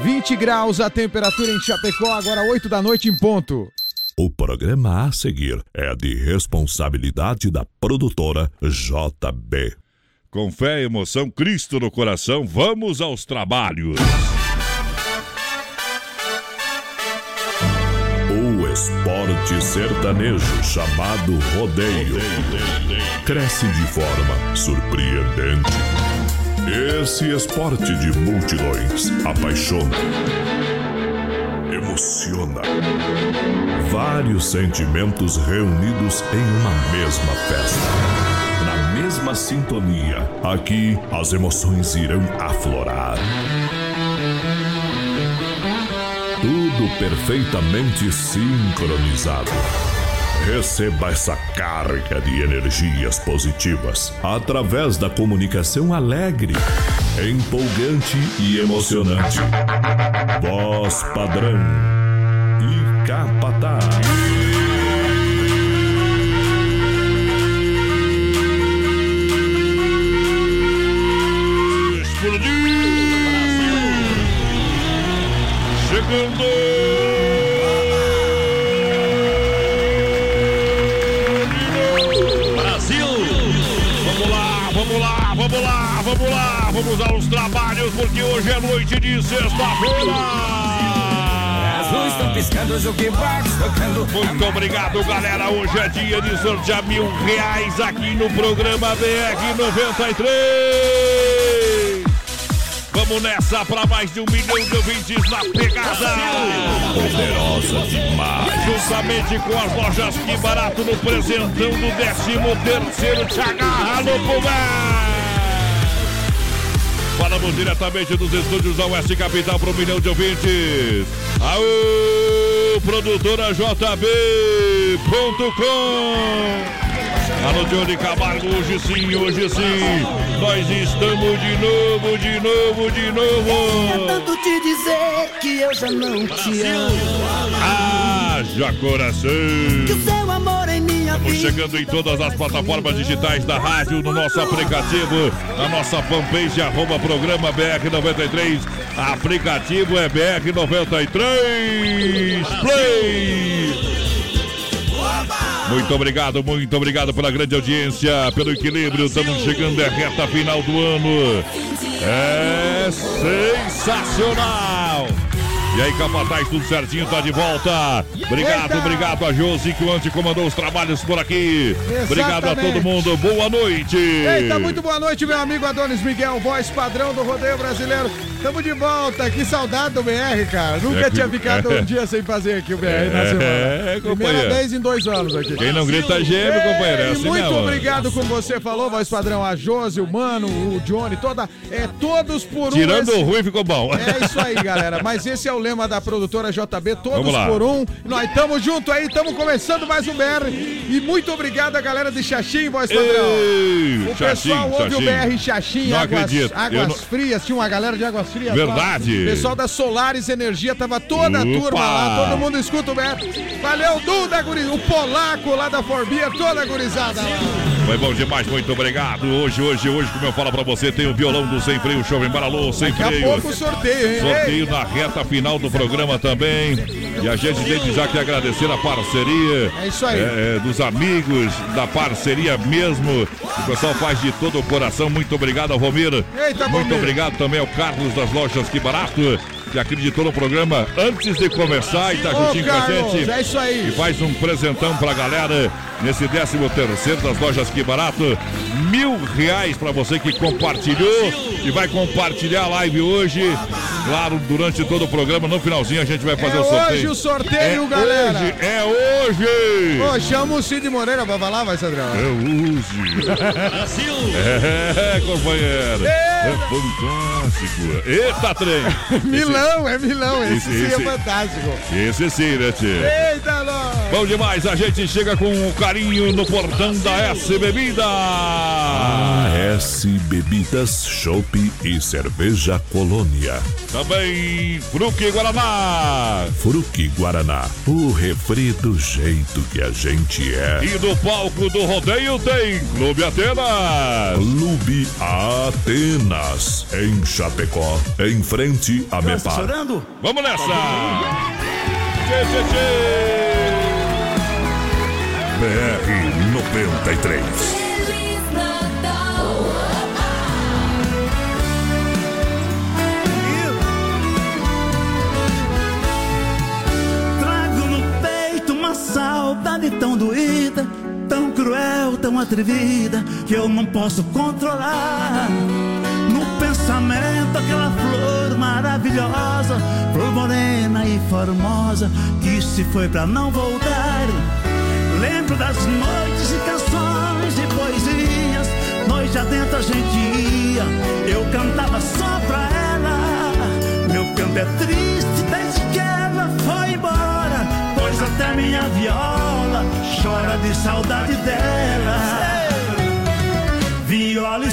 20 graus a temperatura em Chapecó, agora 8 da noite em ponto. O programa a seguir é de responsabilidade da produtora JB. Com fé e emoção, Cristo no coração, vamos aos trabalhos. O esporte sertanejo chamado rodeio cresce de forma surpreendente. Esse esporte de multidões apaixona, emociona. Vários sentimentos reunidos em uma mesma festa. Na mesma sintonia, aqui as emoções irão aflorar. Tudo perfeitamente sincronizado. Receba essa carga de energias positivas através da comunicação alegre, empolgante e emocionante. Voz padrão e capataz. Chegando! Vamos lá, vamos aos trabalhos, porque hoje é noite de sexta-feira! As luzes estão piscando, jukebox tocando. Muito obrigado, galera. Hoje é dia de sortear mil reais aqui no programa BR 93. Vamos nessa para mais de um milhão de ouvintes na pegada. Poderosa demais. Juntamente com as lojas Que Barato no presentão do 13 terceiro Te agarra no pulmão. Falamos diretamente dos estúdios da Oeste Capital para um milhão de ouvintes. Aô, produtora JB.com. Alô, Johnny Camargo, hoje sim, hoje sim. Nós estamos de novo, de novo, de novo. Tanto te dizer que eu já não te amo. Haja coração. Estamos chegando em todas as plataformas digitais da rádio, no nosso aplicativo, na nossa fanpage, arroba programa BR93. Aplicativo é BR93 Play. Muito obrigado, muito obrigado pela grande audiência, pelo equilíbrio. Estamos chegando à reta final do ano. É sensacional! E aí, Capataz, tudo certinho, tá de volta. Obrigado, obrigado a Josi, que ontem comandou os trabalhos por aqui. Obrigado a todo Exatamente. mundo, boa noite. Eita, muito boa noite, meu amigo Adonis Miguel, voz padrão do rodeio brasileiro. Tamo de volta, que saudade do BR, cara. Nunca É que- tinha ficado um dia sem fazer aqui o BR na semana. É, Primeira vez em dois anos aqui. Quem não grita gêmeo, companheiro, é E assim muito mesmo. obrigado, como você falou, voz padrão, a Josi, o Mano, o Johnny, toda, é, todos por um. Tirando esse- o ruim, ficou bom. É isso aí, galera. Mas esse é o lema da produtora JB, todos por um. Nós estamos juntos aí, estamos começando mais um BR. E muito obrigado a galera de Xaxim, voz padrão. Ei, O Xaxim, pessoal ouve o. BR Xaxim, Não águas, acredito. Águas não- frias, tinha uma galera de águas frias. Verdade. Lá. O pessoal da Solares Energia tava toda a Opa. turma lá, todo mundo escuta o BR. Valeu, Duda, guri, o polaco lá da Forbia, toda a gurizada lá. Foi bom demais, muito obrigado. Hoje, hoje, hoje, como eu falo pra você, tem o violão do Sem Freio, show em Baralô, Sem Daqui a Freio. pouco o sorteio, hein? Sorteio na reta final do programa também. E a gente desde já quer agradecer a parceria. É isso aí. é, é, dos amigos, da parceria mesmo. O pessoal faz de todo o coração. Muito obrigado ao Romir. Eita, Muito Romir. obrigado também ao Carlos das Lojas Que Barato, que acreditou no programa antes de começar e tá juntinho com a gente. é isso aí. E faz um presentão pra galera nesse 13 terceiro das lojas Que Barato. Mil reais pra você que compartilhou e vai compartilhar a live hoje. Claro, durante todo o programa, no finalzinho a gente vai fazer É o sorteio. hoje o sorteio, é galera. Hoje, é hoje! Ô, chama o Cid Moreira pra falar, vai, Sadrão. É hoje! Brasil! É, companheiro! É Eita. fantástico! Eita, trem! Milão, é Milão, esse, Esse- sim esse- é fantástico. Esse sim, né, tio? Eita, nós! Bom demais, a gente chega com o carinho no portão da S Bebida. AS Bebidas, Chopp e Cerveja Colônia. Também Fruque Guaraná. Fruque Guaraná, o refri do jeito que a gente é. E do palco do rodeio tem Clube Atenas. Clube Atenas, em Chapecó, em frente a Mepar. chorando? Vamos nessa! Tchê, tchê, tchê. BR 93. Saudade tão doída, tão cruel, tão atrevida, que eu não posso controlar. No pensamento, aquela flor maravilhosa, flor morena e formosa, que se foi pra não voltar. Lembro das noites e canções e poesias, noite adentro a gente ia, eu cantava só pra ela. Meu canto é triste desde que pois até minha viola chora de saudade dela. Viola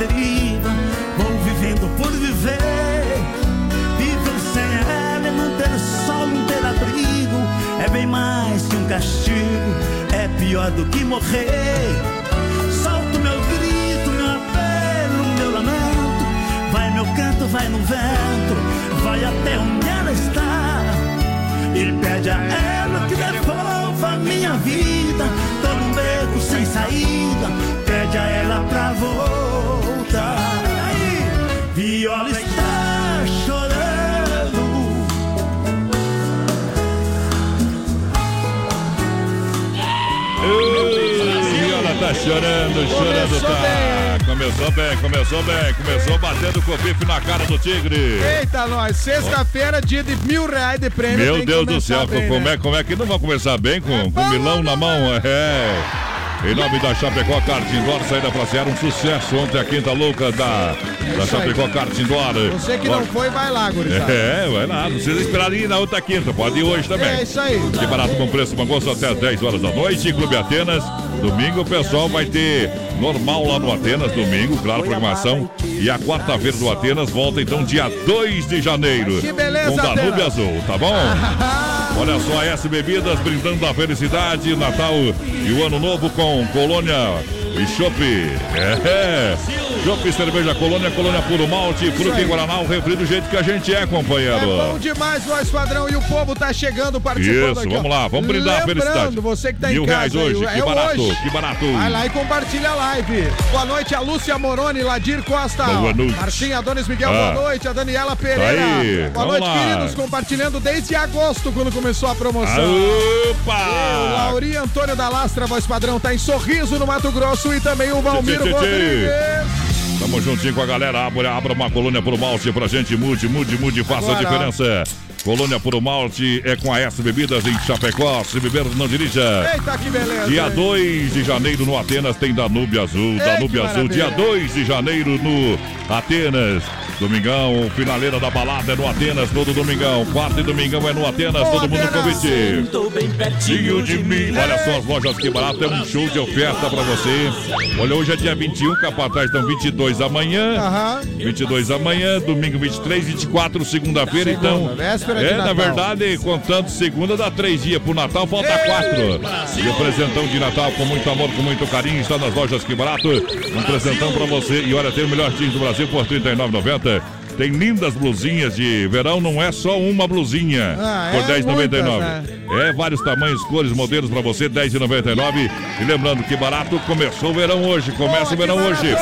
deriva Vou vivendo por viver. Viver sem ela é não ter sol, não ter abrigo. É bem mais que um castigo É pior do que morrer. Solto meu grito, meu apelo, meu lamento. Vai meu canto, vai no vento Vai até onde ela está. E pede a ela que devolva minha vida. Tô num beco sem saída, pede a ela pra voltar. Chorando, chorando, Começou tá. Começou bem, começou bem, começou batendo com o bife na cara do tigre. Eita, nós. Sexta-feira, dia de mil reais de prêmio. Meu Deus do céu, bem, como, né? é, como é que não vai começar bem com, com bom, milão na né? mão? É. Em nome da Chapecó Kart Indoor, saída pra Serra, um sucesso ontem a quinta louca da, da Isso aí. Chapecó Kart Indoor. Você que não foi, vai lá, gurizada. É, vai lá, não precisa esperar ir na outra quinta, pode ir hoje também. É isso aí. Que barato com preço, bom gosto até às 10 horas da noite. Clube Atenas. Domingo o pessoal vai ter normal lá no Atenas, domingo, claro, programação. E a quarta-feira do Atenas volta então dia 2 de janeiro. Que beleza, Com Danúbio. Azul, tá bom? Olha só, S Bebidas brindando a felicidade, Natal e o Ano Novo com Colônia e Chopp. É, Chopp, cerveja Colônia, Colônia Puro Malte, Fruta e Guaraná, o refri do jeito que a gente é, É companheiro. bom demais, voz padrão. E o povo tá chegando, participando Isso, aqui. vamos lá, vamos brindar a Lembrando, felicidade. você que tá Mil em casa. reais hoje, aí, que é barato, hoje. que barato. Vai lá e compartilha a live. Boa noite, a Lúcia Moroni, Ladir Costa. Boa noite. Marcinha Adonis Miguel, Ah. boa noite. A Daniela Pereira. Aí, boa vamos noite, lá. queridos. Compartilhando desde agosto, quando começou a promoção. Opa! Lauri Antônio da Lastra, voz padrão, tá em Sorriso, no Mato Grosso. E também o Valmiro Tchê, tchê, tchê. Rodrigues. Tamo juntinho com a galera. Abra, abra uma colônia pro malte pra gente. Mude, mude, mude, faça a diferença. Colônia Puro Malte é com a S Bebidas em Chapecó. Se beber, não dirija. Eita, que beleza. Dia hein? 2 de janeiro no Atenas tem Danúbio Azul. Ei, Danúbio Azul, dia maravilha. 2 de janeiro no Atenas. Domingão, finaleira da balada é no Atenas, todo domingão. Quarta e domingão é no Atenas, todo mundo convite. Tô bem Pertinho pertinho de mim. Olha só as lojas que barato, é um show de oferta pra você. Olha, hoje é dia 21, capataz, então 22 amanhã. Aham. 22 amanhã, domingo 23, 24, segunda-feira, Segunda, então. Véspera de É, na Natal. verdade, contando segunda dá três dias pro Natal, falta quatro. E o presentão de Natal com muito amor, com muito carinho, está nas lojas que barato. Um presentão pra você. E olha, tem o melhor jeans do Brasil por R$ 39,90. Tem lindas blusinhas de verão, não é só uma blusinha Ah, por é 10,99. muitas, É vários tamanhos, cores, modelos pra você, 10,99. E lembrando que barato começou o verão hoje, começa Oh, o verão hoje.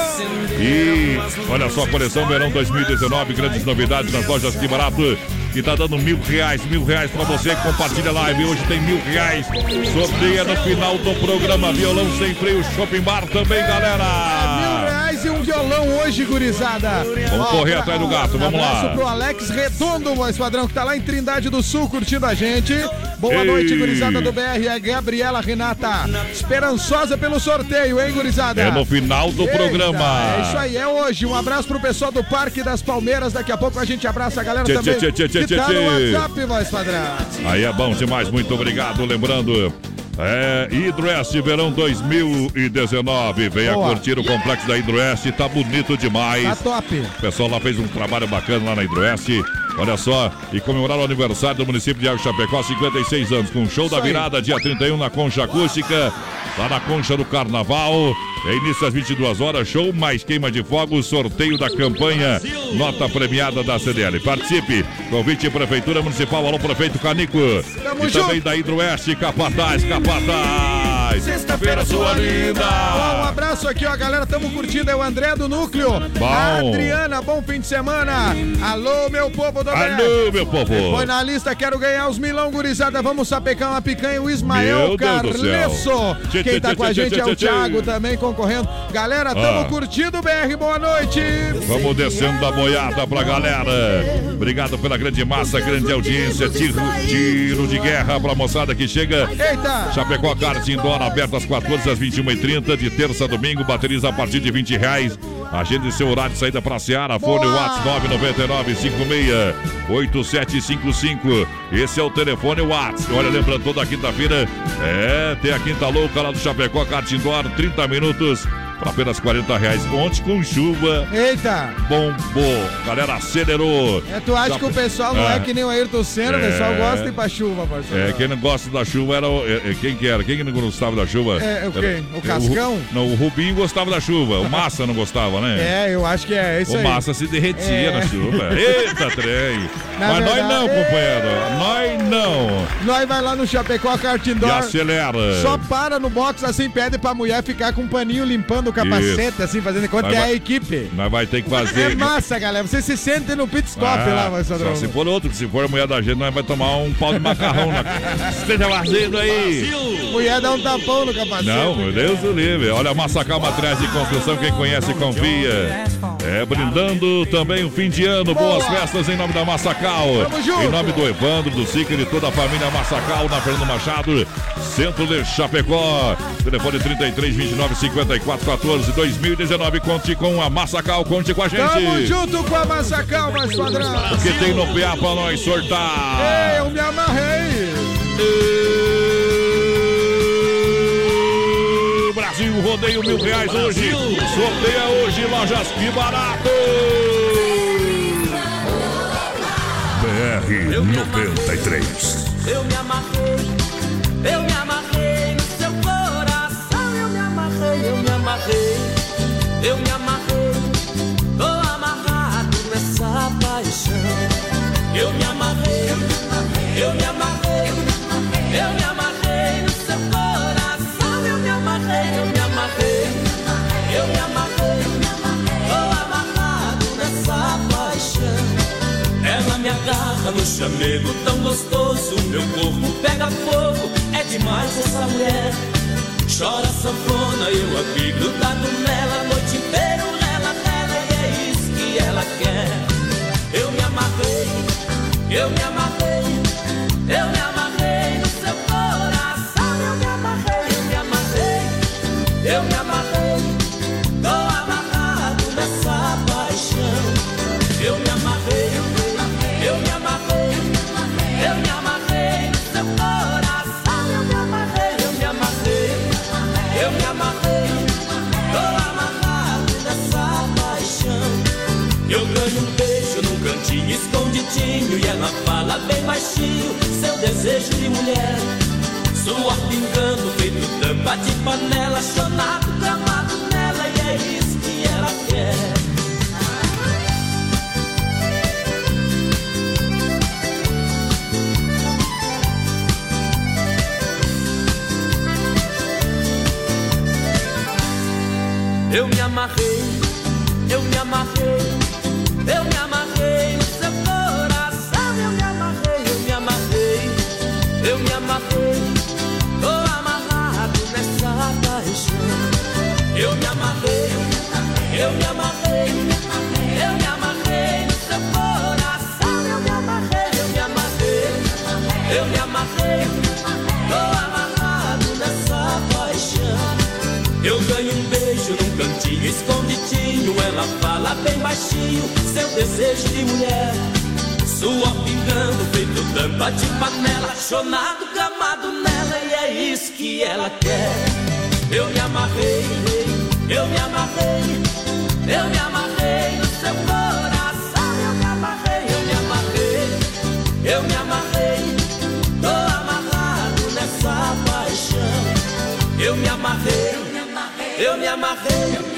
E olha só, coleção verão 2019, grandes novidades nas lojas que barato. Que tá dando mil reais, mil reais pra você. Compartilha a live. Hoje tem mil reais. Sorteia no final do programa. Violão sem freio, shopping bar também, galera. Violão hoje, gurizada. Vamos Ó, correr pra- atrás do gato, vamos lá. Abraço pro Alex Redondo, voz padrão, que tá lá em Trindade do Sul curtindo a gente. Boa Ei. noite, gurizada do BR. É Gabriela Renata, esperançosa pelo sorteio, hein, gurizada? É no final do Eita, programa. É isso aí, é hoje. Um abraço pro pessoal do Parque das Palmeiras. Daqui a pouco a gente abraça a galera Tchê, também. tchê, tchê, tchê, que tá tchê, no. WhatsApp, voz padrão. Aí é bom demais, muito obrigado. Lembrando, é Hidroeste Verão 2019. Venha Boa. curtir o complexo da Hidroeste, tá bonito demais. Tá top. O pessoal lá fez um trabalho bacana lá na Hidroeste. Olha só, e comemorar o aniversário do município de Água Chapecó, 56 anos, com show da virada, dia 31 na Concha Acústica, lá na Concha do Carnaval. É início às 22 horas, show mais queima de fogos, sorteio da campanha, nota premiada da CDL. Participe, convite Prefeitura Municipal, alô Prefeito Canico. Tamo e junto. também da Hidroeste, Capataz, Capataz. Sexta-feira, sua Ó, um linda. abraço aqui, ó, galera. Tamo curtindo. É o André do Núcleo. Bom. Adriana, bom fim de semana. Alô, meu povo do BR. Alô, meu povo. Foi na lista, quero ganhar os milão, gurizada. Vamos sapecar uma picanha. O Ismael Meu Deus do céu. Carlesso. Quem tá com a gente é o. Thiago também concorrendo. Galera, tamo Ah. curtindo BR. Boa noite. Vamos descendo da boiada pra galera. Obrigado pela grande massa, grande audiência. Tiro, tiro de guerra pra moçada que chega. Eita. Chapecó Kart Indoor, aberto às 14 às 21h30, de terça a domingo, baterias a partir de 20 reais. Agende seu horário de saída pra Seara, fone Boa. WhatsApp 999 56 8755. Esse é o telefone WhatsApp. Olha, lembrando, toda quinta-feira é, tem a Quinta Louca lá do Chapecó Kart Indoor, 30 minutos apenas 40 reais. Ontem com chuva, Eita. bombou. Galera, acelerou. É, tu acha Chape- que o pessoal não é, Ah. que nem o Ayrton Senna, o É. pessoal gosta de ir pra chuva, parceiro. É, quem não gosta da chuva era o. é, é, quem que era? Quem que não gostava da chuva? É, o quê? Era- O Cascão? Ru- não, o Rubinho gostava da chuva. O Massa não gostava, né? É, eu acho que é isso O aí. Massa se derretia É. na chuva. Eita, trem! Na Mas nós verdade- não, companheiro. Nós não. Nós vai lá no Chapecó Kart E acelera. Só para no box assim, pede pra mulher ficar com um paninho limpando o capacete, assim, fazendo conta que é a equipe. Nós vai ter que É fazer. massa, galera. Você se sente no pit stop Ah, lá, mas só se for outro, que se for a mulher da gente, nós vai tomar um pau de macarrão na. Esteja vazio aí! Mulher dá um tapão no capacete. Não, meu Deus do livre. Olha, Massacal Materiais de Construção, quem conhece, confia. É, brindando também o fim de ano. Boas Boa. festas em nome da Massacal. Em nome do Evandro, do Sica e de toda a família Massacal, na Fernando Machado, centro de Chapecó. Telefone 33 29 54 14 2019. Conte com a Massacal, conte com a gente. Tamo junto com a Massacal, mais padrão. O que tem no PA pra nós Ei, sortar? eu me amarrei. Brasil, rodeio mil reais hoje. Sorteia hoje, lojas que barato. BR 93. Eu me amarrei, eu me amarrei no seu coração. Eu me amarrei, eu me amarrei, eu me amarrei. Tô amarrado nessa paixão. Eu me amarrei, eu me amarrei, eu no chamego tão gostoso. Meu corpo pega fogo, é demais essa mulher. Chora sanfona, eu aqui grudado nela. A noite inteira ela, ela, e é isso que ela quer. Eu me amarrei, eu me amarrei, eu me amarrei no seu coração. Eu me amarrei, eu me amarrei, eu me amarrei. e ela fala bem baixinho seu desejo de mulher. Suor pingando, feito tampa de panela, chonado, gramado nela e é isso que ela quer. Eu me amarrei, eu me amarrei cantinho escondidinho. Ela fala bem baixinho, seu desejo de mulher. Suor pingando, feito tampa de panela. Chonado, gamado nela, e é isso que ela quer. Eu me amarrei, eu me amarrei, eu me amarrei no seu coração. Eu me amarrei, eu me amarrei, eu me amarrei. Tô amarrado nessa paixão. Eu me amarrei, eu me amarrei,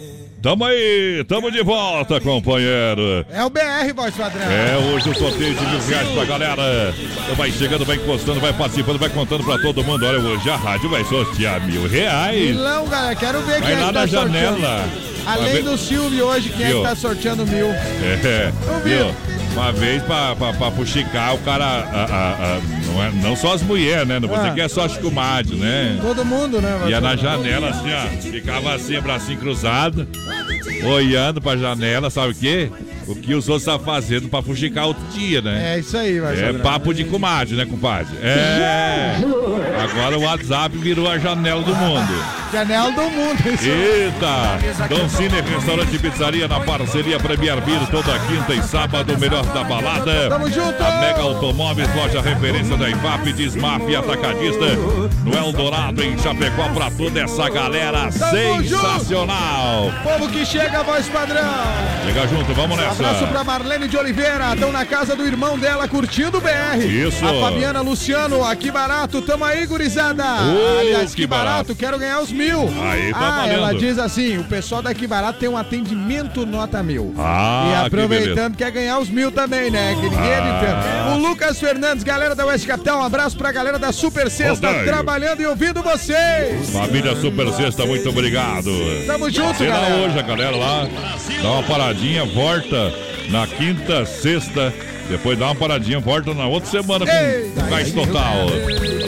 Tamo aí, tamo de volta, companheiro. É o BR, voz padrão. É, hoje o sorteio de mil reais pra galera. Então vai chegando, vai encostando, vai participando, vai contando pra todo mundo. Olha, hoje a rádio vai sortear mil reais. Milão, galera, quero ver Vai quem é que tá sorteando. janela. Vai Além ver- do Silvio hoje, quem é que Viu? tá sorteando mil? É, Ouviu? viu? Uma vez pra, pra, pra fuxicar, o cara. a- a- a- não, é, não só as mulheres, né? Não vou Ah. dizer que é só as comadres, né? Todo mundo, né? Ia na janela assim, ó. Ficava assim, bracinho cruzado, olhando pra janela, sabe o quê? O que os outros estavam fazendo pra fuxicar o dia, né? É isso aí, voz É papo de comadre, né, compadre? É. Agora o WhatsApp virou a janela do mundo. Janela do mundo, isso. Eita! Dom Cine, restaurante e pizzaria na parceria Premier Beer, toda quinta e sábado, o melhor da balada. Tamo junto! A Mega Automóveis, loja referência da IFAP, Desmaf e Atacadista. No Eldorado, em Chapecó, pra toda essa galera Tamo sensacional. Povo que chega, voz padrão. Chega junto, vamos Abraço pra Marlene de Oliveira, estão na casa do irmão dela curtindo o BR. Isso. A Fabiana Luciano, aqui barato, tamo aí, gurizada. Ô, Aliás, que que barato, barato. quero ganhar os mil. Aí, tá ah, valendo. ela diz assim: o pessoal daqui barato tem um atendimento nota mil. Ah, e que aproveitando, quer ganhar os mil também, né? Que ninguém é Ah. ferro. O Lucas Fernandes, galera da Oeste Capital, um abraço pra galera da Super Sexta, trabalhando e ouvindo vocês. Família Super Sexta, muito obrigado. Tamo junto, Será galera. hoje a galera lá, dá uma paradinha, volta na quinta, sexta, depois dá uma paradinha, volta na outra semana com Ei, gás total.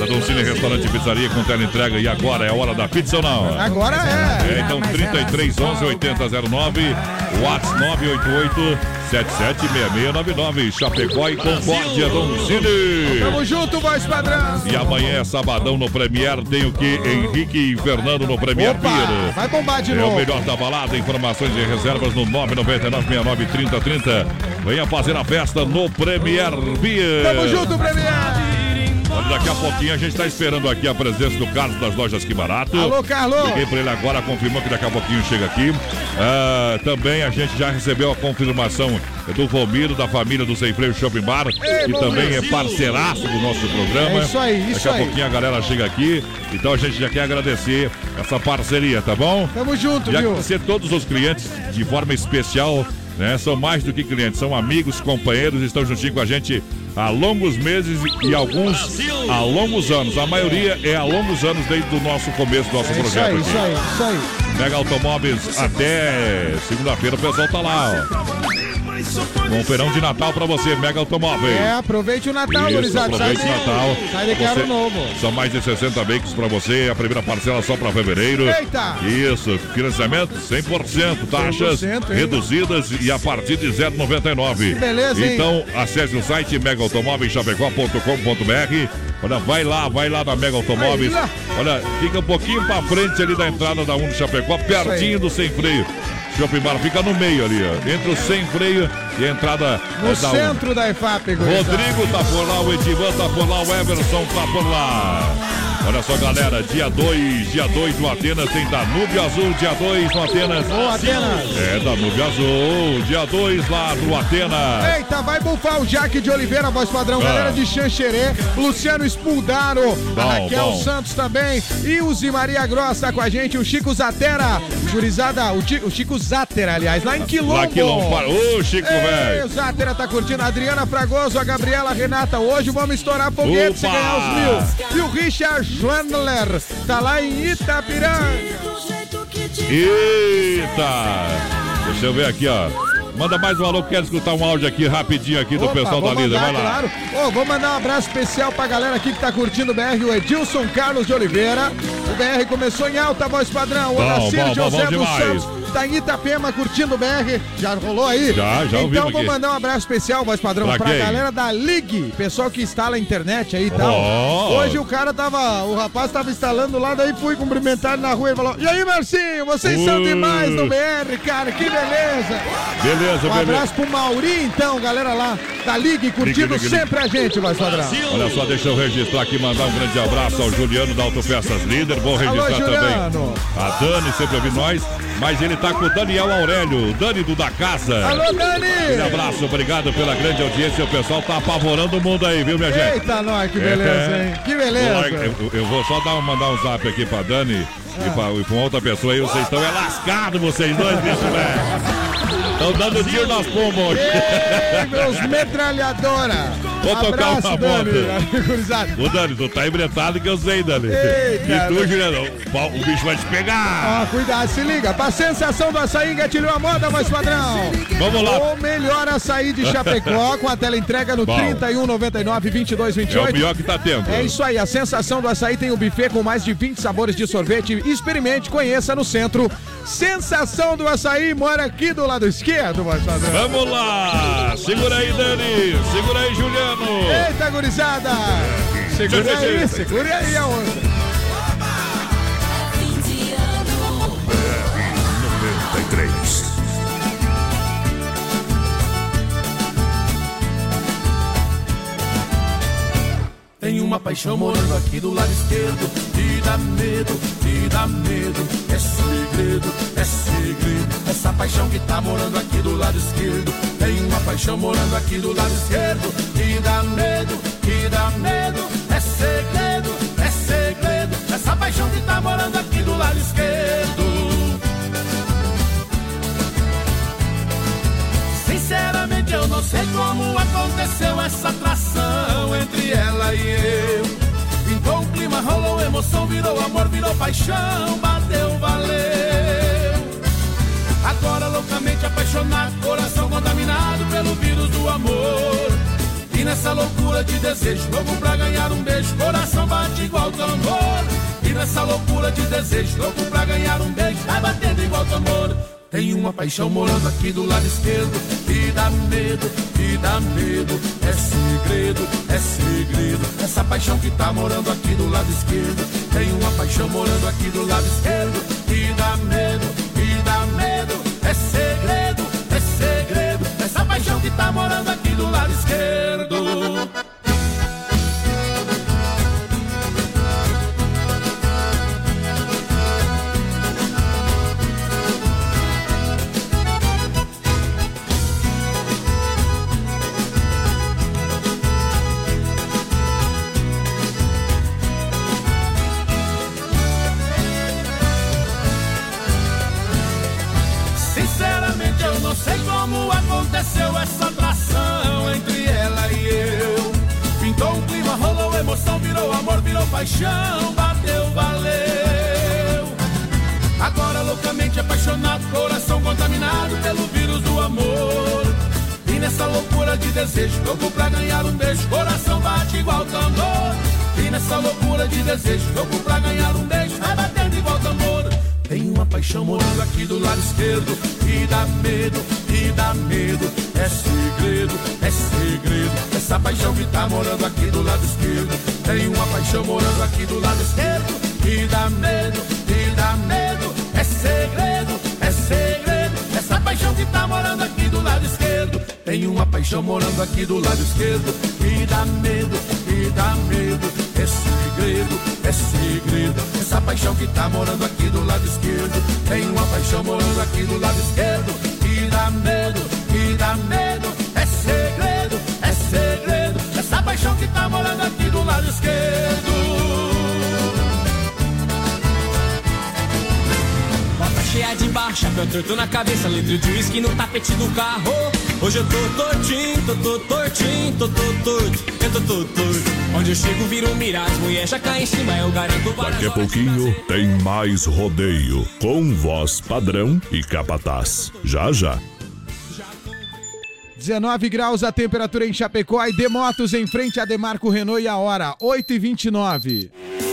Para Dom Cine Restaurante e Pizzaria com tela entrega e agora é a hora da pizza ou não? Agora é. É, então 33 11 80 09, WhatsApp 988 776699, Chapecó e Concórdia, Dom Cine. Tamo junto, voz padrão. E amanhã é sabadão no Premier, tem o que? Henrique e Fernando no Premier Opa, vai bombar de É o novo. melhor da balada, informações e reservas no 999-69-3030. Venha fazer a festa no Premier Beer. Tamo junto, Premier. Daqui a pouquinho a gente está esperando aqui a presença do Carlos das lojas Que Barato. Alô, Carlos. Liguei para ele agora, confirmou que daqui a pouquinho chega aqui. Ah, também a gente já recebeu a confirmação do Volmiro, da família do Sem Freio Shopping Bar, que Volmiro. também é parceiraço do nosso programa. É isso aí, isso Daqui a aí. pouquinho a galera chega aqui, então a gente já quer agradecer essa parceria, tá bom? Tamo junto, Já viu? agradecer todos os clientes de forma especial, né? São mais do que clientes, são amigos, companheiros, estão juntinho com a gente há longos meses e, alguns há longos anos. A maioria é há longos anos desde o nosso começo do nosso É isso projeto aí, aqui. isso aí, isso aí. Mega Automóveis até segunda-feira o pessoal tá lá, ó. Bom verão de Natal pra você, Mega Automóveis. É, aproveite o Natal, Isso, gurizada. Aproveite o Natal. Sai de Você- novo. São mais de 60 veículos para você. A primeira parcela só para fevereiro. Eita! Isso, financiamento 100%, taxas 100%, hein? reduzidas e a partir de 0,99. Que beleza, hein? Então, acesse o site megaautomóveischapecó.com.br. Olha, vai lá, vai lá na Mega Automóveis. Olha, fica um pouquinho para frente ali da entrada da 1 do Chapecó, pertinho do sem freio. Shopping Bar fica no meio ali, ó. Entre o sem freio e a entrada No é, da 1. centro da EFAP, gurizada. Rodrigo tá por lá, o Edivan tá por lá, o Everson tá por lá. Olha só, galera, dia 2, dia 2 no Atenas tem Danúbio Azul, dia 2 no Atenas. Ô, Atenas. É, Danúbio Azul, dia 2 lá no Atenas. Eita, vai bufar o Jaque de Oliveira, voz padrão, Ah. galera de Xanxerê, Luciano Spuldaro, a Bom, Raquel bom. Santos também, e o Zimaria Gross tá com a gente, o Chico Zatera, jurizada, o, Ti- o Chico Zatera, aliás, lá em Quilombo. Lá Quilombo, para- Ô, Chico, Ei, velho. o Zatera tá curtindo, a Adriana Fragoso, a Gabriela Renata, hoje vamos estourar foguete se Opa! ganhar os mil. E o Richard Schwandler, tá lá em Itapiranga. Eita! Deixa eu ver aqui, ó. Manda mais um alô, quero escutar um áudio aqui rapidinho aqui do Opa, pessoal da Líder. mandar, Vai lá. Claro. Ô, vou mandar um abraço especial pra galera aqui que tá curtindo o BR, o Edilson Carlos de Oliveira. O BR começou em alta voz padrão. O Bom, Anacir bom, bom, José dos demais. Santos tá em Itapema curtindo o BR. Já rolou aí? Já, já Então vou aqui. mandar um abraço especial, voz padrão, Pra pra, quem? galera da Ligue, pessoal que instala a internet aí e tal. Ó. Hoje o cara tava, o rapaz tava instalando lá, daí fui cumprimentar na rua e falou: E aí, Marcinho, vocês são Ui. demais no BR, cara, que beleza. Beleza, Um beleza. abraço pro Mauri, então, galera lá da Ligue, curtindo Ligue, Ligue, sempre a gente, voz padrão. Olha só, deixa eu registrar aqui, mandar um grande abraço ao Juliano da Autopeças Líder. Vou registrar Alô, também a Dani, sempre ouvindo nós. Mas ele tá com o Daniel Aurélio, Dani do da casa. Alô, Dani! Um abraço, obrigado pela grande audiência. O pessoal tá apavorando o mundo aí, viu, minha gente? Eita, nós, que beleza, É. hein? Que beleza. Eu, eu vou só dar, mandar um zap aqui pra Dani e, pra, e pra outra pessoa aí. Vocês estão é lascado, vocês dois, bicho, velho. Estão dando tiro nas pombas hoje. Ei, meus metralhadora. Vou tocar Abraço, uma Dani. Ô, Dani, tu tá embretado que eu sei, Dani. Ei, e tu, Juliano, o, bicho vai te pegar. Ó, cuidado, se liga. Pra sensação do açaí, engatilhou a moda, voz padrão. Vamos lá. O melhor açaí de Chapecó, com a tela entrega no Bom. 3199 É o 2228. melhor que tá tendo. É isso aí, a sensação do açaí tem o buffet com mais de 20 sabores de sorvete. Experimente, conheça no centro. Sensação do açaí mora aqui do lado esquerdo, voz padrão. Vamos lá. Segura aí, Dani. Segura aí, Juliano. Eita, gurizada! Segura aí, segura aí a onda. Tem uma paixão morando aqui do lado esquerdo E dá medo, e dá medo Segredo, é segredo Essa paixão que tá morando aqui do lado esquerdo. Tem uma paixão morando aqui do lado esquerdo E dá medo, e dá medo É segredo, é segredo. Essa paixão que tá morando aqui do lado esquerdo. Sinceramente eu não sei como aconteceu essa atração entre ela e eu. Pintou um clima, rolou emoção, virou amor, virou paixão, bateu, valeu. Agora loucamente apaixonado, coração contaminado pelo vírus do amor. E nessa loucura de desejo, louco pra ganhar um beijo, coração bate igual tambor. E nessa loucura de desejo, louco pra ganhar um beijo, vai batendo igual tambor. Tem uma paixão morando aqui do lado esquerdo E dá medo, e dá medo É segredo, é segredo Essa paixão que tá morando aqui do lado esquerdo Tem uma paixão morando aqui do lado esquerdo tá morando aqui do lado esquerdo paixão, bateu, valeu. Agora loucamente apaixonado, coração contaminado pelo vírus do amor. E nessa loucura de desejo, louco pra ganhar um beijo, coração bate igual tambor. E nessa loucura de desejo, louco pra ganhar um beijo, vai batendo igual tambor. Tem uma paixão morando aqui do lado esquerdo E dá medo, e dá medo É segredo, é segredo Essa paixão que tá morando aqui do lado esquerdo Tem uma paixão morando aqui do lado esquerdo. E dá medo, e dá medo. É segredo, é segredo. Essa paixão que tá morando aqui do lado esquerdo. Tem uma paixão morando aqui do lado esquerdo. E dá medo, e dá medo, é segredo, é segredo. Essa paixão que tá morando aqui do lado esquerdo. Tem uma paixão morando aqui do lado esquerdo. Que dá medo, que dá medo, esquerdo. Bota cheia de barra, chapéu torto na cabeça, litro de uísque no tapete do carro. Hoje eu tô tortinho, tô, tô tortinho, tô, tô torto, eu tô, tô torto. Onde eu chego viro mirar, as mulheres já caem em cima, eu garanto várias Daqui a pouquinho tem mais rodeio com voz padrão e capataz. Já já. 19 graus a temperatura em Chapecó e Demotos em frente a Demarco Renault e a hora 8h29.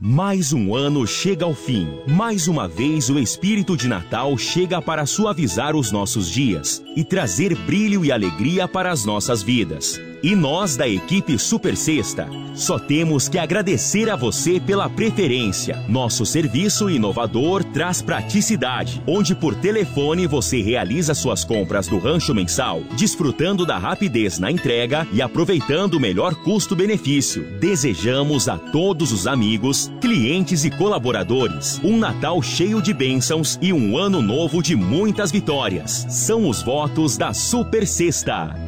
Mais um ano chega ao fim. Mais uma vez o espírito de Natal chega para suavizar os nossos dias e trazer brilho e alegria para as nossas vidas. E nós da equipe Super Sexta só temos que agradecer a você pela preferência. Nosso serviço inovador traz praticidade, onde por telefone você realiza suas compras do rancho mensal, desfrutando da rapidez na entrega e aproveitando o melhor custo-benefício. Desejamos a todos os amigos, clientes e colaboradores um Natal cheio de bênçãos e um ano novo de muitas vitórias. São os votos da Super Sexta.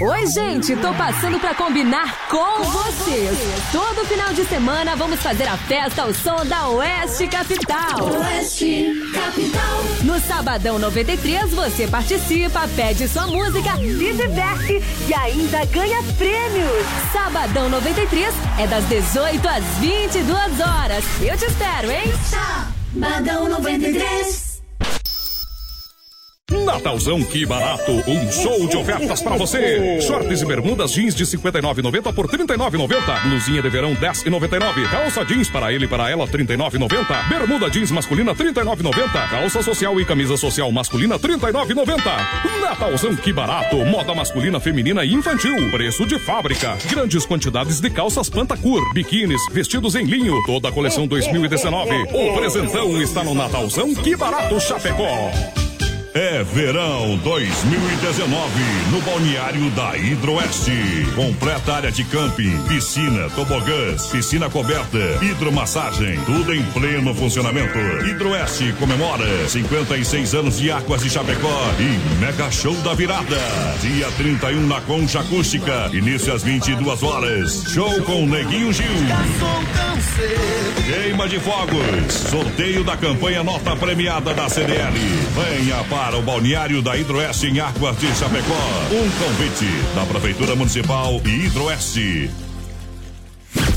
Oi, gente, tô passando pra combinar com vocês. Todo final de semana vamos fazer a festa ao som da Oeste Capital. Oeste Capital. No Sabadão 93, você participa, pede sua música, se diverte e ainda ganha prêmios. Sabadão 93 é das 18 às 22 horas. Eu te espero, hein? Sabadão 93. Natalzão, que barato! Um show de ofertas pra você! Shorts e bermudas jeans de 59,90 por 39,90. Blusinha de verão 10,99. Calça jeans para ele e para ela 39,90. Bermuda jeans masculina 39,90. Calça social e camisa social masculina 39,90. Natalzão, que barato! Moda masculina, feminina e infantil. Preço de fábrica. Grandes quantidades de calças Pantacur, biquínis, vestidos em linho. Toda a coleção 2019. O presentão está no Natalzão, que barato Chapecó. É verão 2019 no balneário da Hidroeste. Completa área de camping, piscina, tobogãs, piscina coberta, hidromassagem, tudo em pleno funcionamento. Hidroeste comemora 56 anos de Águas de Chapecó e Mega Show da Virada. Dia 31 na Concha Acústica, início às 22 horas. Show com Neguinho Gil. Queima de fogos. Sorteio da campanha Nota Premiada da CDL. Venha para o balneário da Hidroeste em Águas de Chapecó. Um convite da Prefeitura Municipal e Hidroeste.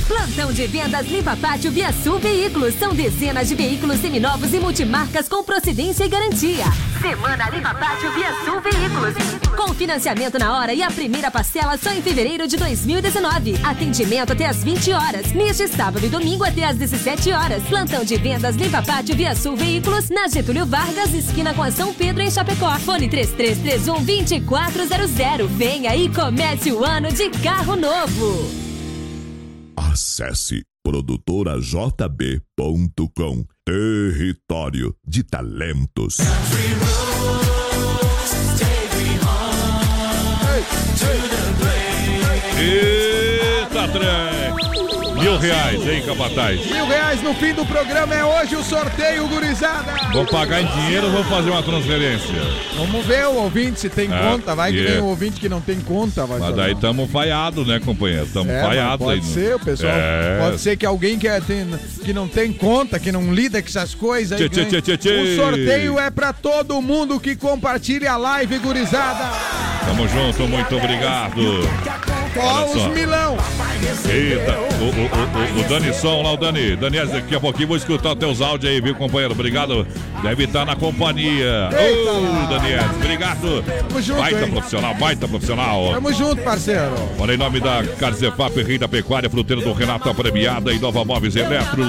Plantão de vendas Limpa Pátio Via Sul Veículos. São dezenas de veículos seminovos e multimarcas com procedência e garantia. Semana Limpa Pátio Via Sul Veículos. Com financiamento na hora e a primeira parcela só em fevereiro de 2019. Atendimento até às 20 horas. Neste sábado e domingo até às 17 horas. Plantão de vendas Limpa Pátio Via Sul Veículos. Na Getúlio Vargas, esquina com a São Pedro em Chapecó. Fone 3331 2400. Venha e comece o ano de carro novo. Acesse produtorajb.com. Território de talentos. Eita, trem! Mil reais, hein, capataz? Mil reais no fim do programa é hoje o sorteio, gurizada. Vou pagar em dinheiro ou vou fazer uma transferência? Vamos ver o ouvinte se tem É, conta. Vai que yeah. tem um ouvinte que não tem conta. Vai Mas daí tamo falhado, né, companheiro? Tamo É, mas falhado pode aí. no- ser, o pessoal. É. Pode ser que alguém que, é- tem, que não tem conta, que não lida com essas coisas. Tchê, tchê, tchê, tchê. O sorteio é pra todo mundo que compartilha a live, gurizada. Tamo junto, muito obrigado. Olha os milão. Eita, o, o, o, o Dani Som lá, o Dani. Dani, daqui a pouquinho vou escutar teus áudios aí, viu, companheiro? Obrigado. Deve estar na companhia. Eita. Ô, Daniel, obrigado. Tamo junto, baita hein? profissional, baita profissional. Tamo junto, parceiro. Olha, em nome da Carzefap, Rei da Pecuária, fruteira do Renato, a premiada e Nova Móveis Eletro,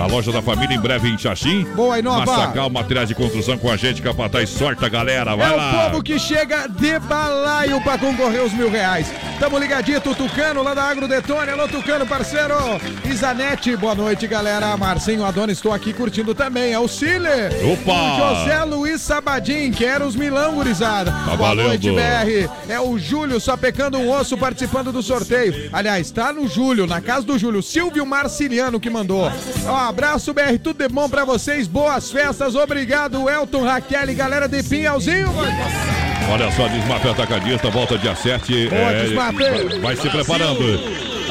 a loja da família em breve em Xaxim. Boa, Inova. Massacal, materiais de construção com a gente, Capataz, sorte a galera, vai é lá. o povo que chega de balaio pra concorrer aos mil reais. Tamo ligadito, Tucano, lá da Agro Detone. Alô, Tucano, parceiro. Isanete, boa noite, galera. Marcinho Adonis, estou aqui curtindo também. Auxílio. Opa! O José Luiz Sabadim, quero os milão, gurizada. boa valendo. noite, BR. É o Júlio, só pecando um osso, participando do sorteio. Aliás, tá no Júlio, na casa do Júlio. Silvio Marciliano que mandou. Ó, abraço, BR, tudo de bom pra vocês. Boas festas, obrigado, Elton, Raquel e galera de Pinhalzinho. Olha só, Desmaf Atacadista, volta dia 7. Boa, Desmaf. vai se preparando.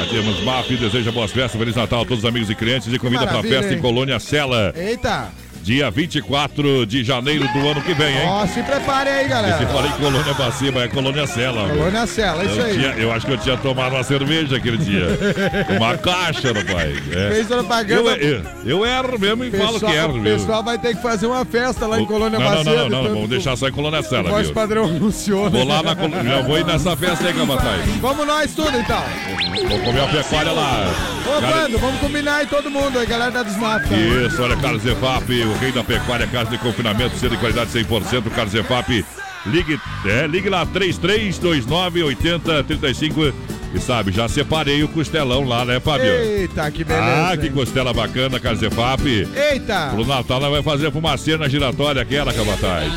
A Desmaf deseja boas festas, Feliz Natal a todos os amigos e clientes e convida para a festa em hein? Colônia Sela, Eita. Dia 24 de janeiro do ano que vem, hein? Ó, se prepare aí, galera. se falei Colônia pra cima, é Colônia meu. Colônia Sela, isso eu, aí. tinha- eu acho que eu tinha tomado uma cerveja aquele dia. Uma caixa, rapaz. É. Fez propaganda. Eu, eu, eu erro mesmo e falo que erro o mesmo. pessoal vai ter que fazer uma festa lá em Colônia não, não, não, não, não, vamos deixar só em Colônia O voz viu? padrão anunciou. né? Vou lá na Colônia, já vou ir nessa festa aí, Capataz. Vamos nós tudo, então. Vou comer a pecuária lá. Ô, Cara- Vando, vamos combinar aí todo mundo aí, galera da Desmata. Isso, olha, Carlos Zefap, o rei da pecuária, casa de confinamento, sendo de qualidade 100%, Carlos Zefap. Ligue, é, ligue lá, 3329 8035. E sabe, já separei o costelão lá, né, Fábio? Eita, que beleza. Ah, que costela bacana, Carlos Zefap. Eita. Pro Natal nós vai fazer fumaceira na giratória aquela, Capataz.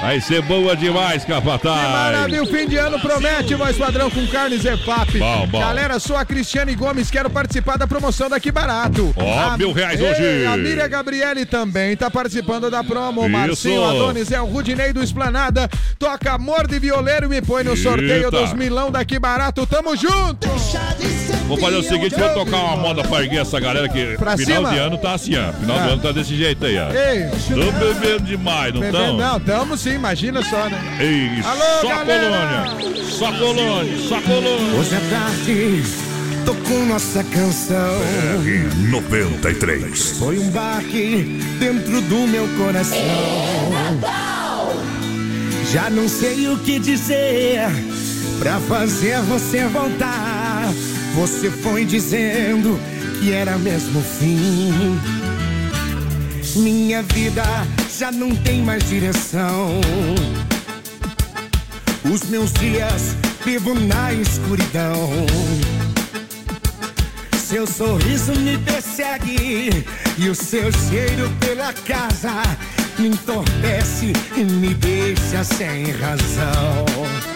Vai ser boa demais, Capataz. Maravilha, o fim de ano promete, voz padrão com carne Zefap. Bom, bom. Galera, sou a Cristiane Gomes, quero participar da promoção daqui barato. Ó, A- mil reais hoje. A Miriam Gabriele também tá participando da promo. Isso. Marcinho Adonis é o Rudinei do Esplanada. Toca amor de violeiro e me põe no sorteio Eita. dos milão daqui barato. Tamo junto! Vou fazer o seguinte, vou tocar uma moda pra erguer essa galera que Pra final cima? de ano tá assim, ó. Final Ah. do ano tá desse jeito aí, ó. Ei, Tô bebendo demais, não tão? não, tamo sim, imagina só, né? Ei, Alô, só galera! colônia, só colônia, só colônia. Hoje é tarde, tocou nossa canção. BR-93. Foi um baque dentro do meu coração. Já não sei o que dizer pra fazer você voltar. Você foi dizendo que era mesmo o fim. Minha vida já não tem mais direção. Os meus dias vivo na escuridão. Seu sorriso me persegue e o seu cheiro pela casa me entorpece e me deixa sem razão.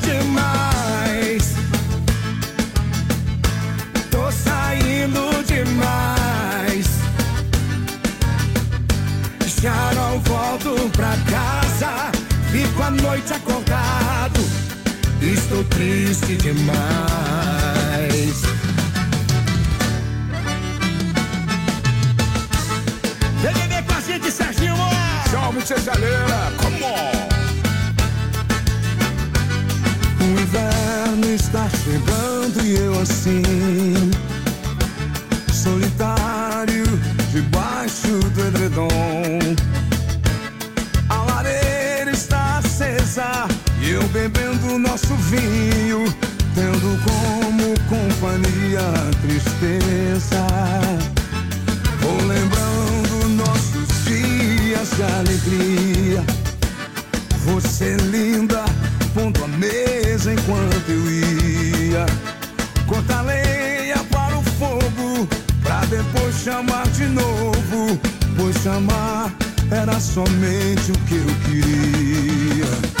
Estou triste demais. Vem beber com a gente, Serginho! Salve, Cesaleira! Come on! O inverno está chegando e eu assim Solitário debaixo do edredom A lareira está acesa eu bebendo nosso vinho Tendo como companhia a tristeza Vou lembrando nossos dias de alegria você linda, pondo a mesa enquanto eu ia. Corta lenha para o fogo, pra depois chamar de novo. Pois chamar era somente o que eu queria.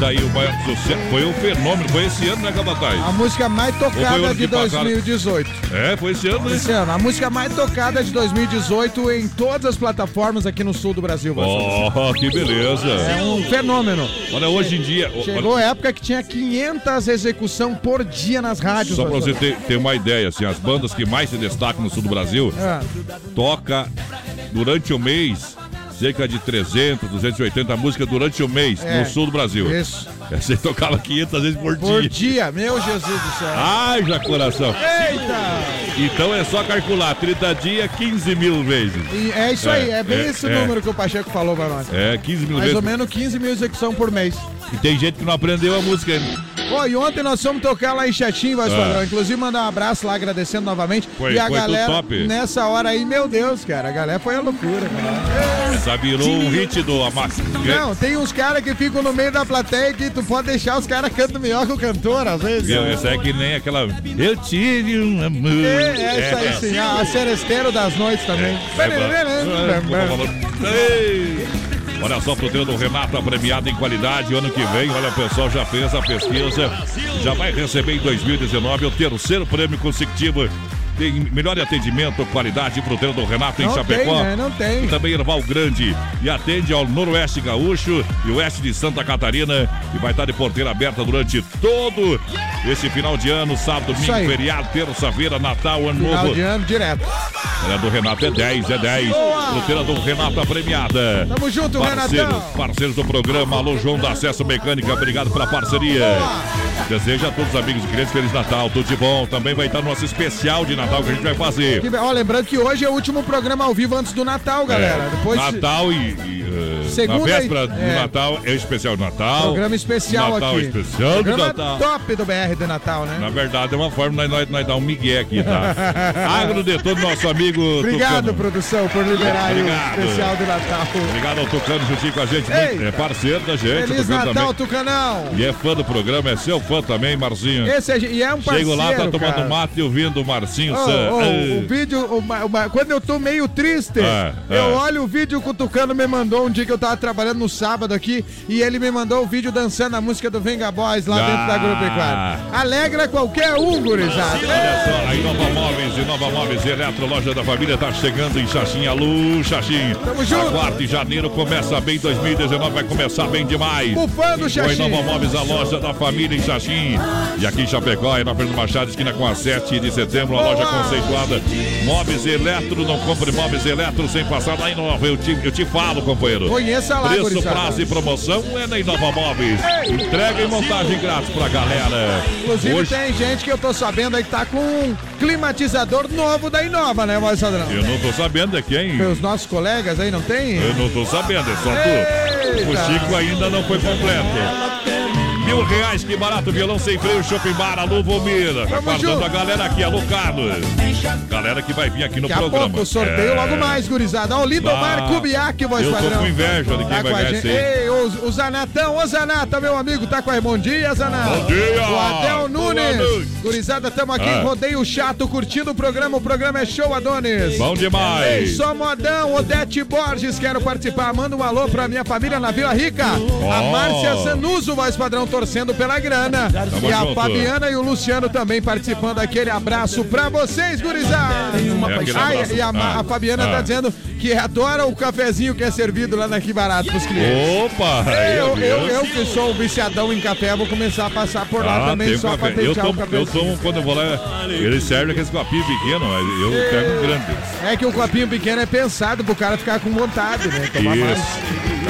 Daí, o maior sucesso. Foi um fenômeno. Foi esse ano, né, Capataz? A música mais tocada de que passaram? 2018. É, foi esse ano, né? Esse ano, a música mais tocada de 2018 em todas as plataformas aqui no sul do Brasil. Oh, que beleza. É um fenômeno. Olha, hoje em dia. Chegou a época que tinha 500 execução por dia nas rádios. Só pra você ter, ter uma ideia, assim, as bandas que mais se destacam no sul do Brasil É. toca durante o mês cerca de 300, 280 músicas durante o mês É. no sul do Brasil. Isso. É, Você tocava 500 vezes por, Por dia. dia, meu Jesus do céu. Haja coração. Eita! Então é só calcular 30 dias, 15 mil vezes. E é isso aí, é bem esse o é. número que o Pacheco falou pra nós. É, 15 mil Mais vezes. ou menos 15 mil execução por mês. E tem gente que não aprendeu a música ainda. Ô, e ontem nós fomos tocar lá em Chatinho, voz Ah. padrão. Inclusive, mandar um abraço lá, agradecendo novamente. Foi- e a galera, top. nessa hora aí, meu Deus, cara, a galera foi a loucura, cara. Essa virou um hit do Amax. Não, tem uns caras que ficam no meio da plateia que tu pode deixar os caras cantando melhor que o cantor, às vezes. Né? Essa é que nem aquela. Eu tive um amor. É, é isso aí É, sim, a, a Seresteiro das noites também. Ei! Olha só, fruteira do Renato, a premiada em qualidade. Ano que vem, olha, o pessoal já fez a pesquisa. Já vai receber em 2019 o terceiro prêmio consecutivo. Tem melhor atendimento, qualidade, fruteira do Renato em Não Chapecó. tem, né? Não tem. E também Erval Grande. E atende ao Noroeste Gaúcho e Oeste de Santa Catarina. E vai estar de porteira aberta durante todo esse final de ano, sábado, domingo, feriado, terça-feira, Natal, Ano Final Novo. de ano direto. Olha, do Renato é 10, é 10. Boa! Fruteira do Renato, a premiada. Tamo junto, parceiros, Renatão. Parceiros do programa, alô João da Acesso Mecânica, obrigado pela parceria. Desejo a todos os amigos e clientes Feliz Natal, tudo de bom. Também vai estar nosso especial de Natal que a gente vai fazer. Que Ó, lembrando que hoje é o último programa ao vivo antes do Natal, galera. É, Depois Natal e, e, eh, Segunda na véspera do é. Natal é o especial de Natal. Programa especial Natal aqui. especial do Programa Natal. top do BR de Natal, né? Na verdade, é uma forma de nós, nós dar um migué aqui, tá? Agro de todo nosso amigo Obrigado, Tucano. produção, por liberar o especial de Natal. Obrigado ao Tucano juntinho com a gente. Muito- é parceiro da gente. Feliz Tucano Natal, também. Tucanão! E é fã do programa, é seu fã também, Marcinho. Esse é, e é um parceiro, Chego lá, tá tomando cara. mate e ouvindo o Marcinho Sam. ô, Ei. o vídeo, o o quando eu tô meio triste, É, eu é. olho o vídeo que o Tucano me mandou um dia que eu tava trabalhando no sábado aqui e ele me mandou o vídeo dançando a música do Venga Boys lá Ah. dentro da Agropecuária. Alegra qualquer um, gurizada. Olha só, a Inova Móveis, Inova Móveis Eletro, loja da família, tá chegando em Xaxim. Alô, Xaxim. Tamo junto. Aguarde, janeiro começa bem, 2019 vai começar bem demais. Bufando, Com a Xaxim. Inova Móveis, a loja da família em Xaxim. E aqui em Chapecó, é na Fernando Machado, esquina com a 7 de setembro, uma loja conceituada. Móveis Eletro, não compre móveis Eletro sem passar na Inova. Eu te, eu te falo, companheiro. Conheça lá, Preço, gurizada. prazo e promoção é na Inova Móveis. Entrega e montagem grátis pra galera. Inclusive Hoje, tem gente que eu tô sabendo aí que tá com um climatizador novo da Inova, né, voz padrão? eu não tô sabendo de quem. Os nossos colegas aí não tem? Eu não tô sabendo, é só tu. Eita. O Chico ainda não foi completo. Mil reais, que barato, violão sem freio, shopping bar, alô, Vomira. Aguardando a galera aqui, alô, Carlos. Galera que vai vir aqui no Daqui a programa. pouco, sorteio É. logo mais, gurizada. Ó, o Lindomar Ah, Kubiak, voz eu tô padrão. com inveja de quem tá vai a ganhar esse. Ei, o, o Zanatão, ô Zanata, meu amigo, tá com a Bom dia, Zanata. Bom dia. O Adel Nunes. Gurizada, tamo aqui, Ah. rodeio chato, curtindo o programa. O programa é show, Adonis. Bom demais. Ei, só modão, Odete Borges, quero participar. Manda um alô pra minha família na Vila Rica. A Ó. Márcia Zanuso, voz padrão, torcendo pela grana. Tamo e a junto. Fabiana e o Luciano também participando. Aquele abraço pra vocês, gurizada. É Ah, e- a, Ah, a Fabiana ah. tá dizendo que adora o cafezinho que é servido lá na Que Barato pros clientes. Opa! aí, Eu, eu, eu que sou um viciadão em café, vou começar a passar por lá Ah, também só café. pra Eu deixar o tomo, eu cafezinho. tomo quando eu vou lá, ele serve aqueles copinhos pequenos, mas eu pego um grande. É que o copinho pequeno é pensado pro cara ficar com vontade, né? Tomar mais.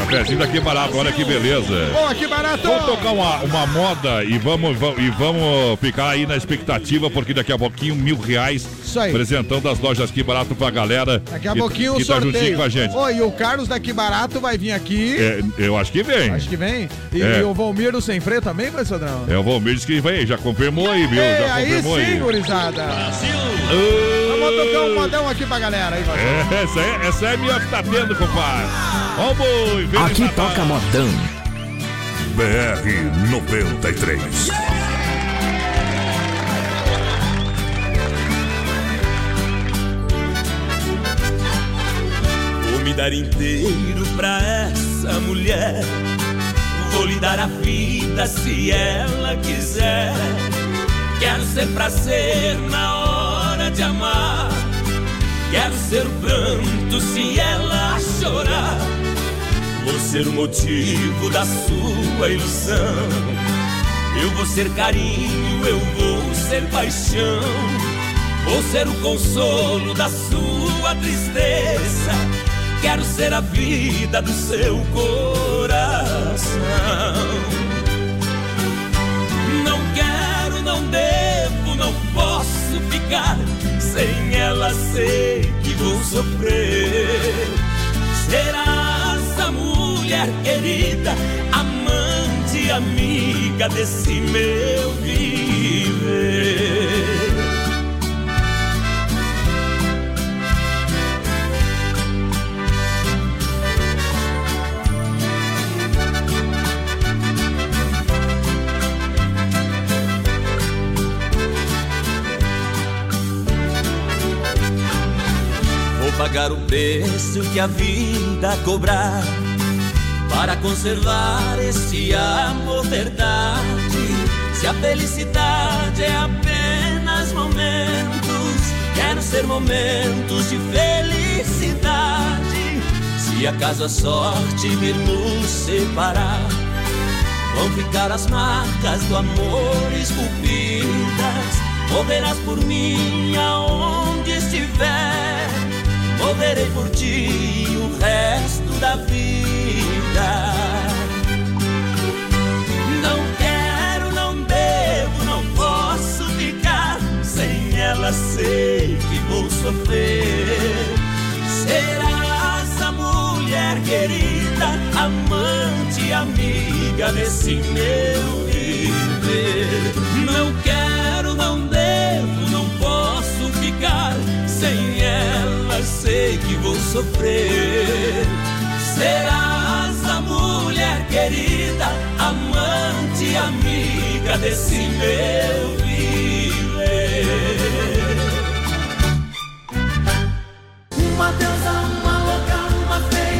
Isso. Cafezinho daqui barato, olha que beleza. Pô, que barato! Vamos tocar uma, uma moda e vamos, va- e vamos ficar aí na expectativa, porque daqui a pouquinho, mil reais. Isso aí. Apresentando as lojas aqui barato pra galera. Daqui a que, pouquinho que o tá juntinho sorteio. com a gente. Oi, e o Carlos daqui barato vai vir aqui. É, eu acho que vem. Acho que vem. E, É. o Valmir do Sem Freio também, vai, Sodrão? É o Valmir disse que vem, já confirmou aí, viu? Ei, Já aí confirmou sim, aí. gurizada. Ô, Vamos tocar um modão aqui pra galera aí. É, essa, é, essa é a minha que tá tendo, compadre. Ó, boi, vem Aqui toca modão. BR 93. Vou me dar inteiro pra essa mulher. Vou lhe dar a vida se ela quiser. Quero ser prazer na hora de amar. Quero ser o pranto se ela chorar. Vou ser o motivo da sua ilusão. Eu vou ser carinho, eu vou ser paixão. Vou ser o consolo da sua tristeza. Quero ser a vida do seu coração. Não quero, não devo, não posso ficar. Sem ela sei que vou sofrer. Serás a mulher querida, amante, amiga desse meu viver. Pagar o preço que a vida cobrar para conservar esse amor verdade. Se a felicidade é apenas momentos, quero ser momentos de felicidade. Se acaso a sorte vir nos separar, vão ficar as marcas do amor esculpidas. Morrerás por mim aonde estiver. Morrerei por ti o resto da vida. Não quero, não devo, não posso ficar. Sem ela sei que vou sofrer. Serás a mulher querida, amante, amiga desse meu viver. Não quero, não devo, sei que vou sofrer. Serás a mulher querida, amante, amiga desse meu viver. Uma deusa, uma louca, uma feiticeira.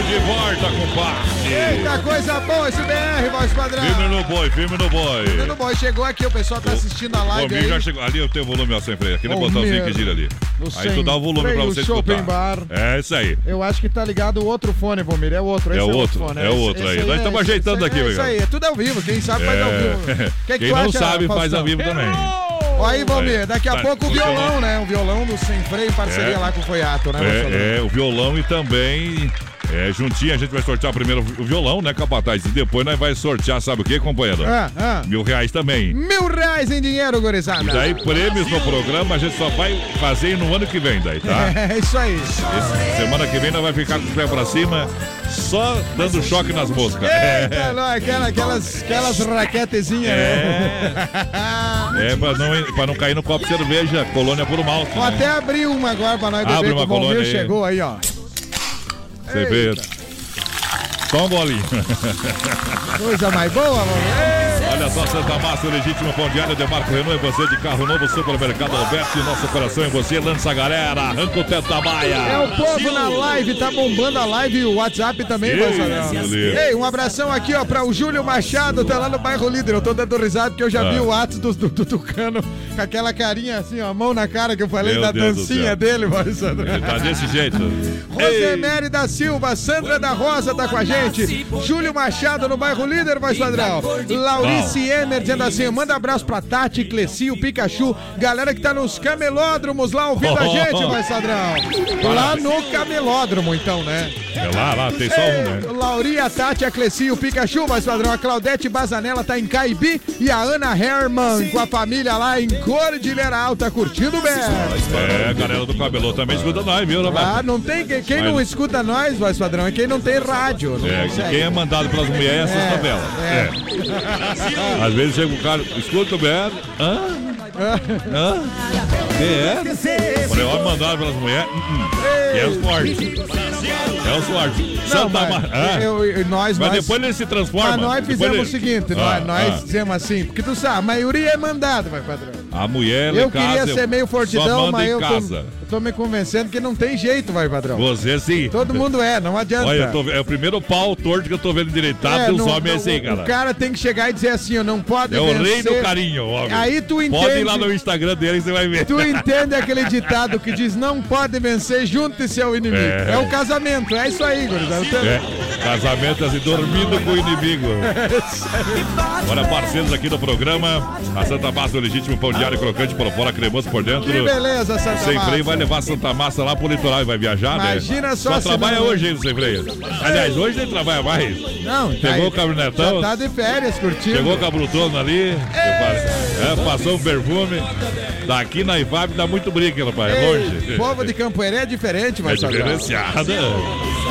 Tamo de volta, compadre. Eita, coisa boa esse BR, voz padrão. Firme no boi, firme no boi. Tudo bom, chegou aqui, o pessoal tá assistindo a live amigo já aí. chegou. Ali eu tenho o volume ó, sem freio. Aquele Ô, botãozinho meu, que gira ali. no Aí tu dá o volume pra você Shopping escutar. Bar. É isso aí. Eu acho que tá ligado o outro fone, Vomir. É o outro. É esse o outro, fone. é o outro esse aí. Nós estamos ajeitando aqui, É meu isso aí, é tudo ao vivo. Quem sabe faz ao vivo. É. Que que Quem não sabe faz ao vivo também. Aí, Valmir, daqui a Vai, pouco o violão, né? O violão do Sem Freio parceria É. lá com o Foiato, né? É, é, o violão e também. É, juntinho a gente vai sortear primeiro o violão, né, Capataz? E depois nós vai sortear, sabe o que, companheiro? Ah, ah. Mil reais também. Mil reais em dinheiro, gurizada. E daí, prêmios no programa, a gente só vai fazer no ano que vem, daí, tá? É isso aí. Esse- semana que vem nós vai ficar com os pés pra cima, só dando choque nas moscas. Eita, É, não, aquela, aquelas, aquelas raquetezinhas, né? é pra, não, pra não cair no copo de cerveja, colônia por malte. Vou até abrir uma agora pra nós Abre beber, que uma o colônia aí. chegou aí, ó. Você vê. Só um bolinho. Coisa mais boa, Valmir. Olha só, Santa Massa, o legítimo pão diário de Marco Renault. É você de carro novo, supermercado Alberto. E nosso coração é você. Lança a galera, arranca o teto da baia. É o povo na live, tá bombando a live e o WhatsApp também, Bolsonaro. sim. Ei, um abração aqui, ó, pra o Júlio Machado, tá lá no bairro Líder. Eu tô dando risada porque eu já Ah. vi o ato do, do, do Tucano com aquela carinha assim, ó, mão na cara que eu falei Meu da Deus dancinha dele, Bolsonaro. Ele tá desse jeito. Rosemary da Silva, Sandra da Rosa tá com a gente. Júlio Machado no bairro Líder, voz padrão. Laurinha Alice Emer dizendo assim: manda abraço pra Tati, Cleci, o Pikachu, galera que tá nos camelódromos lá ouvindo a gente, vai Sadrão. Lá no camelódromo, então, né? É lá, lá, tem só um, né? Lauria, a Tati, a Cleci, o Pikachu, mais padrão. A Claudete Bazanella tá em Caibi e a Ana Herman com a família lá em Cordilheira Alta, curtindo bem. É, a galera do cabelô também escuta nós, viu, né, Ah, não tem quem, quem não escuta nós, voz padrão, é quem não tem rádio. Não É, consegue. quem é mandado pelas mulheres é essas É, tabelas. é. É. Às vezes chega o cara, escuta o bem. Hã? Hã? Quem é? Falei, ó, mandado pelas mulheres. hum, hum. É os fortes. É fortes. Não, Santa mas Mar- Ah. eu- eu- nós, Mas nós- depois ele se transforma. Mas nós fizemos ele- o seguinte, Ah, nós, nós ah. dizemos assim, porque tu sabe, a maioria é mandado, vai padrão. A mulher Eu em casa, queria ser meio fortidão, mas eu casa. eu tô me convencendo que não tem jeito, vai padrão. Você sim. Todo mundo é, não adianta. Olha, eu tô- é o primeiro pau torto que eu tô vendo endireitado É, dos homens assim, cara. O cara tem que chegar e dizer assim, eu não pode É o rei vencer. do carinho, homem. Aí tu entende. Pode ir lá no Instagram dele você vai ver. Tu entende aquele ditado que diz não pode vencer, junte-se ao inimigo. É. É. o casamento, é isso aí, gurizada. Tô- É, casamento assim, dormindo com o inimigo. Olha, parceiros aqui do programa, a Santa Massa do Legítimo Pão Diário Crocante por fora, cremoso por dentro. Que beleza, Santa Sem freio vai levar Santa Massa lá pro litoral e vai viajar, Imagina né? só Só se trabalha não- hoje aí no Sem Freio. Aliás, hoje nem trabalha mais. Não, tá Pegou aí. o caminhonetão. Já tá de férias curtindo. Chegou com a Brutona ali, é, passou um perfume. Daqui na IFAB dá muito brinco, rapaz, é longe. povo de Campoeré é diferente, vai É diferenciada.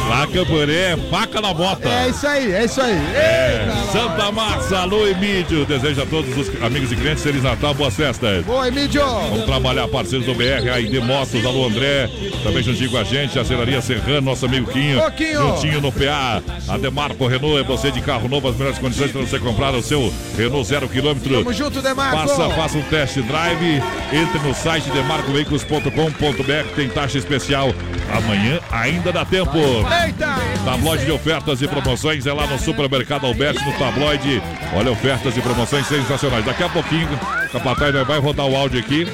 Lá Camporé é faca na bota. É isso aí, é isso aí. É, Santa Massa, alô Emílio. Desejo a todos os amigos e clientes Feliz Natal, boas festas. Boa, Emílio. Vamos trabalhar, parceiros do BR, AID Motos, alô André. Também juntinho com a gente, a Celaria Serrano, nosso amigo Quinho. Quinho. Juntinho no PA. A Demarco Renault, é você de carro novo, as melhores condições para você comprar o seu Renault zero quilômetro. Tamo junto, Demarco. Faça, faça um test drive. Entre no site demarcoveículos.com.br. Tem taxa especial. Amanhã ainda dá tempo. Eita! Tabloide de ofertas e promoções é lá no Supermercado Alberti, no Tabloide. Olha, ofertas e promoções sensacionais. Daqui a pouquinho, o Capataz vai rodar o áudio aqui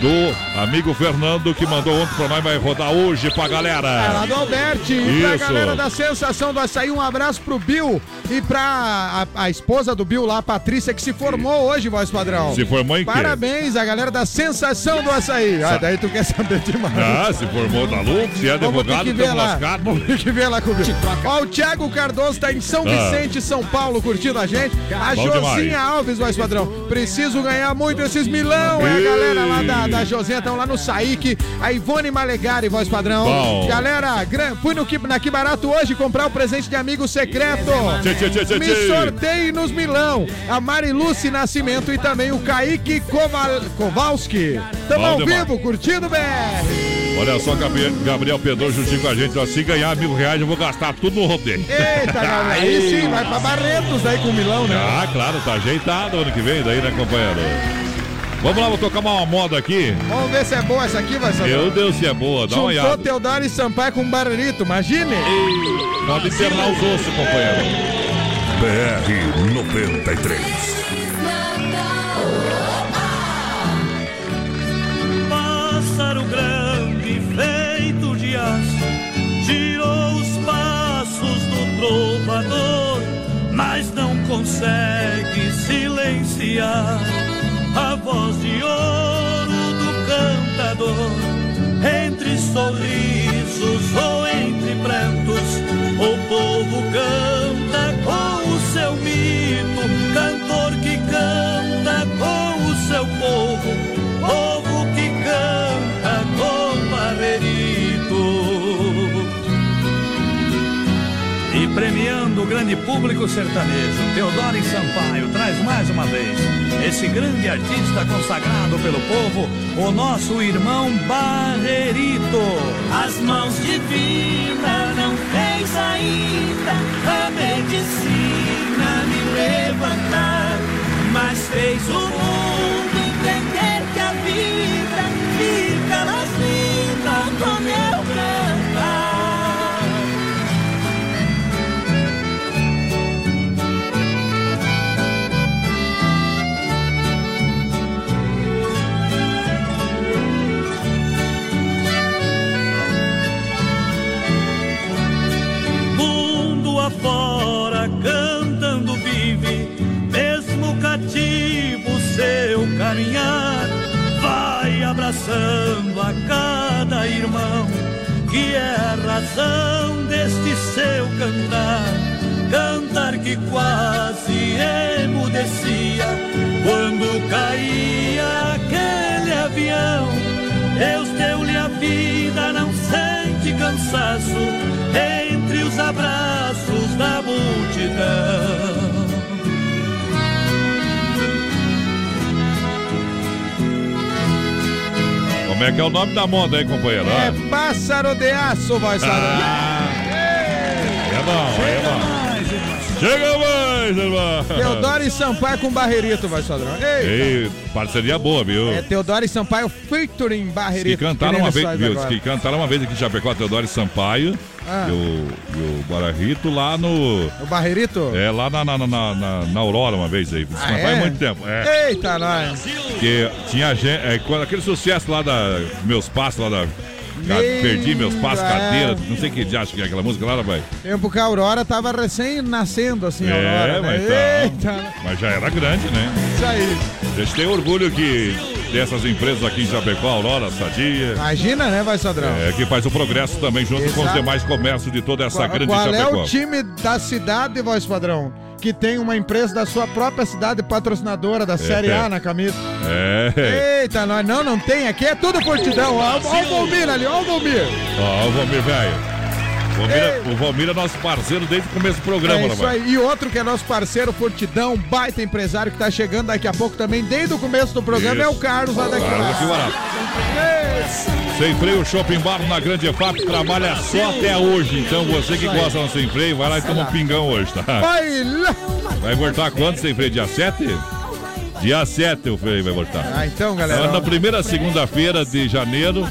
do amigo Fernando, que mandou ontem pra nós, vai rodar hoje pra É lá galera. do Alberti. E pra galera da sensação do açaí, um abraço pro Bill e pra a, a esposa do Bill lá, a Patrícia, que se formou hoje, voz padrão. Se formou em quê? Parabéns, a galera da sensação do açaí. Ah, daí tu quer saber demais. Ah, se formou da Lux, se é advogado, estamos lascados. Vamos ter que ver lá com o Bill. Ó, o Thiago Cardoso tá em São Ah. Vicente, São Paulo, curtindo a gente. A Bom Josinha demais. Alves, voz padrão. Preciso ganhar muito esses milão. É a galera lá da, da Josinha, estão lá no Saíque. A Ivone Malegari, voz padrão. Bom. Galera, fui no que, na Que Barato hoje comprar o presente de amigo secreto. Tchê, tchê, tchê, Me sorteio nos Milão. A Mariluce Nascimento e também o Kaique Koval- Kowalski. Tamo Bom ao demais. vivo, curtindo BR. Olha só, Gabriel, Pedro juntinho com a gente. Ó, se ganhar mil reais, eu vou gastar tudo no rodeio. Eita, galera. Aí sim, vai pra Barretos aí com o Milão, né? Ah, claro, tá ajeitado ano que vem, daí, né, companheiro? Vamos lá, vou tocar uma moda aqui. Vamos ver se é boa essa aqui, vai Meu Deus, se é boa, dá uma Juntou olhada. Teodoro e Sampaio com um barulhito, imagine. Pode internar os ossos, companheiro. BR 93. Pássaro grande feito de aço Girou os passos do trovador Mas não consegue silenciar voz de ouro do cantador Entre sorrisos premiando o grande público sertanejo Teodoro Sampaio traz mais uma vez Esse grande artista consagrado pelo povo O nosso irmão Barrerito As mãos divinas não fez ainda A medicina me levantar Mas fez o mundo entender que a vida fica mais linda com meu cantar. Afora cantando vive, mesmo cativo seu caminhar, vai abraçando a cada irmão, que é a razão deste seu cantar. Cantar que quase emudecia quando caía aquele avião. Deus deu-lhe a vida, não sente cansaço entre os abraços da multidão. Como é que é o nome da moda aí, companheiro? É Ah, pássaro de aço, voz padrão. é bom, é bom. Chega mais, irmão. Teodoro e Sampaio com Barreirito, voz padrão. Eita. Ei, parceria boa, viu? É Teodoro e Sampaio featuring Barreirito. que cantaram nem uma vez, viu? Agora. que cantaram uma vez aqui em Chapecó, Teodoro e Sampaio Ah. e, o, e o lá no. O Barreirito? É, lá na, na, na, na, na Aurora uma vez aí. Ah, faz é? muito tempo. É. Eita, nós. Porque tinha gente. É, aquele sucesso lá da. Meus passos lá da. Meu, perdi meus passos, carteira. Não sei que acha que é aquela música lá, rapaz. Tempo que a Aurora tava recém nascendo, assim, a É, Aurora. mas né? tá. Mas já era grande, né? Isso aí. A gente tem orgulho que dessas empresas aqui em Chapecó, Aurora, Sadia. Imagina, né, vai Sadrão? É, que faz o progresso também junto com os Exato. demais comércios de toda essa Qual, grande qual é Chapecó. o time da cidade, voz padrão? Que tem uma empresa da sua própria cidade patrocinadora da Série A na camisa. É. Eita, nós não, não tem. Aqui é tudo fortidão. Ó, ó o Valmir ali, ó o Valmir. Ó, o Valmir, velho. Valmir O Valmir é nosso parceiro desde o começo do programa, É né, isso aí. E outro que é nosso parceiro, Fortidão, baita empresário que tá chegando daqui a pouco também, desde o começo do programa, Isso. é o Carlos lá daqui. Carlos. Sem freio, Shopping Bar na Grande EFAP trabalha só até hoje. Então você que gosta do sem freio, vai lá e toma um pingão hoje, tá? Vai lá. Vai voltar quando sem freio? Dia 7? Dia 7 o freio vai voltar. Ah, então, galera. Na primeira segunda-feira de janeiro,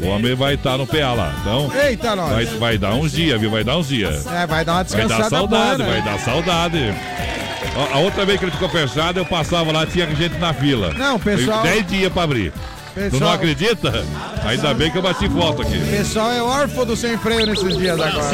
o homem vai estar no PA lá. Então, Eita, nós. vai, vai dar uns dias, viu? Vai dar uns dias. É, vai dar uma Vai descansada dar saudade, boa, né? vai dar saudade. Ó, A outra vez que ele ficou fechado, eu passava lá, tinha gente na fila. Não, pessoal- 10 dias pra abrir. Tu não Pessoal- acredita? Ainda bem que eu bati foto aqui. O pessoal é órfão do sem freio nesses dias agora.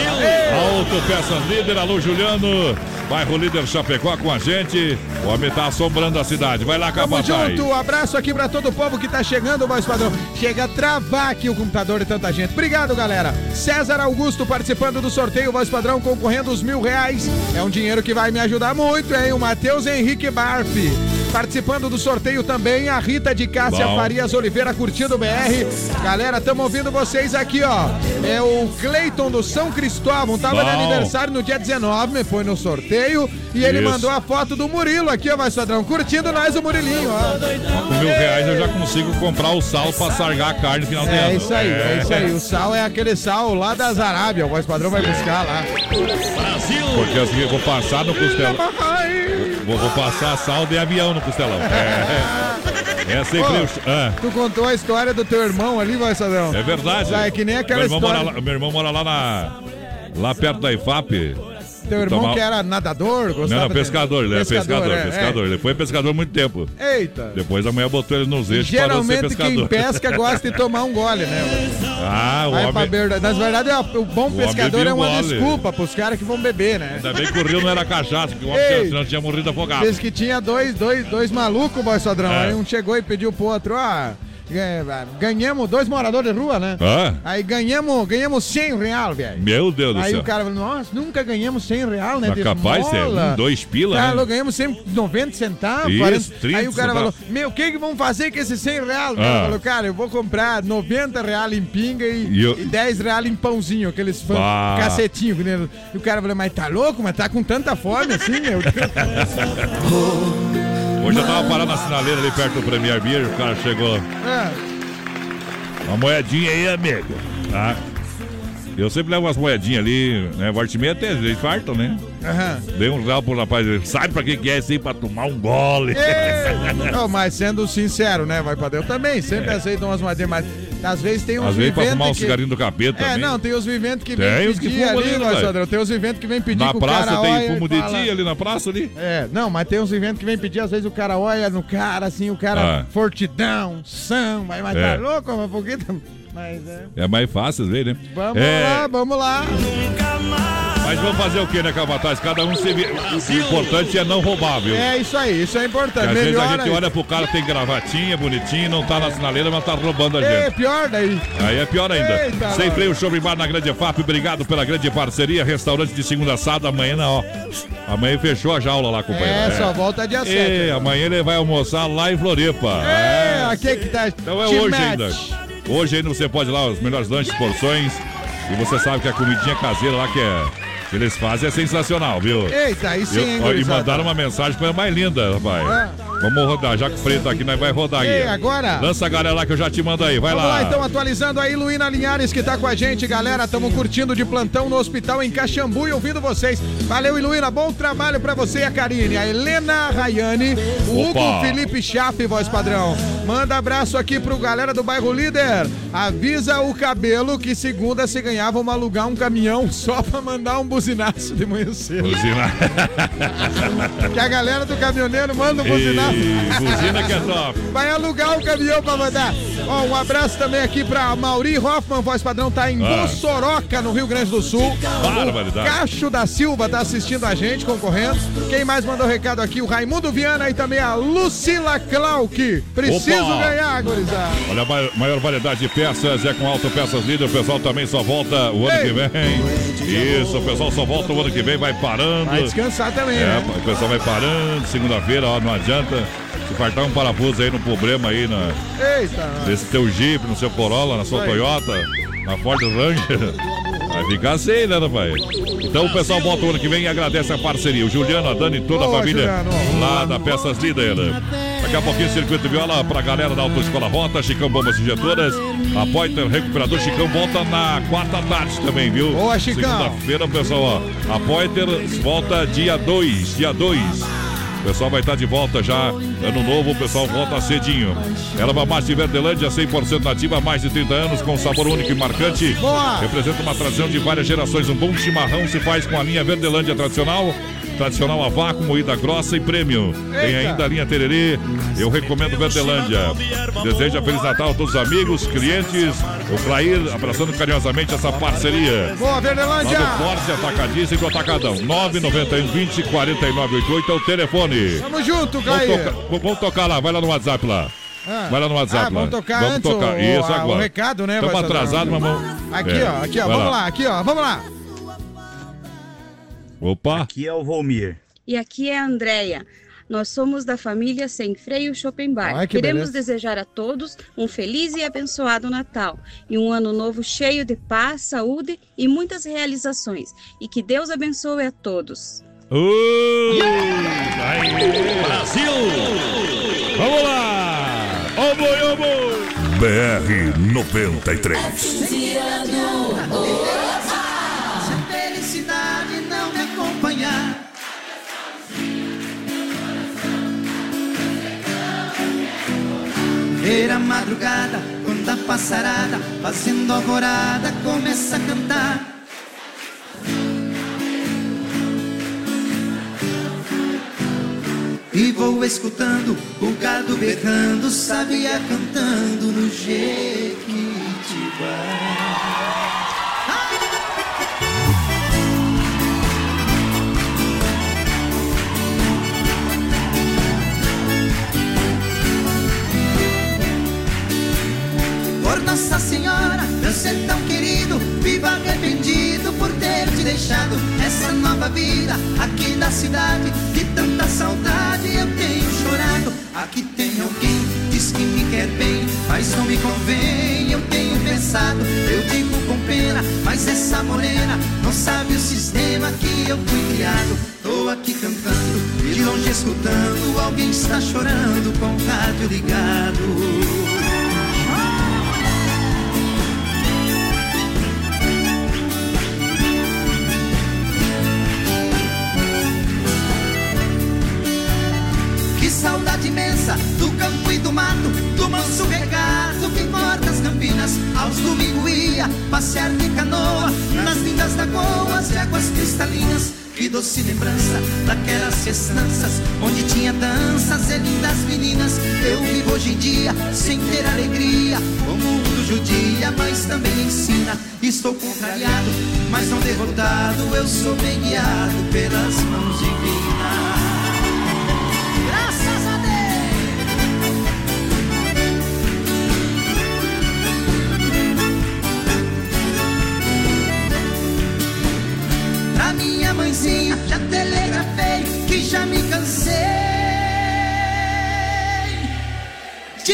Autopeças Líder, alô Juliano. Bairro Líder Chapecó com a gente. O homem tá assombrando a cidade. Vai lá, Tamo Capataz. junto, um abraço aqui pra todo o povo que tá chegando, voz padrão. Chega a travar aqui o computador de tanta gente. Obrigado, galera. César Augusto participando do sorteio, voz padrão, concorrendo os mil reais. É um dinheiro que vai me ajudar muito, hein? O Matheus Henrique Barfi. Participando do sorteio também, a Rita de Cássia Bom. Farias Oliveira curtindo o BR. Galera, tamo ouvindo vocês aqui, ó. É o Cleiton do São Cristóvão, tava de Bom. aniversário no dia 19, foi no sorteio. E ele Isso. mandou a foto do Murilo aqui, ó, voz padrão, curtindo nós o Murilinho, ó. Com mil reais eu já consigo comprar o sal pra sargar a carne no final do ano. É isso aí, é isso aí. O sal é aquele sal lá das Arábia. O voz padrão vai buscar lá. Porque assim, eu vou passar no costelão. Vou, vou passar sal de avião no costelão. É, é sempre. Ô, ah, Tu contou a história do teu irmão ali, voz padrão. é verdade. Ah, é que nem aquela meu irmão história. Mora lá, meu irmão mora lá na. Lá perto da IFAP. Teu irmão Toma- que era nadador, Não, gostava não, pescador, ele é pescador, é, pescador. Ele foi pescador muito tempo. é. Eita. Depois a mulher botou ele nos eixos de ser Geralmente quem pescador. pesca gosta de tomar um gole, né? Ah, o Vai homem. beira. Nas verdade, é- o bom homem pescador é uma gole. desculpa pros caras que vão beber, né? Ainda bem que o rio não era cachaça, que o homem Ei. tinha, tinha morrido afogado. Diz que tinha dois, dois, dois malucos, voz padrão. É. Aí um chegou e pediu pro outro, ó. é, ganhamos dois moradores de rua, né? Hã? Aí ganhamos, ganhamos 100 real, velho. Meu Deus do Aí céu. o cara falou, nossa, nunca ganhamos 100 real, né? Mas de capaz, é esmola." um, dois pila, Cara, né? ganhamos sempre 90 centavos, Isso, 40. 30 Aí o cara centavos. falou, meu, o que que vão fazer com esses 100 reais? Ah. Falou, cara, eu vou comprar 90 real em pinga e, E eu- e 10 real em pãozinho, aqueles fã, Ah. cacetinho. né? E o cara falou, mas tá louco? Mas tá com tanta fome assim, meu? Hoje eu tava parado na sinaleira ali perto do Premier Beer, o cara chegou. É. Uma moedinha aí, amigo. Tá? Eu sempre levo umas moedinhas ali, né? Volte e meia até, eles fartam, né? Aham. Dei um real pro rapaz, ele sabe pra que que é isso aí? Pra tomar um gole. Não, mas sendo sincero, né, vai pra Deus, eu também sempre aceito umas madeiras, mas às vezes tem uns. Às vezes pra viventes fumar um que... cigarrinho do capeta É, também. não, tem os viventes que Tem vêm os que pedir fumam ali, ali, padrão. Tem os viventes que vêm pedir Na praça cara tem fumo de fala- dia ali na praça ali. É, não, mas tem uns eventos que vem pedir, às vezes o cara olha no cara, assim, o cara Ah. fortidão, samba, mas É. tá louco, mas por que tá- Mas é. É mais fácil às vezes, né? Vamos é, lá, vamos lá. Mas vamos fazer o que, né, Capataz? Cada um se. O importante é não roubar, viu? É isso aí, isso é Porque importante. às vezes a gente olha pro cara, tem gravatinha, bonitinho, não tá na sinaleira, mas tá roubando a gente. É, pior daí. Aí é pior ainda. Eita, Sem freio, show bar na Grande FAP. Obrigado pela grande parceria. Restaurante de segunda a sábado. Amanhã não, ó. Amanhã fechou a jaula lá, companheiro. É, só volta dia 7. E amanhã ele vai almoçar lá em Floripa. É, aqui que tá. Então é hoje mete. ainda. Hoje ainda você pode ir lá, os melhores lanches, porções. E você sabe que a comidinha caseira lá que é. Que eles fazem é sensacional, viu? Eita, aí sim, Eu- hein, e mandaram uma mensagem que é mais linda, rapaz. Vamos rodar, já que o Preto tá aqui, nós vai rodar. E agora? Lança a galera lá que eu já te mando aí, vai Vamos lá. lá, então, atualizando aí, Luína Linhares, que tá com a gente, galera. Estamos curtindo de plantão no hospital em Caxambu e ouvindo vocês. Valeu, Luína. Bom trabalho pra você e a Karine. A Helena Rayane, o Opa. Hugo Felipe Chape, voz padrão. Manda abraço aqui pro galera do bairro Líder. Avisa o cabelo que segunda se ganhava uma alugar um caminhão só pra mandar um buzinaço de manhã cedo. Buzina. Que a galera do caminhoneiro manda um buzinaço. Buzina que é top. Vai alugar o caminhão pra mandar. Ó, um abraço também aqui pra Mauri Hoffman, voz padrão, tá em Ah. Bossoroca, no Rio Grande do Sul. Barbaridade. O Cacho da Silva tá assistindo a gente, concorrendo. Quem mais mandou recado aqui? O Raimundo Viana e também a Lucila Clauck. Preciso Opa. ganhar, gurizada. Olha, a mai- maior variedade de peças é com Autopeças Líder. O pessoal também só volta o ano Ei. que vem. Isso, o pessoal só volta o ano que vem, vai parando. Vai descansar também, É, né? o pessoal vai parando. Segunda-feira, ó, não adianta. Se faltar um parafuso aí no problema aí, na, Eita. nesse teu Jeep, no seu Corolla, na sua Vai. Toyota, na Ford Ranger. Vai ficar assim, né, rapaz? Então o pessoal volta o ano que vem e agradece a parceria. O Juliano, a Dani e toda a família lá da Peças Líder. Daqui a pouquinho, circuito viola pra galera da Autoescola Rota, Chicão Bombas Injetoras, a Poiter Recuperador. Chicão volta na quarta tarde também, viu? Boa, Chicão. Segunda-feira, pessoal, ó. A Poiter volta dia 2, dia 2. O pessoal vai estar de volta já. Ano novo, o pessoal volta cedinho. Erva mate Verdelândia, 100% nativa, há mais de 30 anos, com sabor único e marcante. Boa! Representa uma tradição de várias gerações. Um bom chimarrão se faz com a linha Verdelândia tradicional. Tradicional a vácuo, moída grossa e prêmio. Tem ainda a linha Tererê. Eu recomendo Verdelândia. Deseja Feliz Natal a todos os amigos, clientes. O Clair abraçando carinhosamente essa parceria. Boa, Lá Verdelândia. do Forte Atacadista e do Atacadão. 991 20 4988 é o telefone. Tamo junto, Clair. vamos tocar lá, vai lá no WhatsApp lá. Ah. Vai lá no WhatsApp Ah, vamos lá. tocar vamos antes tocar. o- Isso a- o agora. recado, né, Estamos atrasados, mas vamos. Aqui, É, ó, aqui, ó. vai Vamos lá, aqui, ó. Vamos lá. Opa. Aqui é o Volmir. E aqui é a Andrea. Nós somos da família Sem Freio Shopping Bar. Ai, que Queremos beleza. desejar a todos um feliz e abençoado Natal e um ano novo cheio de paz, saúde e muitas realizações. E que Deus abençoe a todos. Uh! Brasil! Vamos lá! Ô boi! BR 93. Se a felicidade não me acompanhar. Ver a madrugada, quando a passarada, fazendo alvorada, começa a cantar. E vou escutando o gado berrando, sabia cantando no Jequitibá. Por Nossa Senhora, meu ser tão querido, viva arrependido por ter te deixado essa nova vida aqui da cidade. Que tanta saudade eu tenho chorado. Aqui tem alguém, diz que me quer bem, mas não me convém. Eu tenho pensado, eu digo com pena, mas essa morena não sabe o sistema que eu fui criado. Tô aqui cantando, de longe escutando, alguém está chorando com o rádio ligado. Saudade imensa do campo e do mato, do manso regato que corta as campinas. Aos domingos ia passear de canoa nas lindas lagoas e águas cristalinas. Que doce lembrança daquelas festanças onde tinha danças e lindas meninas. Eu vivo hoje em dia sem ter alegria. O mundo judia, mas também ensina. Estou contrariado, mas não derrotado, eu sou bem guiado pelas mãos divinas.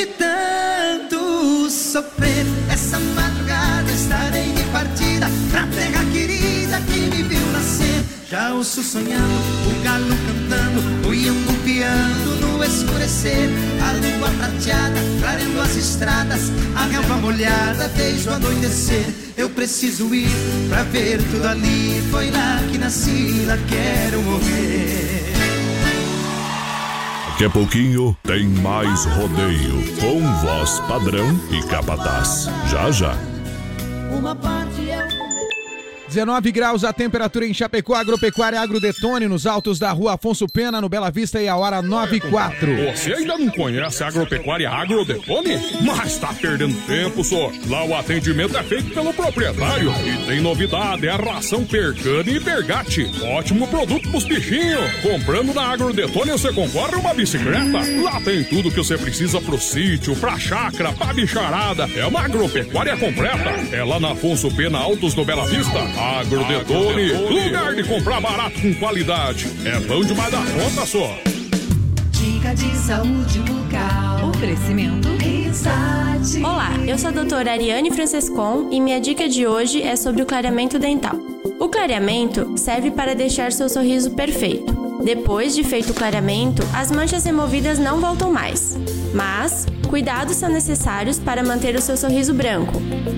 De tanto sofrer. Essa madrugada estarei de partida pra terra querida que me viu nascer. Já ouço sonhando, o galo cantando, o iambu piando no escurecer. A lua prateada, clareando as estradas, a relva molhada fez o anoitecer. Eu preciso ir pra ver tudo ali. Foi lá que nasci, lá quero morrer. Daqui a pouquinho tem mais rodeio com voz padrão e capataz. Já já. Uma 19 graus a temperatura em Chapecó, Agropecuária Agrodetone, nos altos da rua Afonso Pena, no Bela Vista e a hora 9 e 4. Você ainda não conhece a Agropecuária Agrodetone? Mas tá perdendo tempo, só. Lá o atendimento é feito pelo proprietário. E tem novidade, é a ração Percane e Pergate. Ótimo produto pros bichinhos. Comprando na Agrodetone você concorre uma bicicleta. Lá tem tudo que você precisa pro sítio, pra chácara, pra bicharada. É uma agropecuária completa. É lá na Afonso Pena Altos do Bela Vista. Agrodetone, lugar de comprar barato com qualidade. É bom demais da conta só. Dica de saúde bucal. Oferecimento Risate. Olá, eu sou a doutora Ariane Francescon e minha dica de hoje é sobre o clareamento dental. O clareamento serve para deixar seu sorriso perfeito. Depois de feito o clareamento, as manchas removidas não voltam mais. Mas, cuidados são necessários para manter o seu sorriso branco,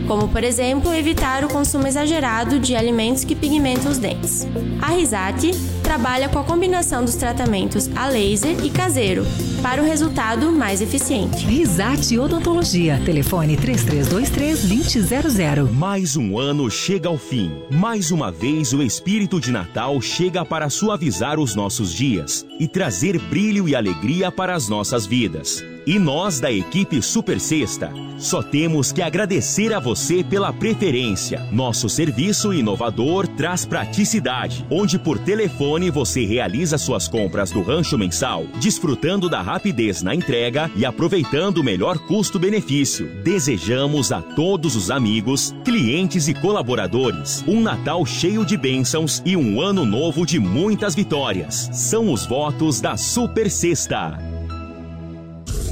como por exemplo evitar o consumo exagerado de alimentos que pigmentam os dentes. A Risate trabalha com a combinação dos tratamentos a laser e caseiro para o resultado mais eficiente. Risate Odontologia. Telefone 3323-2000. Mais um ano chega ao fim. Mais uma vez o espírito de Natal chega para suavizar os nossos dias e trazer brilho e alegria para as nossas vidas. E nós da equipe Super Sexta só temos que agradecer a você pela preferência. Nosso serviço inovador traz praticidade, onde por telefone você realiza suas compras do rancho mensal, desfrutando da rapidez na entrega e aproveitando o melhor custo-benefício. Desejamos a todos os amigos, clientes e colaboradores um Natal cheio de bênçãos e um ano novo de muitas vitórias. São os votos da Super Sexta.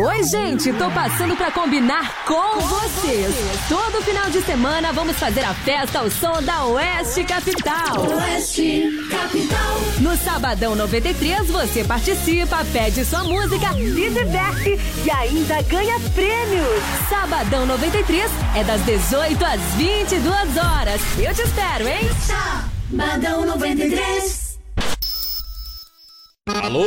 Oi, gente, tô passando pra combinar com, vocês. Todo final de semana vamos fazer a festa ao som da Oeste Capital. Oeste Capital. No Sabadão 93, você participa, pede sua música, se diverte e ainda ganha prêmios. Sabadão 93 é das 18 às 22 horas. Eu te espero, hein? Sabadão 93. Alô,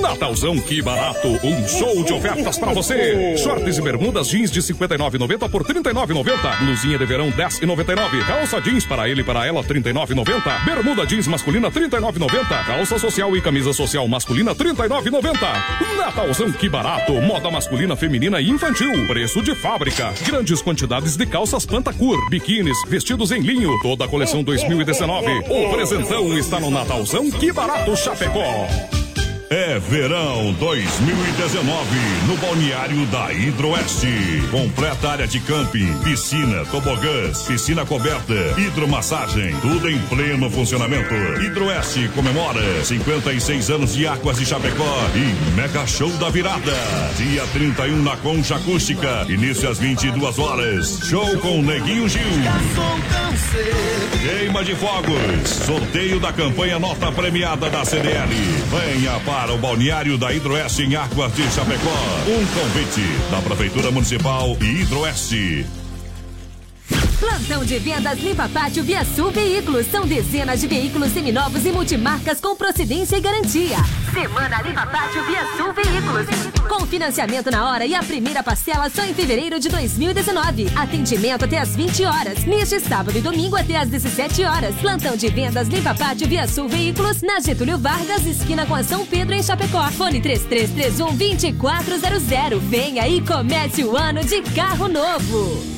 Natalzão, que barato! Um show de ofertas pra você! Shorts e bermudas jeans de 59,90 por 39,90. Blusinha de verão 10,99. Calça jeans para ele e para ela 39,90. Bermuda jeans masculina 39,90. Calça social e camisa social masculina 39,90. Natalzão, que barato! Moda masculina, feminina e infantil. Preço de fábrica. Grandes quantidades de calças Pantacur, biquínis, vestidos em linho. Toda a coleção 2019. O presentão está no Natalzão, que barato Chapecó. É verão 2019 no balneário da Hidroeste. Completa área de camping, piscina, tobogãs, piscina coberta, hidromassagem, tudo em pleno funcionamento. Hidroeste comemora 56 anos de Águas de Chapecó e Mega Show da Virada. Dia 31 na Concha Acústica, início às 22 horas. Show com Neguinho Gil. Queima de fogos. Sorteio da campanha Nota Premiada da CDL. Venha para o balneário da Hidroeste em Águas de Chapecó. Um convite da Prefeitura Municipal e Hidroeste. Plantão de vendas Limpa Pátio Via Sul Veículos. São dezenas de veículos seminovos e multimarcas com procedência e garantia. Semana Limpa Pátio Via Sul Veículos. Com financiamento na hora e a primeira parcela só em fevereiro de 2019. Atendimento até às 20 horas. Neste sábado e domingo até às 17 horas. Plantão de vendas Limpa Pátio Via Sul Veículos. Na Getúlio Vargas, esquina com a São Pedro em Chapecó. Fone 3331 2400. Venha e comece o ano de carro novo.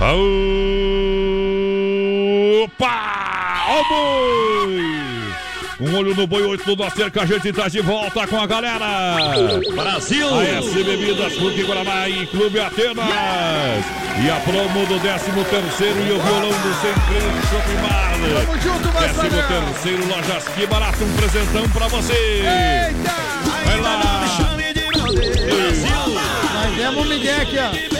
Opa! Ó boi! Um olho no boi, oito no cerca, a gente tá de volta com a galera. Brasil! A S Bebidas, Fruque Guaraná e Clube Atenas. E a promo do 13 terceiro e o violão do Centro de Sopimar. Tamo junto, vai, 13 terceiro, Lojas Que Barato, um presentão pra você. Eita! Vai lá! Nós demos um migué aqui, ó.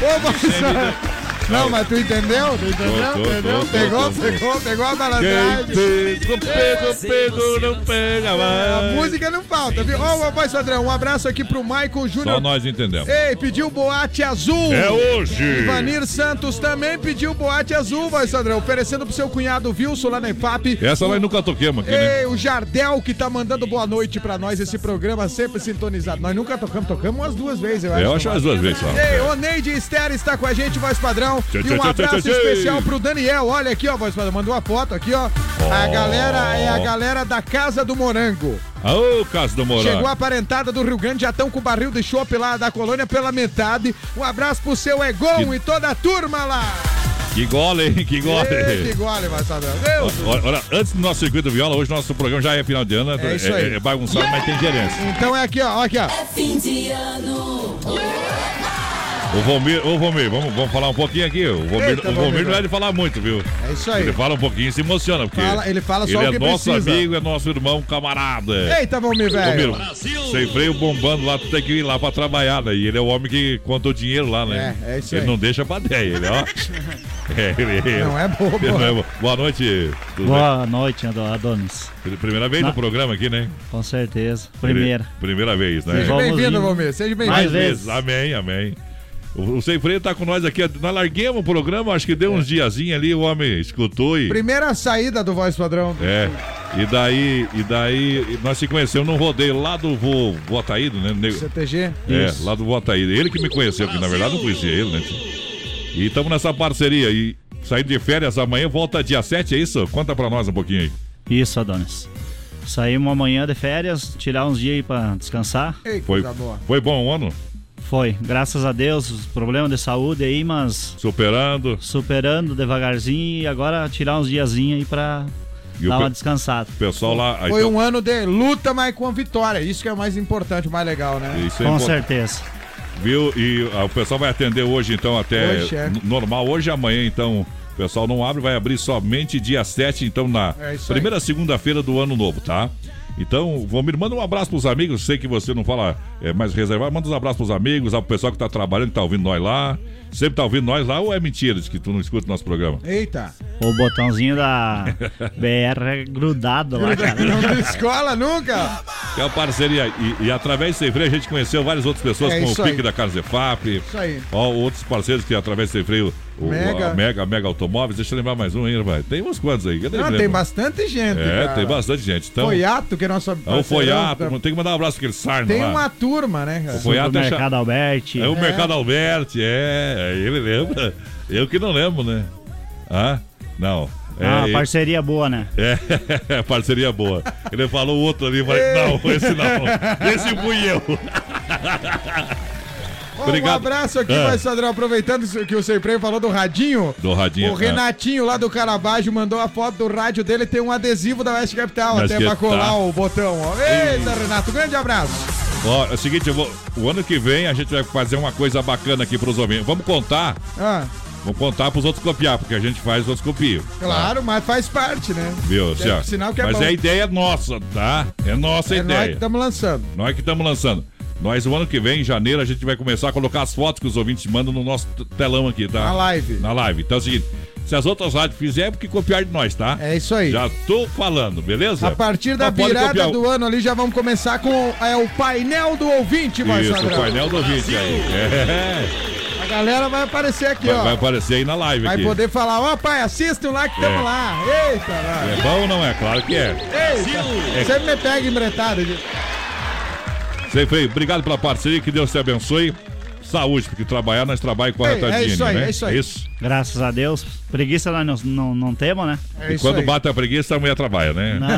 Ô, Marcelo. Não, mas tu entendeu? Tu entendeu? Tô, tô, entendeu? tô, pegou, tô, tô. pegou, pegou a malandragem. pegou, pegou, pegou, não pega A mais. música não falta, viu? Ô, voz padrão, um abraço aqui pro Michael Júnior. Só nós entendemos. Ei, pediu boate azul. É hoje. Ivanir Santos também pediu boate azul, voz padrão, oferecendo pro seu cunhado Wilson lá na EFAP. Essa nós nunca toquemos aqui, né? Ei, o Jardel que tá mandando boa noite pra nós, esse programa sempre sintonizado. Nós nunca tocamos, tocamos umas duas vezes, eu acho. Eu acho as duas vezes só. Ei, o Neide Esther está com a gente, voz padrão. Tchê, E um tchê, abraço tchê, especial pro Daniel. Olha aqui, ó, voz. Mandou uma foto aqui, ó. A galera é a galera da Casa do Morango. Ô, Cássio do Morango. Chegou a parentada do Rio Grande, já estão com o barril de chopp lá da colônia pela metade. Um abraço pro seu Egon Que- e toda a turma lá. Que gole, hein? Que gole. Ei, que gole. Meu Olha, olha, antes do nosso circuito viola, hoje nosso programa já é final de ano. É isso aí. É, bagunçado, mas tem gerência. Então é aqui, ó, aqui, ó. Fim de ano. O Vomir, ô Vomir, vamos, vamos falar um pouquinho aqui. O Vomir, Eita, o Vomir Vomir. não é de falar muito, viu? É isso aí. Ele fala um pouquinho e se emociona, porque Fala- ele fala só ele o que é nosso precisa. amigo, é nosso irmão, camarada. Eita, Valmir, velho. Vomir, sem freio bombando lá, tu tem que ir lá pra trabalhar, né? E ele é o homem que conta o dinheiro lá, né? É, é isso Ele aí. não deixa pra ideia, ele, ó. É, ele, Não é bobo. ele não é bobo. Boa noite. tudo Boa noite, Ado- Adonis. bem? Primeira vez Na- no programa aqui, né? Com certeza. Primeira. Primeira vez, né? Seja bem-vindo, indo. Valmir. Seja Mais bem-vindo. vezes. Amém, amém. O, o Sem Freio tá com nós aqui. Nós larguemos o programa, acho que deu uns diazinhos ali, o homem escutou e. Primeira saída do voz padrão. É. E daí, e daí nós se conhecemos num rodeio lá do Vô Ataído, né? Nego- CTG. É, Isso. lá do Vô Ataído. Ele que me conheceu, que na verdade eu não conhecia ele, né? E estamos nessa parceria. E saindo de férias amanhã, volta dia 7, é isso? Conta pra nós um pouquinho aí. Isso, Adonis. Saímos amanhã de férias, tirar uns dias aí pra descansar. Ei, Foi, boa. foi bom o ano? Foi, graças a Deus, os problemas de saúde aí, mas Superando. superando devagarzinho e agora tirar uns diazinhos aí pra E o dar pe- uma descansada. O pessoal lá. aí Foi então- um ano de luta, mas com vitória. Isso que é o mais importante, o mais legal, né? Isso é Com importante. certeza. Viu? E ah, o pessoal vai atender hoje, então, até Hoje, é. normal, hoje e amanhã, então. O pessoal não abre, vai abrir somente dia 7, então, na É primeira segunda-feira do ano novo, tá? Então, Vomir, manda um abraço pros amigos. Sei que você não fala é, mais reservado, manda uns abraços pros amigos, ao pessoal que tá trabalhando, que tá ouvindo nós lá. Sempre tá ouvindo nós lá ou é mentira de que tu não escuta o nosso programa? Eita. O botãozinho da BR é grudado lá, cara. Não escola nunca. É uma parceria. E, e através do Sem Freio a gente conheceu várias outras pessoas, É como o Pique aí. da Carlos Zefap. Isso aí. Ó, outros parceiros que através do Sem Freio, o Mega. a Mega, Mega Automóveis. Deixa eu lembrar mais um aí, vai. Tem uns quantos aí? Cadê Não, tem bastante gente. É, cara. tem bastante gente. Então, Foiato, que é nosso é o Foiato. tá- Tem que mandar um abraço pra aquele Sarno Tem lá. uma turma, né, cara? O Foiato é, Mercado cha- Alberti. é o Mercado Alberti, é. Ele lembra. Eu que não lembro, né? Ah, não. É, Ah, ele- parceria boa, né? É, parceria boa. Ele falou o outro ali, mas não, esse não. Esse fui eu. Obrigado. Um abraço aqui, Ah. vai, Sadrão, aproveitando isso que o Sem Freio falou do radinho. Do radinho, O ah. Renatinho lá do Carabajo mandou a foto do rádio dele, tem um adesivo da Oeste Capital até pra colar o botão, ó. Eita, Renato, grande abraço. Ó, é o seguinte, eu vou, o ano que vem a gente vai fazer uma coisa bacana aqui pros ouvintes. Vamos contar, Ah, vamos contar pros outros copiar, porque a gente faz, os outros copiam. claro, mas faz parte, né? Viu, É, Céu? sinal que é Mas bom. é a ideia nossa, tá? É nossa É nós que ideia. estamos lançando. Nós que estamos lançando. Nós, o ano que vem, em janeiro, a gente vai começar a colocar as fotos que os ouvintes mandam no nosso telão aqui, tá? Na live. Na live. Então é o seguinte, se as outras rádios fizerem, é porque copiar de nós, tá? É isso aí. Já tô falando, beleza? A partir da Mas virada do ano ali, já vamos começar com é, o painel do ouvinte, vai, Isso, o painel do ouvinte aí. É. A galera vai aparecer aqui, Vai, ó. vai aparecer aí na live Vai aqui. poder falar, ó, pai, assistam lá que estamos É. lá. Eita, lá. É bom ou não é? Claro que é. Eita. É. Sempre me pega embretado. Sempre, obrigado pela parceria, que Deus te abençoe. Saúde, porque trabalhar, nós trabalhamos corretamente, é isso aí, né? é isso aí. Graças a Deus. Preguiça nós não, não, não temos, né? e quando bate a preguiça, a mulher trabalha, né? Não,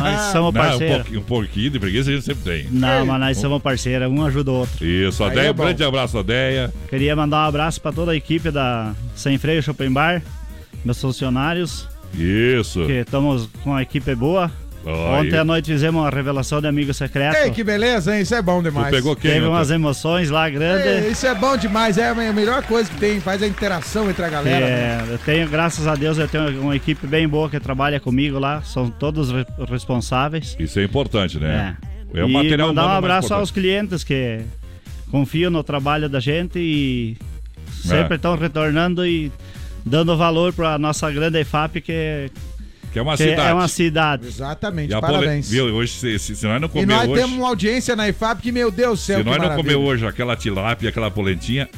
nós somos Não, um, parceiros. pouquinho, um pouquinho de preguiça a gente sempre tem. Não, mas nós somos parceiros, um ajuda o outro. Isso, a Aí Deia, é um grande abraço a Deia. Queria mandar um abraço para toda a equipe da Sem Freio Shopping Bar, meus funcionários, Isso. que estamos com a equipe boa. Ontem aí. à noite fizemos uma revelação de amigo secreto. Ei, que beleza, hein? Isso é bom demais. Teve umas emoções lá grandes. Ei, isso é bom demais, é a melhor coisa que tem, faz a interação entre a galera. né? É, eu tenho, graças a Deus, eu tenho uma equipe bem boa que trabalha comigo lá, são todos re- responsáveis. Isso é importante, né? É, o e material mandar um abraço aos clientes que confiam no trabalho da gente e sempre É. estão retornando e dando valor para a nossa grande EFAP, que, Que é uma que cidade. é uma cidade. Exatamente, E parabéns. Viu, hoje, se, se, se nós não E comer nós hoje. temos uma audiência na IFAP que, meu Deus do céu, Se que nós não comer hoje aquela tilápia, aquela polentinha,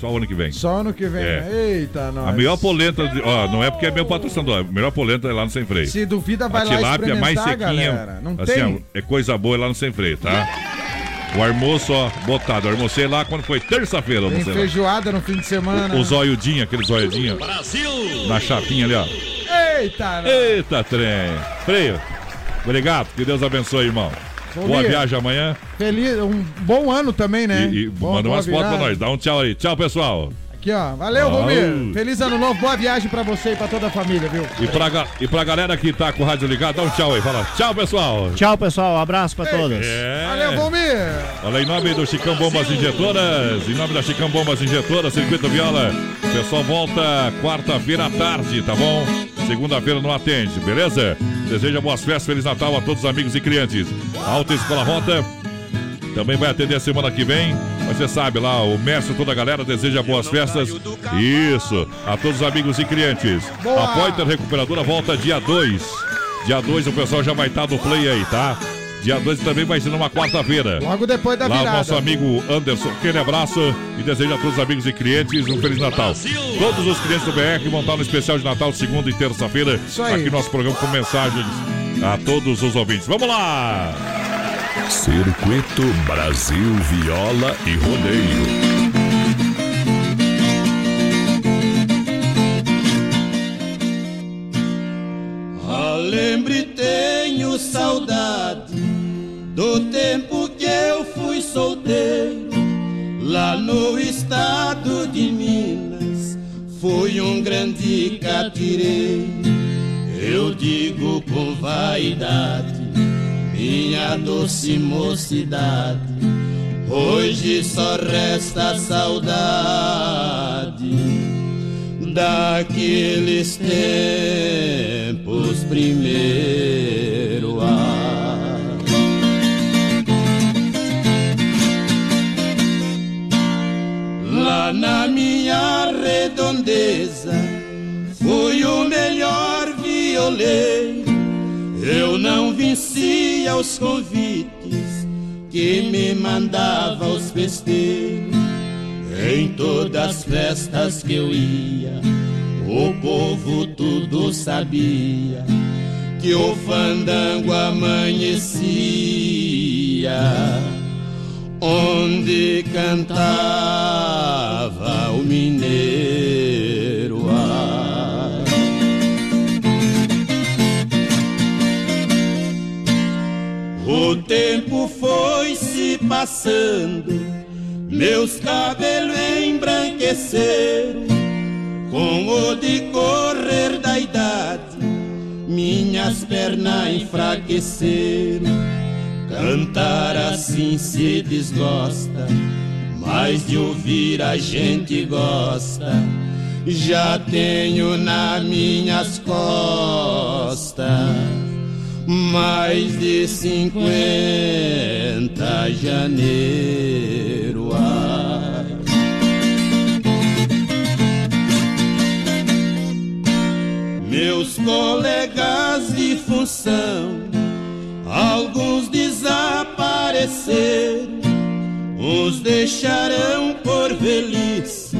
só o ano que vem. Só ano que vem, É. né? Eita, nós. A melhor polenta, de- ó, não é porque é meu patrocinador, a melhor polenta é lá no Sem Freio. Se duvida, vai a lá tilápia mais experimentar, sequinha, galera. Não assim, tem. ó, é coisa boa lá no Sem Freio, tá? O almoço, ó, botado. Almocei lá quando foi terça-feira. Tem almocei lá. feijoada no fim de semana. O, o zoiudinho, aquele zoiudinho. Brasil! Na chapinha ali, ó. Eita. Eita, trem. Freio. Obrigado. Que Deus abençoe, irmão. Bom Boa dia. viagem amanhã. Feliz, um bom ano também, né? E, e Bom- manda umas fotos pra nós. Dá um tchau aí. Tchau, pessoal. Aqui, ó. Valeu, Au. Romir. Feliz ano novo, boa viagem pra você e pra toda a família, viu? E pra, ga- e pra galera que tá com o rádio ligado, dá um tchau aí. Fala tchau, pessoal. Tchau, pessoal. Um abraço para todos. É. Valeu, Romir. Olha, em nome do Chicão Bombas Injetoras, em nome da Chicão Bombas Injetoras, Circuito Viola, o pessoal volta quarta-feira à tarde, tá bom? Segunda-feira não atende, beleza? Deseja boas festas, Feliz Natal a todos os amigos e clientes. Alta Escola Rota também vai atender a semana que vem. Mas você sabe lá, o Mércio, toda a galera deseja boas festas. Isso, a todos os amigos e clientes. Boa. A Pointer Recuperadora volta dia 2. Dia 2 o pessoal já vai estar no play aí, tá? Dia 2 também vai ser numa quarta-feira. Logo depois da Lá o virada. nosso amigo Anderson, aquele abraço e desejo a todos os amigos e clientes um Feliz Natal. Todos os clientes do BR vão estar no especial de Natal, segunda e terça-feira, aqui no nosso programa com mensagens a todos os ouvintes. Vamos lá! Circuito Brasil Viola e Rodeio. Alembre tenho saudade do tempo que eu fui solteiro lá no estado de Minas. Fui um grande catireiro, eu digo com vaidade, minha doce mocidade. Hoje só resta saudade daqueles tempos primeiro. Lá na minha redondeza fui o melhor violeiro. Eu não vencia os convites que me mandava aos festeiros. Em todas as festas que eu ia, o povo tudo sabia que o fandango amanhecia, onde cantava o mineiro. O tempo foi se passando Meus cabelos embranqueceram com o decorrer da idade. Minhas pernas enfraqueceram. Cantar assim se desgosta, mas de ouvir a gente gosta. Já tenho nas minhas costas mais de cinquenta janeiro. Ai. Meus colegas de função, alguns desapareceram, uns deixarão por velhice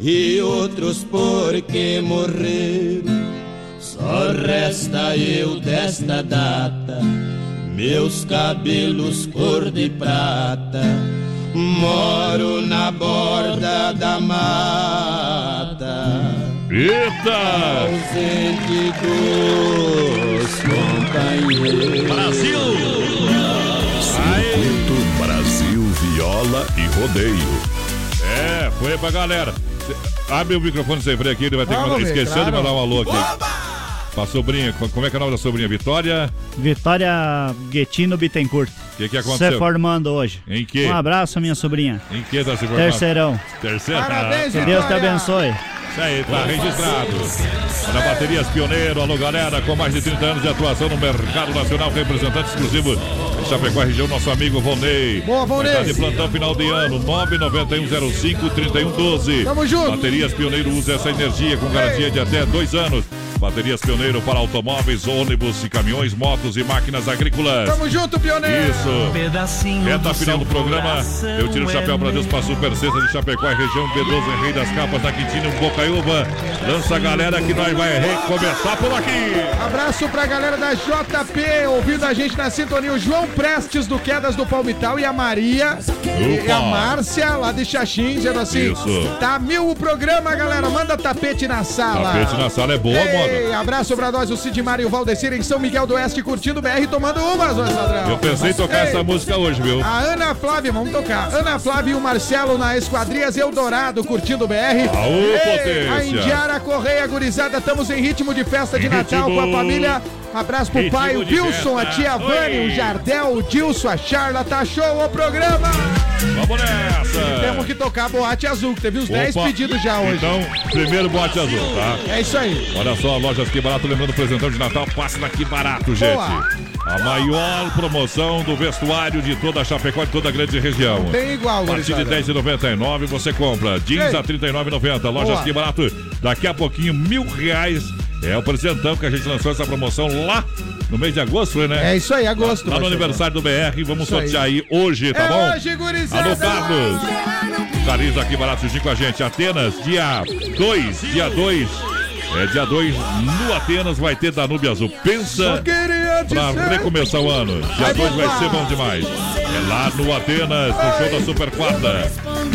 e outros porque morreram. Só resta eu desta data, meus cabelos cor de prata. Moro na borda da mata. Eita! Ausente dos companheiros. Brasil! Circuito Brasil Viola e Rodeio. É, foi pra galera. Abre o microfone sem freio aqui, ele vai ter que Vamos mandar. ver, Esqueceu de claro. mandar um alô aqui. Pra sobrinha, co- como é que é o nome da sobrinha? Vitória? Vitória Guetino Bittencourt. O que, que aconteceu? Se formando hoje. Em quê? Um abraço, minha sobrinha. Em que tá se formando? Terceirão. Terceiro? Parabéns, Que Deus te abençoe. Isso aí, tá registrado. Na Baterias Pioneiro, alô galera, com mais de 30 anos de atuação no mercado nacional, representante exclusivo em Chapecó região, nosso amigo Vonei. Boa, Vonei. Estar de plantão final de ano, 991053112. Tamo junto. Baterias Pioneiro usa essa energia com garantia de até dois anos. Baterias Pioneiro para automóveis, ônibus e caminhões, motos e máquinas agrícolas. Tamo junto, pioneiro. Isso. Reta final do programa. Eu tiro o chapéu pra Deus para Super Sexta de Chapecó, e região B12, em Rei das Capas, da Quintino, Bocaiúva. Lança a galera que nós vai recomeçar por aqui. Abraço pra galera da JP, ouvindo a gente na sintonia. O João Prestes do Quedas do Palmital e a Maria e Opa. a Márcia lá de Xaxim, dizendo assim: Isso. Tá mil o programa, galera. Manda tapete na sala. Tapete na sala é boa, moda. Ei, abraço pra nós, o Sidmar e o Valdecir em São Miguel do Oeste, curtindo o BR, tomando umas, padrão. Eu pensei em tocar essa música hoje, viu? A Ana Flávia, vamos tocar. Ana Flávia e o Marcelo na Esquadrias Eldorado, curtindo o BR. Aô, Ei, potência. A Indiara Correia, gurizada, estamos em ritmo de festa de Natal com a família. Abraço pro pai, o Wilson, a tia Vani, Oi. o Jardel, o Dilson, a Charla, tá show o programa. Vamos nessa. Temos que tocar Boate Azul, que teve uns 10 Opa. pedidos já hoje. Então, primeiro bote azul, tá? É isso aí. Olha só, lojas Que Barato, lembrando o presentão de Natal, passa na Que Barato, gente. Boa. A maior promoção do vestuário de toda a Chapecó, de toda a grande região. Tem igual, A partir de gurizada. R$10,99 você compra. Jeans Ei. a R$39,90. Lojas Boa. Que Barato, daqui a pouquinho, mil reais. É o presentão que a gente lançou essa promoção lá no mês de agosto, foi, né? É isso aí, agosto. Lá, lá no aniversário do BR, vamos Isso aí. sortear aí hoje, tá É bom? hoje, gurizada. Alô, Carlos. Carlos aqui barato juntinho com a gente. Atenas, dia 2, dia 2. É dia 2, no Atenas vai ter Danube Azul. Pensa pra recomeçar o ano. Dia Vai 2 vai ser bom demais. É lá no Atenas, no show da Super Quarta.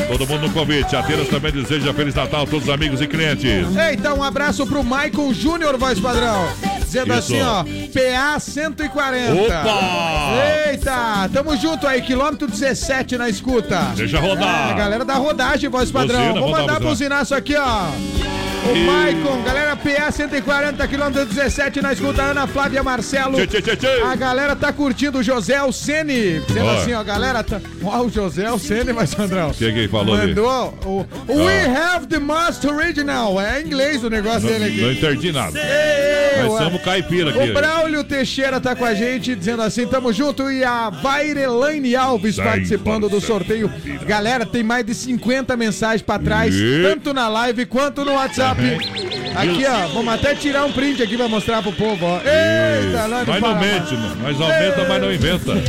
Todo mundo no convite. Atenas também deseja Feliz Natal a todos os amigos e clientes. Eita, um abraço pro Maicon Júnior, voz padrão. Dizendo Isso. assim, ó, PA 140. Opa! Eita, tamo junto aí, quilômetro 17 na escuta. Deixa rodar. É, a galera da rodagem, voz padrão. Buzina, Vou mandar dar buzina. buzinar isso aqui, ó. O Maicon, galera PA 140, quilômetro 17 na escuta, Ana Flávia Marcelo. Tchê, tchê, tchê. A galera tá curtindo o José Alcene. Dizendo Ó. assim, ó, galera, tá... Ó, o José Alcene, mas Sandrão. O que que ele falou ali? Mandou o, o We Have the Most Original. É em inglês o negócio Não, dele aqui. não entendi nada. Ei, Nós somos caipira aqui. O Braulio Teixeira tá com a gente, dizendo assim, tamo junto. E a Vairelaine Alves Sai, participando do sorteio. Galera, tem mais de 50 mensagens pra trás, E? tanto na live quanto no WhatsApp. Aqui, ó, vamos até tirar um print aqui pra mostrar pro povo, ó. Eita, do Mas não mente, mas aumenta, mas não inventa.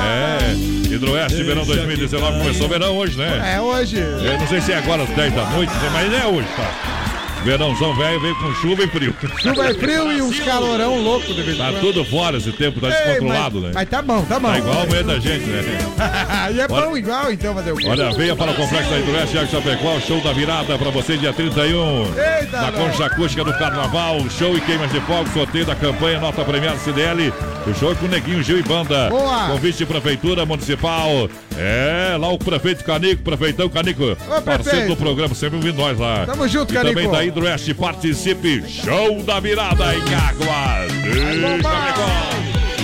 É, Hidroeste, verão 2019, começou o verão hoje, né? É hoje. Eu não sei se é agora às 10 da noite, mas é hoje, tá? Verãozão velho veio com chuva e frio. Chuva e frio e uns calorão louco de vez Tá tudo fora esse tempo, tá Ei, descontrolado, mas, né? Mas tá bom, tá bom. Tá igual o meio da gente, né? e é Olha- bom igual, então, fazer o quê? Olha, venha para o Complexo da Hidroeste Thiago Chapecó, show da virada para você dia 31. Eita, na. Concha Acústica do Carnaval, show e queimas de fogo, sorteio da campanha Nota Premiada CDL. O show é com Neguinho Gil e Banda. Boa. Convite de Prefeitura Municipal. É, lá o prefeito Canico, prefeitão Canico. parceiro prefeito. do programa, sempre ouvindo nós lá. Tamo junto, e também Canico. Hidroeste, participe. Show da virada em Águas.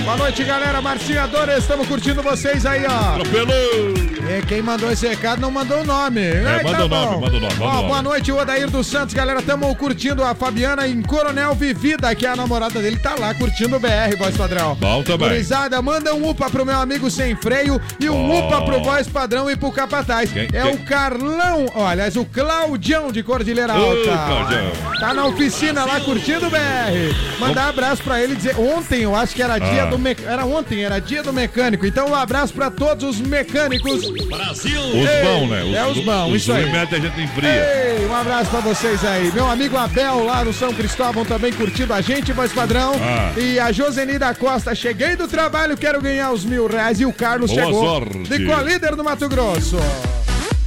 Boa noite, galera. Marcinho Adora, estamos curtindo vocês aí, ó. Atropelou. É, quem mandou esse recado não mandou o nome. É, manda o nome, manda o nome, manda Ó, boa noite, Odair dos Santos, galera. Tamo curtindo a Fabiana em Coronel Vivida, que é a namorada dele, tá lá curtindo o BR, voz padrão. Bom também. Gurizada, manda um upa pro meu amigo sem freio e um Ó. upa pro voz padrão e pro capataz. Quem- é quem- o Carlão, ó, aliás, o Claudião de Cordilheira Ô, Alta. Claudião. Tá na oficina lá curtindo o BR. Mandar abraço pra ele e dizer, ontem eu acho que era dia Ah. do mecânico. Era ontem, era dia do mecânico. Então um abraço pra todos os mecânicos. Brasil! Os Ei, bons, né? é os bons, isso aí. Os metem a gente em. Ei, um abraço pra vocês aí. Meu amigo Abel lá no São Cristóvão também curtindo a gente, voz padrão. Ah. E a Joseni da Costa, cheguei do trabalho, quero ganhar os mil reais. E o Carlos Boa chegou sorte. de líder do Mato Grosso.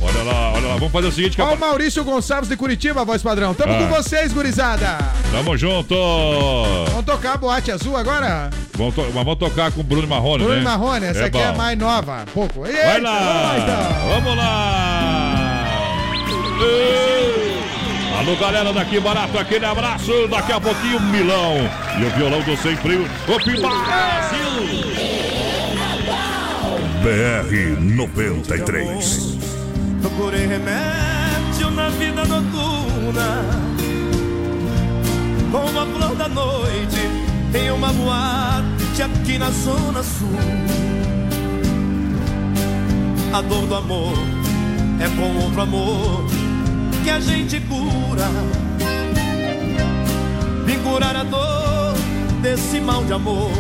Olha lá, olha lá. Vamos fazer o seguinte, Ó, capa- o Maurício Gonçalves de Curitiba, voz padrão. Tamo Ah. com vocês, gurizada. Tamo junto. Vamos tocar a boate azul agora? Vamos, to- mas vamos tocar com o Bruno Marrone, Bruno né? Marrone, essa aqui é bom. mais nova. Pouco. Eita, Vai vamos lá, então. lá! Vamos lá! Ei! Alô, galera daqui barato, aquele abraço. Daqui a pouquinho, Milão. E o violão do Sem Frio. O Brasil! BR 93. Procurei remédio na vida noturna. Com a flor da noite Em uma boate aqui na zona sul. A dor do amor É com outro amor Que a gente cura. Vim curar a dor Desse mal de amor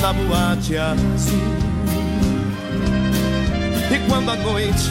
Na boate azul. E quando a noite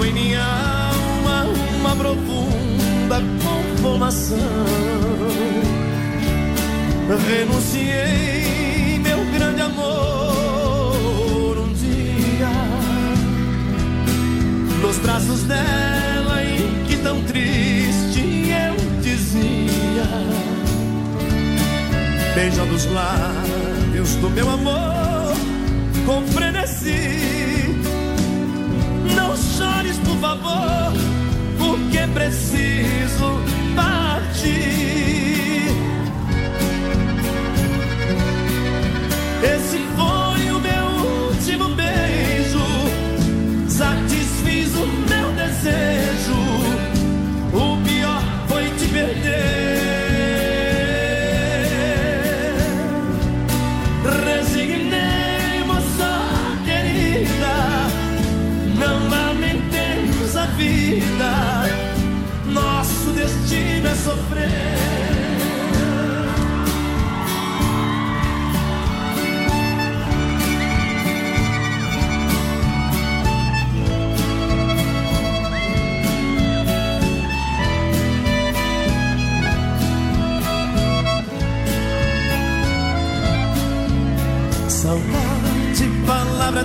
Trago em minha alma uma profunda conformação. Renunciei meu grande amor um dia nos braços dela em que tão triste eu dizia beijando os lábios do meu amor com frenesi. Favor, porque preciso partir. Esse foi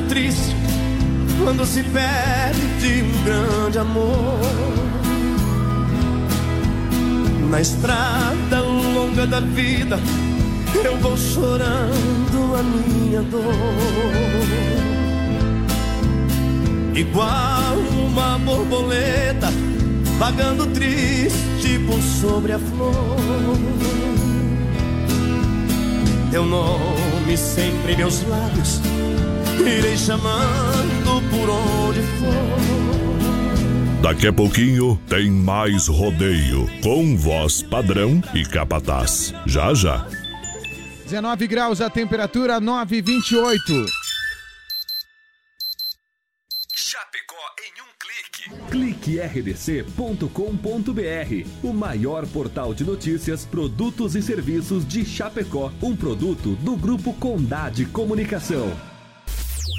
triste, quando se perde um grande amor. Na estrada longa da vida, eu vou chorando a minha dor. Igual uma borboleta, vagando triste por sobre a flor. Teu nome sempre em meus lábios, irei chamando por onde for. Daqui a pouquinho tem mais rodeio com voz padrão e capataz. Já já. 19 graus a temperatura, 9,28. Clique rdc.com.br, o maior portal de notícias, produtos e serviços de Chapecó, um produto do grupo Condade Comunicação.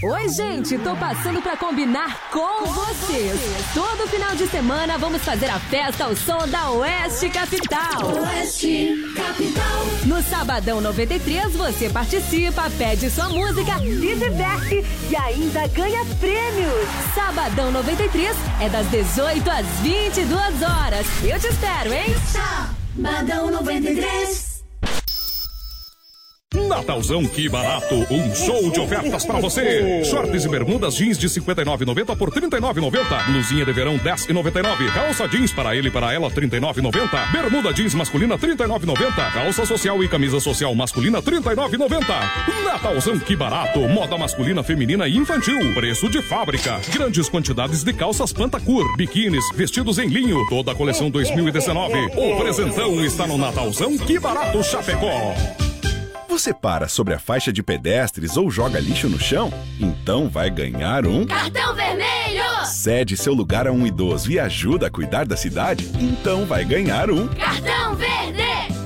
Oi, gente, tô passando pra combinar com vocês. Todo final de semana vamos fazer a festa ao som da Oeste Capital. Oeste Capital. No Sabadão 93, você participa, pede sua música, se diverte e ainda ganha prêmios. Sabadão 93 é das 18 às 22 horas. Eu te espero, hein? Sabadão 93. Natalzão, que barato! Um show de ofertas pra você! Shorts e bermudas jeans de 59,90 por 39,90. Blusinha de verão 10,99. Calça jeans para ele e para ela 39,90. Bermuda jeans masculina 39,90. Calça social e camisa social masculina 39,90. Natalzão, que barato! Moda masculina, feminina e infantil. Preço de fábrica. Grandes quantidades de calças Pantacur, biquínis, vestidos em linho. Toda a coleção 2019. O presentão está no Natalzão, que barato Chapecó. Você para sobre a faixa de pedestres ou joga lixo no chão? Então vai ganhar um. Cartão Vermelho! Cede seu lugar a um idoso e ajuda a cuidar da cidade? Então vai ganhar um. Cartão!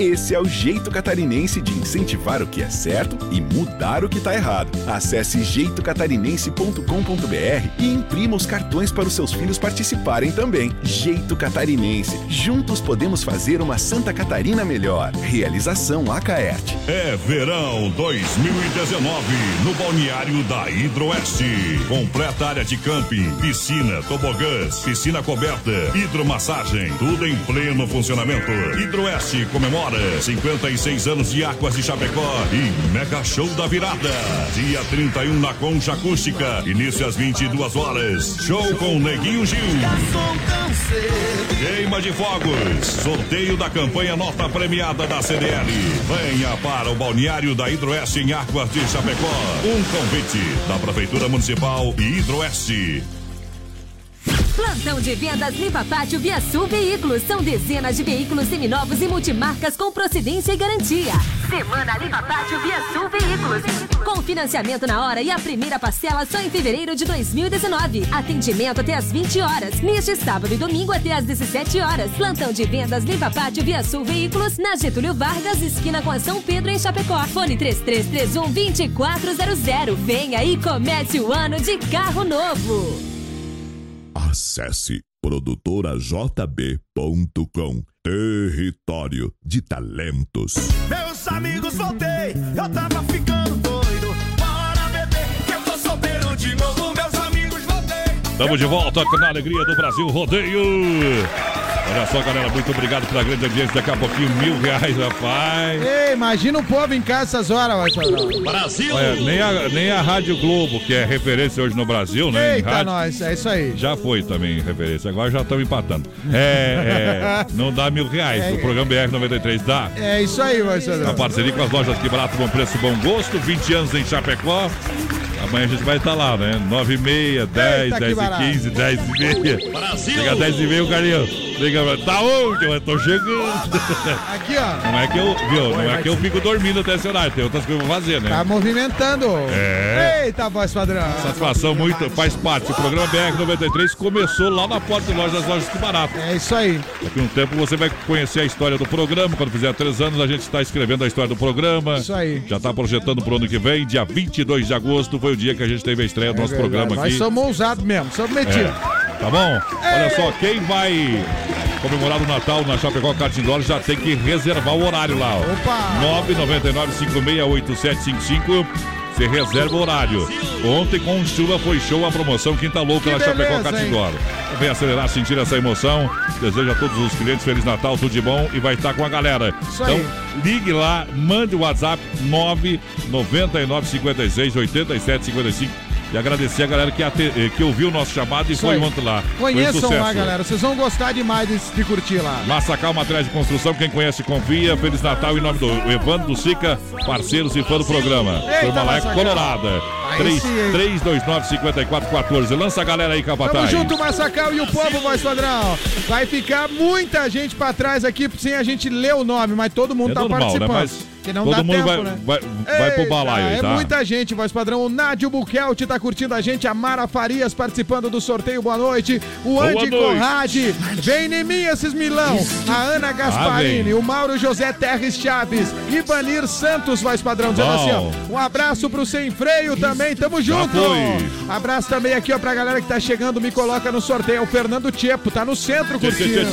Esse é o jeito catarinense de incentivar o que é certo e mudar o que está errado. Acesse jeitocatarinense.com.br e imprima os cartões para os seus filhos participarem também. Jeito Catarinense. Juntos podemos fazer uma Santa Catarina melhor. Realização Acaerte. É verão 2019 no balneário da Hidroeste. Completa área de camping, piscina, tobogãs, piscina coberta, hidromassagem, tudo em pleno funcionamento. Hidroeste comemora 56 anos de Águas de Chapecó e Mega Show da Virada. Dia 31 na Concha Acústica, início às 22 horas. Show com Neguinho Gil. Queima de fogos. Sorteio da campanha Nota Premiada da CDL. Venha para o balneário da Hidroeste em Águas de Chapecó. Um convite da Prefeitura Municipal e Hidroeste. Plantão de vendas Limpa Pátio Via Sul Veículos. São dezenas de veículos seminovos e multimarcas com procedência e garantia. Semana Limpa Pátio Via Sul Veículos. Com financiamento na hora e a primeira parcela só em fevereiro de 2019. Atendimento até às 20 horas. Neste sábado e domingo até às 17 horas. Plantão de vendas Limpa Pátio Via Sul Veículos na Getúlio Vargas, esquina com a São Pedro em Chapecó. Fone 3331 2400. Venha e comece o ano de carro novo. Acesse produtorajb.com Território de talentos. Meus amigos, voltei, eu tava ficando doido. Bora beber, que eu tô solteiro de novo. Meus amigos, voltei. Estamos de volta na alegria do Brasil Rodeio. Olha só, galera, muito obrigado pela grande audiência. Daqui a pouquinho, mil reais, rapaz. Ei, imagina o povo em casa essas horas, vai Brasil! Olha, nem a, nem a Rádio Globo, que é referência hoje no Brasil, né? Eita, rádio, nós, é isso aí. Já foi também referência, agora já estamos empatando. É, é, não dá mil reais. É. O programa BR-93 dá. É isso aí, Marcelo. A parceria com as lojas que barato, bom preço, bom gosto. 20 anos em Chapecó. Amanhã a gente vai estar lá, né? 9 e meia, 10, Eita, que 10 e barato. 15, 10 e meia. Brasil! Chega 10 e meia, o carinho. Liga pra tá onde? Eu tô chegando. Aqui, ó. Não é que eu, viu? Não é que eu fico dormindo até esse horário. Tem outras coisas pra fazer, né? Tá movimentando. É. Eita, voz padrão. Satisfação muito, faz parte. O programa BR-93 começou lá na porta de loja das lojas que barato. É isso aí. Daqui um tempo você vai conhecer a história do programa. Quando fizer três anos, a gente está escrevendo a história do programa. Isso aí. Já está projetando pro ano que vem. Dia 22 de agosto foi o dia que a gente teve a estreia do nosso É verdade. programa Nós aqui. somos ousados mesmo, somos metidos. É. Tá bom? Olha só, quem vai comemorar o Natal na Chapecó Karting Dollar já tem que reservar o horário lá. Ó. Opa! 999-568755. Você reserva o horário. Ontem com chuva foi show a promoção Quinta Louca Que na Chapecó beleza? Catigora. Vem acelerar, sentir essa emoção. Desejo a todos os clientes Feliz Natal, tudo de bom e vai estar com a galera. Isso então, aí. ligue lá, mande o WhatsApp 99956 8755 e agradecer a galera que, ate- eh, que ouviu o nosso chamado e Isso foi aí. ontem lá. Foi um Conheçam lá, galera. Vocês vão gostar demais de, de curtir lá. Massacal Materiais de Construção, quem conhece, confia. Feliz Natal em nome do Evandro do Sica, parceiros e fã do programa. Eita, Turma lá é colorada. Aí sim, hein? 329-5414. Lança a galera aí, Tamo Capataz. junto, Massacal e o povo, voz padrão. Vai ficar muita gente pra trás aqui sem a gente ler o nome, mas todo mundo É tá normal, né? participando. Mas que não todo dá mundo tempo, vai, né? vai, vai pro balaio É tá? muita gente, voz padrão. O Nádio Buquelt tá curtindo a gente. A Mara Farias participando do sorteio. Boa noite. O Andy. Conrad. Vem em mim esses milão. A Ana Gasparini. vem. o Mauro José Terres Chaves. Ivanir Santos, voz padrão. Dizendo assim, ó. Um abraço pro Sem Freio também. Tamo junto. Abraço também aqui, ó, pra galera que tá chegando. Me coloca no sorteio. É o Fernando Tiepo. Tá no centro curtindo.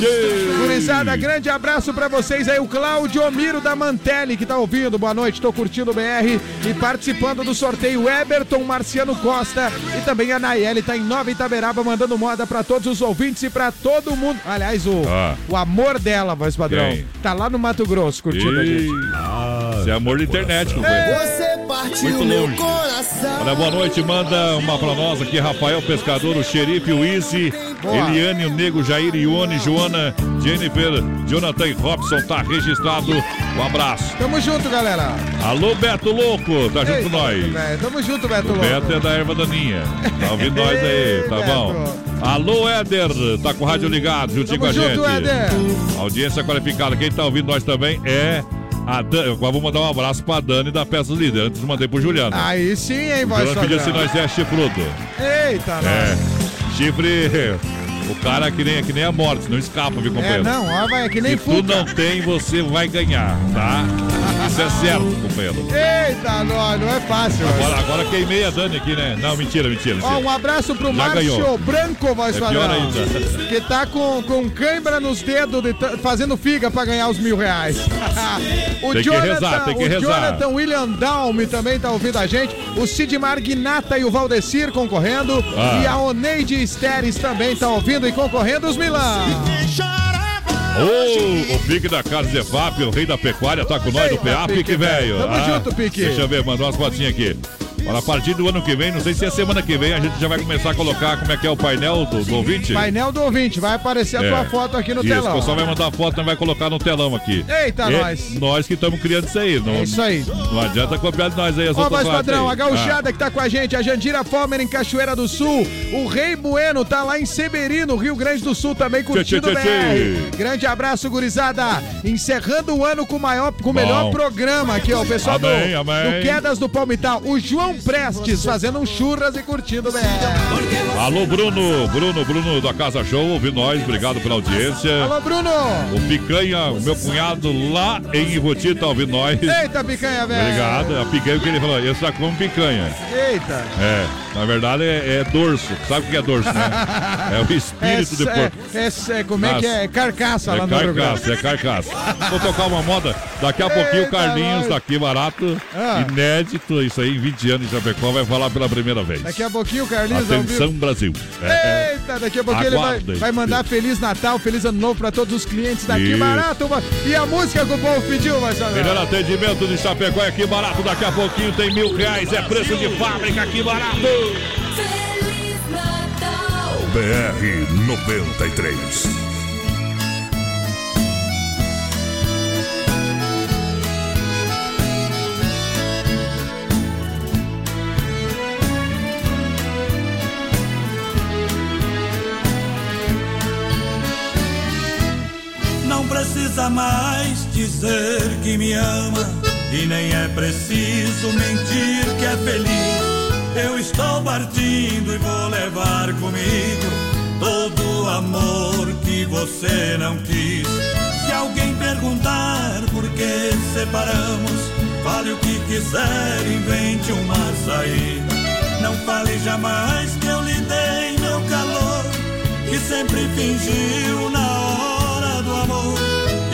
Gurizada, grande abraço pra vocês aí. O Cláudio Omiro da Mantelli, que tá ouvindo. Boa noite, tô curtindo o BR e participando do sorteio. Everton Marciano Costa e também a Nayeli tá em Nova Itaberaba, mandando moda pra todos os ouvintes e pra todo mundo. Aliás, o, Ah. o amor dela, voz padrão, Quem? tá lá no Mato Grosso curtindo a Ih, gente. Isso é amor de internet, companheiro. Você partiu Muito meu longe. coração. Olha, boa noite, manda uma pra nós aqui, Rafael Pescador, o xerife, o Boa. Eliane, o Nego, Jair, Ione, Joana, Jennifer, Jonathan e Robson, tá registrado. Um abraço. Tamo junto, galera. Alô, Beto Louco, tá junto com nós. velho, Tamo junto, Beto O Louco. Beto é da erva daninha. Tá ouvindo nós aí, tá Beto. bom? Alô, Éder, tá com o rádio ligado, juntinho Tamo com a junto, gente. Éder. Audiência qualificada. Quem tá ouvindo nós também é a Dani. Agora vou mandar um abraço pra Dani da Peças Líder. Antes mandei pro Juliano. Aí sim, hein, voz Juliano pediu se nós é chifrudo. Eita, É. nós. Chifre. O cara que nem, que nem a morte, não escapa, viu, É, companheiro? não, ó, vai, é que nem Se tu fuca. não tem, você vai ganhar, tá? Isso é certo, companheiro. Eita, nós, não é fácil. Agora, agora queimei a Dani aqui, né? Não, mentira, mentira. mentira. Ó, um abraço pro Já Márcio ganhou. Branco, voz É padrão. ainda. Que tá com, com cãibra nos dedos, de fazendo figa pra ganhar os mil reais. o Tem que rezar, tem que o rezar. Jonathan William Dalme também tá ouvindo a gente. O Sidmar Gnata e o Valdecir concorrendo. Ah. E a Oneide Steres também tá ouvindo e concorrendo os milão. Ô, o Pique da Casa Zefap, o rei da pecuária, tá com nós Eita, PA, Pique, velho. Tamo junto, Pique. Deixa eu ver, mandou umas fotinhas aqui. Olha, a partir do ano que vem, não sei se é semana que vem, a gente já vai começar a colocar como é que é o painel do, do ouvinte. Painel do ouvinte, vai aparecer a É. tua foto aqui no isso, telão. o pessoal vai mandar foto e vai colocar no telão aqui. Eita, nós. Nós que estamos criando isso aí. Não, É isso aí. Não adianta copiar de nós aí as Ó, artes padrão, aí. a gauchada que tá com a gente, a Jandira Palmer em Cachoeira do Sul, o Rei Bueno tá lá em Severino, Rio Grande do Sul também curtindo tchê, tchê, BR. Grande abraço, gurizada. Encerrando o ano com o maior, com o melhor programa aqui, ó, o pessoal Amém, do, amém. do Quedas do Palmital, o João Prestes fazendo um churras e curtindo BR. Alô, Bruno, Bruno, Bruno da Casa Show, ouvindo nós, obrigado pela audiência. Alô, Bruno. O Picanha, o meu cunhado lá em Ivoti, tá ouvindo nós. Eita, picanha, velho. Obrigado. A picanha que ele falou, eu só como picanha. Eita. É, na verdade é, é dorso. Sabe o que é dorso, né? É o espírito de porco. É, é, é, como é que é? É Carcaça lá É no Rio Grande. carcaça, é carcaça. Vou tocar uma moda. Daqui a pouquinho o Carlinhos, daqui barato, Ah. inédito, isso aí, em 20 anos em Chapecó, vai falar pela primeira vez. Daqui a pouquinho o Carlinhos Atenção. Brasil. É. Eita, daqui a pouquinho ele vai, vai mandar Feliz Natal, Feliz Ano Novo pra todos os clientes daqui Isso. barato. E a música que o povo pediu, saber. Melhor atendimento de Chapecó é aqui barato. Daqui a pouquinho tem mil reais. É preço de fábrica aqui barato. BR 93. Precisa mais dizer que me ama e nem é preciso mentir que é feliz. Eu estou partindo e vou levar comigo todo o amor que você não quis. Se alguém perguntar por que separamos, fale o que quiser, invente uma saída. Não fale jamais que eu lhe dei meu calor, que sempre fingiu na hora do amor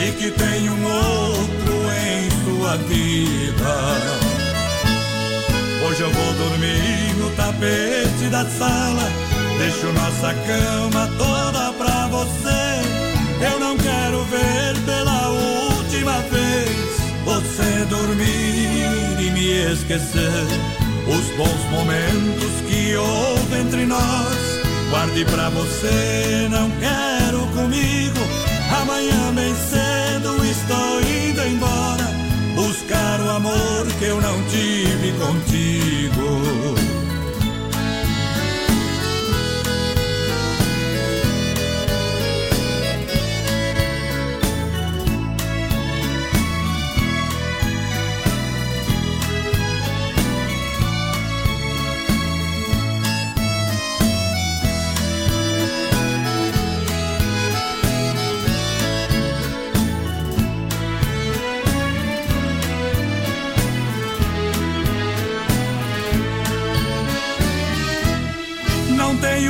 e que tem um outro em sua vida. Hoje eu vou dormir no tapete da sala. Deixo nossa cama toda pra você. Eu não quero ver pela última vez você dormir e me esquecer. Os bons momentos que houve entre nós. Guarde pra você, não quero comigo. Amanhã bem estou indo embora. Buscar o amor que eu não tive contigo.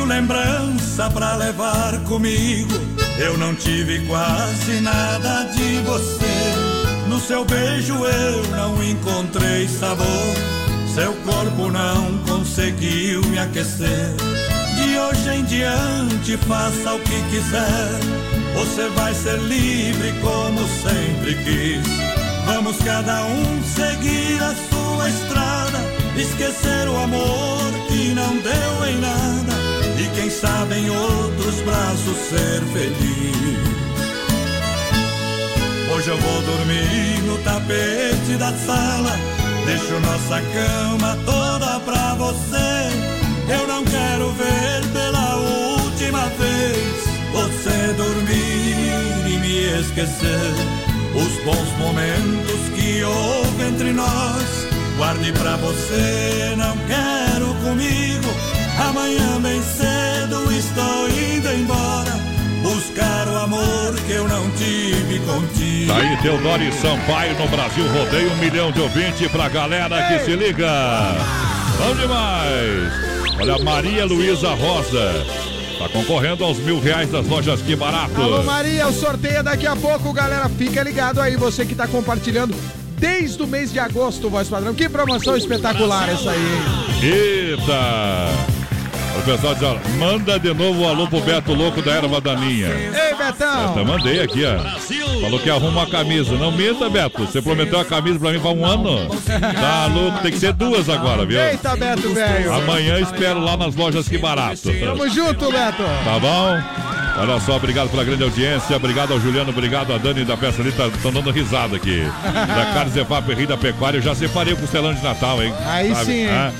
Lembrança pra levar comigo. Eu não tive quase nada de você. No seu beijo eu não encontrei sabor. Seu corpo não conseguiu me aquecer. De hoje em diante, faça o que quiser. Você vai ser livre como sempre quis. Vamos cada um seguir a sua estrada. Esquecer o amor que não deu em nada. Quem sabe em outros braços ser feliz. Hoje eu vou dormir no tapete da sala. Deixo nossa cama toda pra você. Eu não quero ver pela última vez você dormir e me esquecer. Os bons momentos que houve entre nós. Guarde pra você, não quero comigo. Amanhã bem cedo estou indo embora. Buscar o amor que eu não tive contigo. Tá aí, Teodoro Sampaio no Brasil Rodeio, um milhão de ouvintes pra galera que se liga. Bom demais. Olha, Maria Luísa Rosa. Tá concorrendo aos mil reais das lojas Que Barato. Alô Maria, o sorteio é daqui a pouco, galera. Fica ligado aí, você que tá compartilhando desde o mês de agosto, voz padrão. Que promoção espetacular essa aí. Eita! O pessoal diz, ó, manda de novo o alô pro Beto Louco da Erva Daninha. Ei, Betão! Até mandei aqui, ó. Falou que arruma uma camisa. Não minta, Beto. Você prometeu a camisa pra mim pra um ano. Tá louco, tem que ser duas agora, viu? Eita, Beto, velho. Amanhã espero lá nas lojas Que Barato. Tamo junto, Beto. Tá bom? Olha só, obrigado pela grande audiência, obrigado ao Juliano, obrigado a Dani da Peça ali, estão dando risada aqui. da Carnes Evap Rio da Pecuária, eu já separei o costelão de Natal, hein? Aí sim, hein? Ah,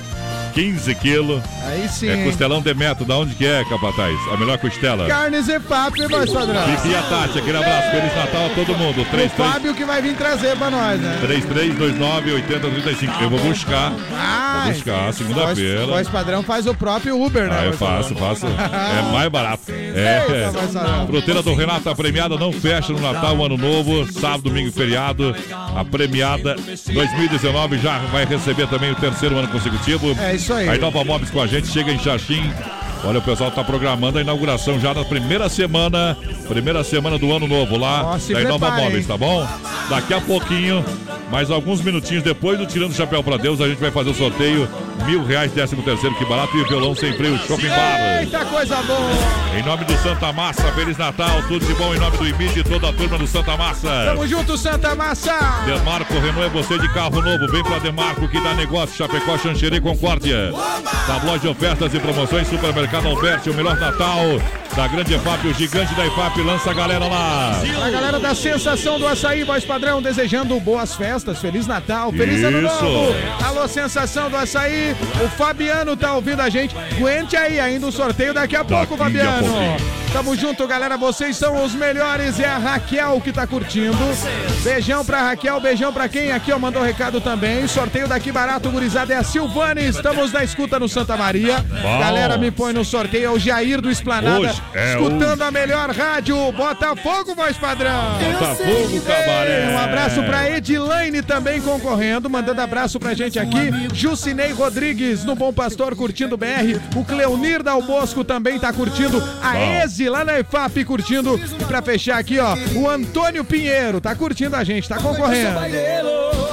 15 quilos. Aí sim. É costelão Demeto, da onde que é, capataz? A melhor costela. Carnes e papo, voz padrão. E a Tati, aquele abraço, Feliz Natal a todo mundo. O 33 Fábio que vai vir trazer pra nós, né? 3329 8035. Eu vou buscar. Ah, Vou buscar segunda-feira. Voz padrão faz o próprio Uber, né? Ah, eu faço, faço. É mais barato. É. Fruteira do Renato, a premiada não fecha no Natal, Ano Novo, sábado, domingo e feriado. A premiada 2019 já vai receber também o terceiro ano consecutivo. É isso aí. A Inova Móveis com a gente, chega em Xaxim. Olha, o pessoal tá programando a inauguração já na primeira semana, primeira semana do ano novo lá da Inova Móveis, tá bom? Daqui a pouquinho, mais alguns minutinhos depois do Tirando o Chapéu pra Deus, a gente vai fazer o sorteio. Mil reais, décimo terceiro, que barato, e violão sem freio, Shopping Bar. Eita, coisa boa. Em nome do Santa Massa, Feliz Natal, tudo de bom em nome do IMID e toda a turma do Santa Massa. Tamo junto, Santa Massa. Demarco Renault é você de carro novo. Vem pra Demarco que dá negócio. Chapecó, Xanxerê, Concórdia. Tabloide de ofertas e promoções. Supermercado Alberti, o melhor Natal da grande EFAP. O gigante da EFAP lança a galera lá. A galera da sensação do açaí, voz padrão, desejando boas festas, Feliz Natal, Feliz Ano Isso. Novo. Alô, sensação do açaí. O Fabiano tá ouvindo a gente. Aguente aí, ainda o sorteio daqui a pouco, Daqui a Fabiano. pouquinho. Tamo junto, galera. Vocês são os melhores. É a Raquel que tá curtindo. Beijão pra Raquel, beijão pra quem aqui, ó, mandou recado também. Sorteio daqui barato, gurizada, é a Silvane. Estamos na escuta no Santa Maria. Bom. Galera, me põe no sorteio. É o Jair do Esplanada. Hoje é escutando a melhor rádio. Botafogo, voz padrão. Botafogo, cabaré. Um abraço pra Edilaine também concorrendo, mandando abraço pra gente aqui. Jucinei Rodrigues no Bom Pastor curtindo BR. O Cleonir Dal Bosco também tá curtindo. A Bom. Lá na EFAP curtindo. E pra fechar aqui, ó, o Antônio Pinheiro tá curtindo a gente, tá concorrendo.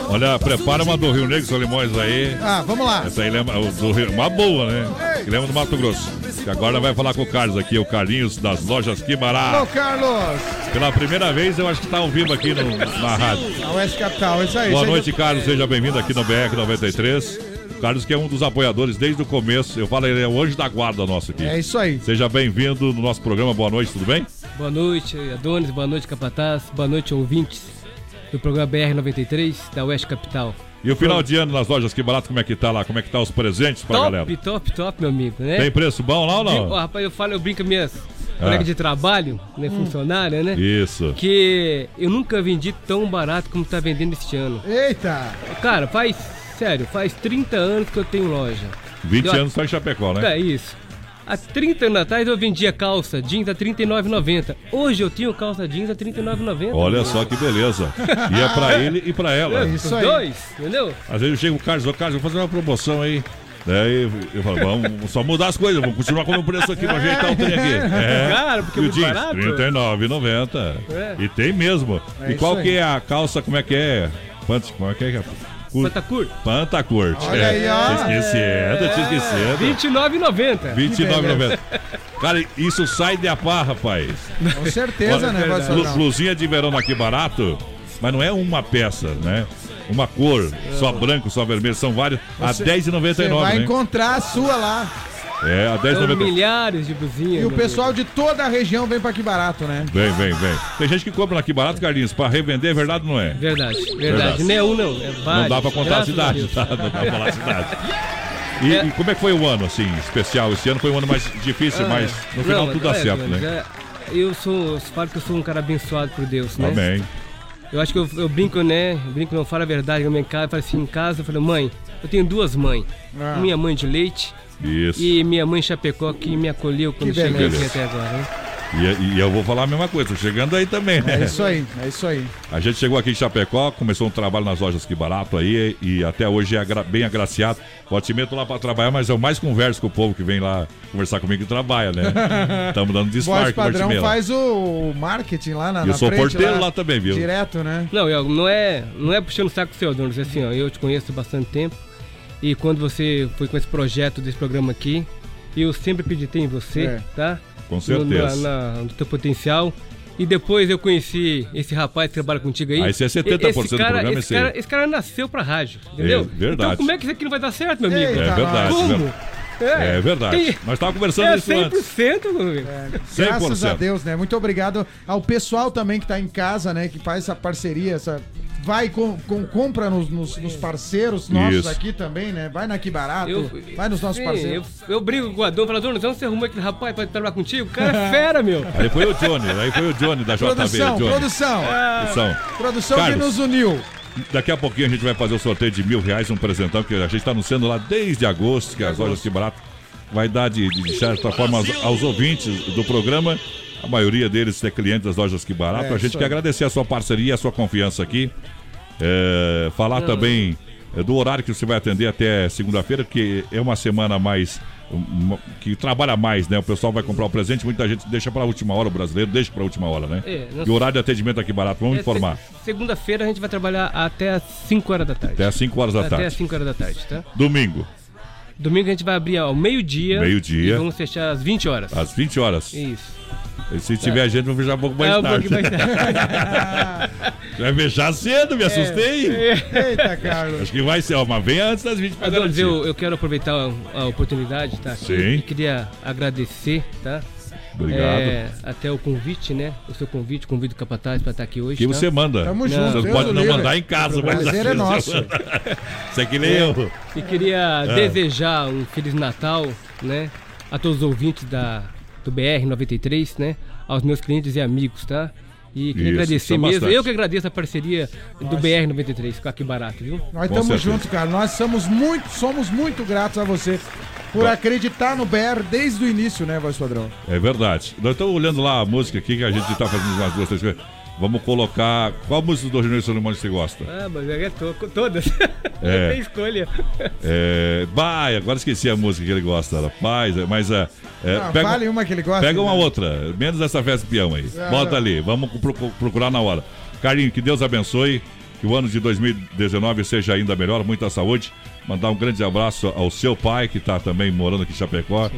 Olha, prepara uma do Rio Negro, Solimões aí. Ah, vamos lá. Essa aí lembra, do Rio, uma boa, né? Que lembra do Mato Grosso. Que agora vai falar com o Carlos aqui, o Carlinhos das lojas Alô, Barato. Carlos. Pela primeira vez, eu acho que tá ao vivo aqui no- na rádio. A Oeste Capital, isso aí. Boa noite, Carlos. Seja bem-vindo aqui no BR 93. Carlos, que é um dos apoiadores desde o começo. Eu falo, ele é o anjo da guarda nosso aqui. É isso aí. Seja bem-vindo no nosso programa. Boa noite, tudo bem? Boa noite, Adonis. Boa noite, Capataz. Boa noite, ouvintes do programa BR-93 da Oeste Capital. E o final de ano nas lojas Que Barato, como é que tá lá? Como é que tá os presentes pra top, galera? top, top, meu amigo, né? Tem preço bom lá ou não? Ó, rapaz, eu falo, eu brinco com minhas Ah. colegas de trabalho, né, funcionária, né? Isso. Que eu nunca vendi tão barato como tá vendendo este ano. Eita! Cara, faz, sério, faz 30 anos que eu tenho loja. 20 Eu- anos só em Chapecó, né? É isso. Há 30 anos atrás eu vendia calça jeans a R$ 39,90. Hoje eu tenho calça jeans a R$ 39,90. Olha só que beleza. E é pra ele e pra ela. É, Os dois, entendeu? Às vezes eu chego, Carlos, ô Carlos, vou fazer uma promoção aí. Daí eu falo, vamos só mudar as coisas, vamos continuar com o preço aqui, vamos ajeitar o trem aqui. É. Cara, porque é e o muito jeans, barato. R$39,90. É. E tem mesmo. É e isso qual aí. que é a calça, como é que é? Quantos, como é que é? Cur... Pantacur. Pantacurt. Olha é. aí, ó. Tinha esquecido, tinha esquecido. R$29,90. 29,90. Cara, isso sai de a pá, rapaz. Com certeza, né? Blusinha de verão aqui barato, mas não é uma peça, né? Uma cor, só branco, só vermelho, são vários. A Você- R$10,99, Você vai né? encontrar a sua lá. É, a São 10,99. milhares de blusinhas. E o pessoal de toda a região vem pra aqui barato, né? Vem, vem, vem. Tem gente que compra aqui barato, Carlinhos, pra revender, é verdade ou não é? Verdade, verdade. Não é um, não. É vários. Não dá pra contar a cidade, tá? Não dá pra falar a cidade. E, e como é que foi o ano, assim, especial? Esse ano foi um ano mais difícil, Ah, mas no final não, tudo dá é, certo, mas né? é, eu sou, eu falo que eu sou um cara abençoado por Deus, né? Amém. Eu acho que eu, eu brinco, né? Eu brinco, não falo a verdade. Eu em casa, eu falo assim, em casa, eu falo, mãe, eu tenho duas mães. Ah. Minha mãe de leite Isso. e minha mãe Chapecó, que me acolheu quando Que cheguei aqui até agora, né? E, e eu vou falar a mesma coisa, tô chegando aí também, né? É isso aí, é isso aí. A gente chegou aqui em Chapecó, começou um trabalho nas lojas Que Barato aí e até hoje é agra- bem agraciado. Pode meto lá pra trabalhar, mas eu mais converso com o povo que vem lá conversar comigo e trabalha, né? Estamos dando com o padrão faz o marketing lá na, Eu na sou frente, porteiro lá também, viu? Direto, né? Não, eu, não é, não é puxando o saco seu dono, assim, ó, eu te conheço há bastante tempo e quando você foi com esse projeto desse programa aqui, eu sempre acreditei em você, É. tá? Com No- certeza. na- na- no teu potencial. E depois eu conheci esse rapaz que trabalha contigo aí. Aí esse é 70% esse do cara, programa, esse cara, esse cara nasceu pra rádio, entendeu? É, verdade. Então como é que isso aqui não vai dar certo, meu amigo? É verdade. Como? verdade. É, verdade. Tem- Nós estávamos conversando É isso antes. 100%, meu amigo. Graças a 100%. Deus, né? Muito obrigado ao pessoal também que tá em casa, né? Que faz essa parceria, essa. Vai com, com- compra nos, nos- nos parceiros nossos Isso. aqui também, né? Vai na Que Barato, Eu- vai nos nossos Sim, parceiros. Eu, eu brigo com o Adão, falo, Adão, onde você arrumou aquele rapaz pra trabalhar contigo? O cara é fera, meu. Aí foi o Johnny, aí foi o Johnny da JB. Produção, Johnny. produção. Produção. Produção que Carlos, nos uniu. Daqui a pouquinho a gente vai fazer o sorteio de mil reais, um presentão, que a gente está anunciando lá desde agosto, que as lojas que barato vai dar de, de, de certa forma aos, aos ouvintes do programa. A maioria deles é cliente das lojas que barato. É, a gente quer aí. agradecer a sua parceria a sua confiança aqui. É, falar Não. também é, do horário que você vai atender até segunda-feira, porque é uma semana mais. que trabalha mais, né? O pessoal vai comprar o presente, muita gente deixa para a última hora, o brasileiro deixa para a última hora, né? É, nós- E o horário de atendimento aqui barato, vamos É, informar. se- Segunda-feira a gente vai trabalhar até as 5 horas da tarde. Até às 5 horas da Até tarde. às 5 horas da tarde, tá? Domingo, Domingo a gente vai abrir ao meio-dia. Meio-dia. E vamos fechar às 20 horas. às 20 horas. Isso. Se tiver gente, vamos fechar um pouco mais É, um tarde. mais vai fechar cedo, me assustei. É. Eita, Carlos. Acho que vai ser, ó, mas vem antes das 20 para garantir. eu, eu quero aproveitar a, a oportunidade, tá? aqui. Sim. E queria agradecer, tá? Obrigado. É, até o convite, né? O seu convite, convido o Capataz para estar aqui hoje. Que tá? você manda. Tamo Você junto, não Deus pode o não livre. mandar em casa, O mas prazer é nosso. Isso é que nem É, eu. E queria Ah. desejar um Feliz Natal, né? A todos os ouvintes da, do BR-93, né? Aos meus clientes e amigos, tá? E queria Isso, agradecer são mesmo. bastante. Eu que agradeço a parceria do BR-93 com aqui barato, viu? Nós estamos juntos, cara. Nós somos muito, somos muito gratos a você por acreditar no BR desde o início, né, voz padrão? É verdade. Nós estamos olhando lá a música aqui que a gente está fazendo umas duas, três coisas. Vamos colocar. Qual música do René Solimões você gosta? Ah, mas é to todas. É. Não tem escolha. É. Vai, agora esqueci a música que ele gosta, rapaz. é, Mas é. é, Ah, fale uma que ele gosta, Pega uma né? outra, menos essa festa de peão aí. Ah, Bota não. ali, vamos pro- procurar na hora. Carlinho, que Deus abençoe. Que o ano de 2019 seja ainda melhor, muita saúde. Mandar um grande abraço ao seu pai, que está também morando aqui em Chapecó,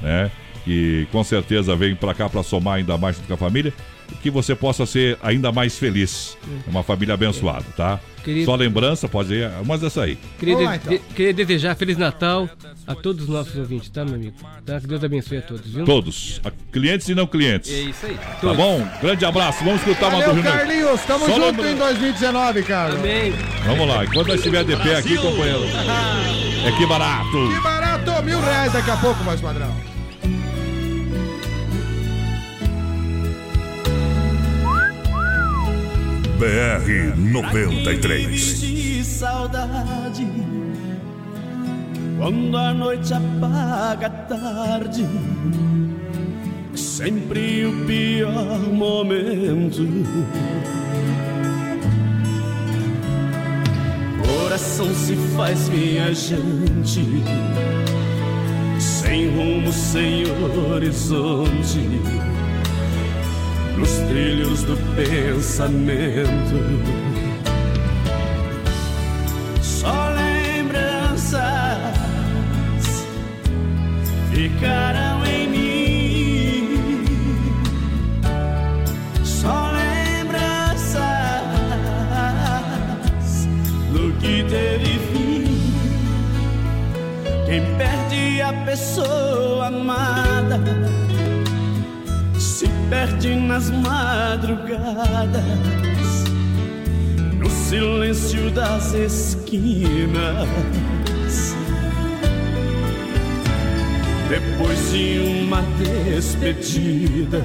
né? Que com certeza vem para cá para somar ainda mais junto com a família. Que você possa ser ainda mais feliz. É uma família abençoada, tá? Querido- Só lembrança, pode ir, umas dessa aí. Queria, lá, de- então. de- queria desejar Feliz Natal a todos os nossos ouvintes, tá, meu amigo? Tá? Que Deus abençoe a todos, viu? Todos, a- clientes e não clientes. É isso aí. Tá Todos. bom? Grande abraço. Vamos escutar uma do Valeu, Rio Negro. Carlinhos. Tamo Só junto lembra- em 2019, cara. Amém. Vamos lá, enquanto nós estiver de pé aqui, companheiro. É que barato. Que barato, mil reais daqui a pouco, mais padrão. BR 93. de saudade quando a noite apaga tarde. Sempre o pior momento. Coração se faz viajante, sem rumo, sem horizonte nos trilhos do pensamento. Só lembranças ficarão em mim. Só lembranças do que teve fim. Quem perde a pessoa amada perde nas madrugadas, no silêncio das esquinas. Depois de uma despedida,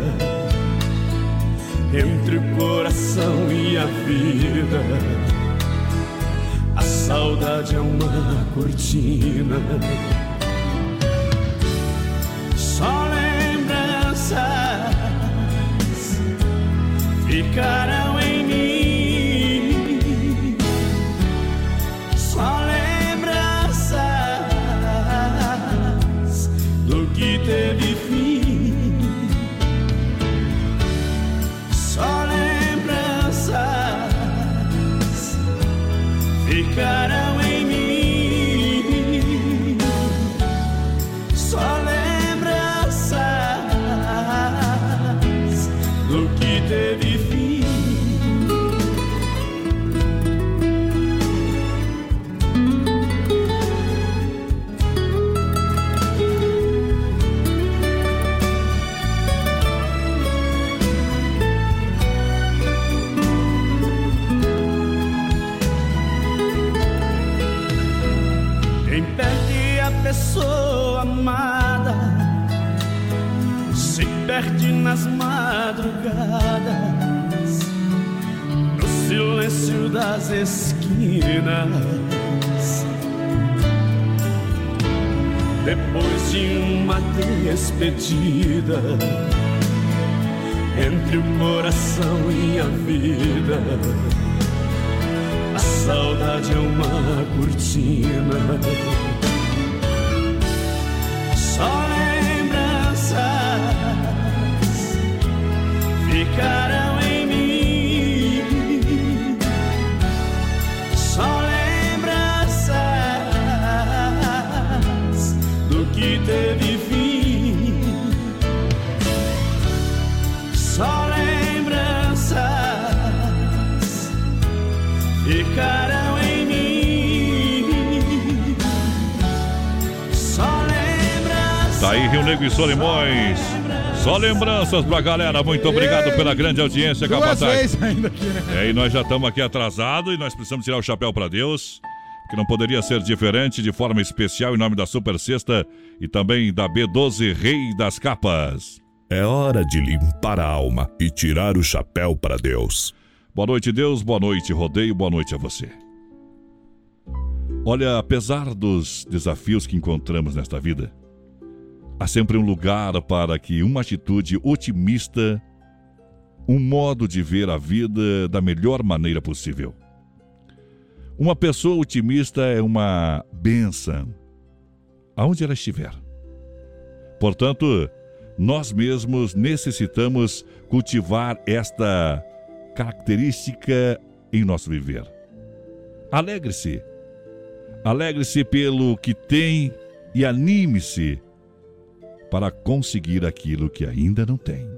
entre o coração e a vida, a saudade é uma cortina. Ficarão em mim. Pessoa amada se perde nas madrugadas, no silêncio das esquinas. Depois de uma despedida, entre o coração e a vida. A saudade é uma cortina. Ficarão em mim. Só lembranças do que teve fim. Só lembranças ficarão em mim. Só lembranças. Tá aí Rio Negro e Solimões. Só lembranças pra galera. Muito obrigado pela grande audiência, Duas Capataz. vezes ainda aqui, né? É, e nós já estamos aqui atrasados e nós precisamos tirar o chapéu para Deus, que não poderia ser diferente, de forma especial, em nome da Super Sexta e também da B12 Rei das Capas. É hora de limpar a alma e tirar o chapéu para Deus. Boa noite, Deus. Boa noite, rodeio. Boa noite a você. Olha, apesar dos desafios que encontramos nesta vida, há sempre um lugar para que uma atitude otimista, um modo de ver a vida da melhor maneira possível. Uma pessoa otimista é uma benção, aonde ela estiver. Portanto, nós mesmos necessitamos cultivar esta característica em nosso viver. Alegre-se. Alegre-se pelo que tem e anime-se para conseguir aquilo que ainda não tem.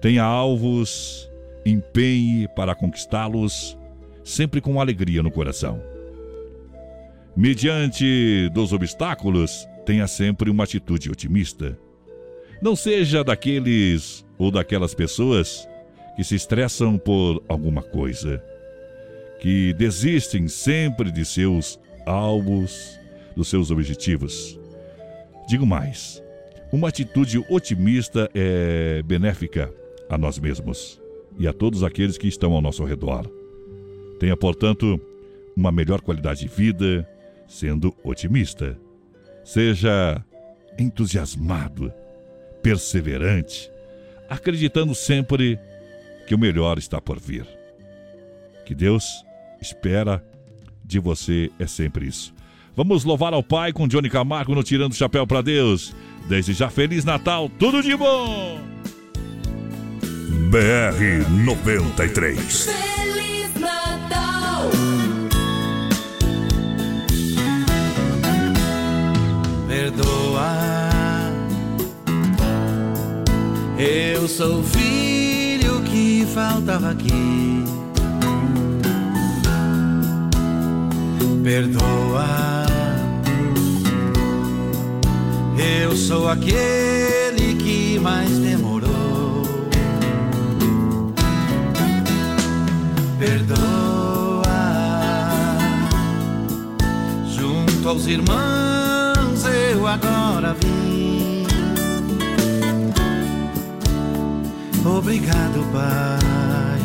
Tenha alvos, empenhe para conquistá-los, sempre com alegria no coração. Mediante dos obstáculos, tenha sempre uma atitude otimista. Não seja daqueles ou daquelas pessoas que se estressam por alguma coisa, que desistem sempre de seus alvos, dos seus objetivos. Digo mais: uma atitude otimista é benéfica a nós mesmos e a todos aqueles que estão ao nosso redor. Tenha, portanto, uma melhor qualidade de vida sendo otimista. Seja entusiasmado, perseverante, acreditando sempre que o melhor está por vir. Que Deus espera de você é sempre isso. Vamos louvar ao Pai com Johnny Camargo no Tirando o Chapéu para Deus. Desde já Feliz Natal, tudo de bom! BR 93. Feliz Natal. Perdoa. Eu sou o filho que faltava aqui. Perdoa. Eu sou aquele que mais demorou. Perdoa. Junto aos irmãos eu agora vim. Obrigado, Pai,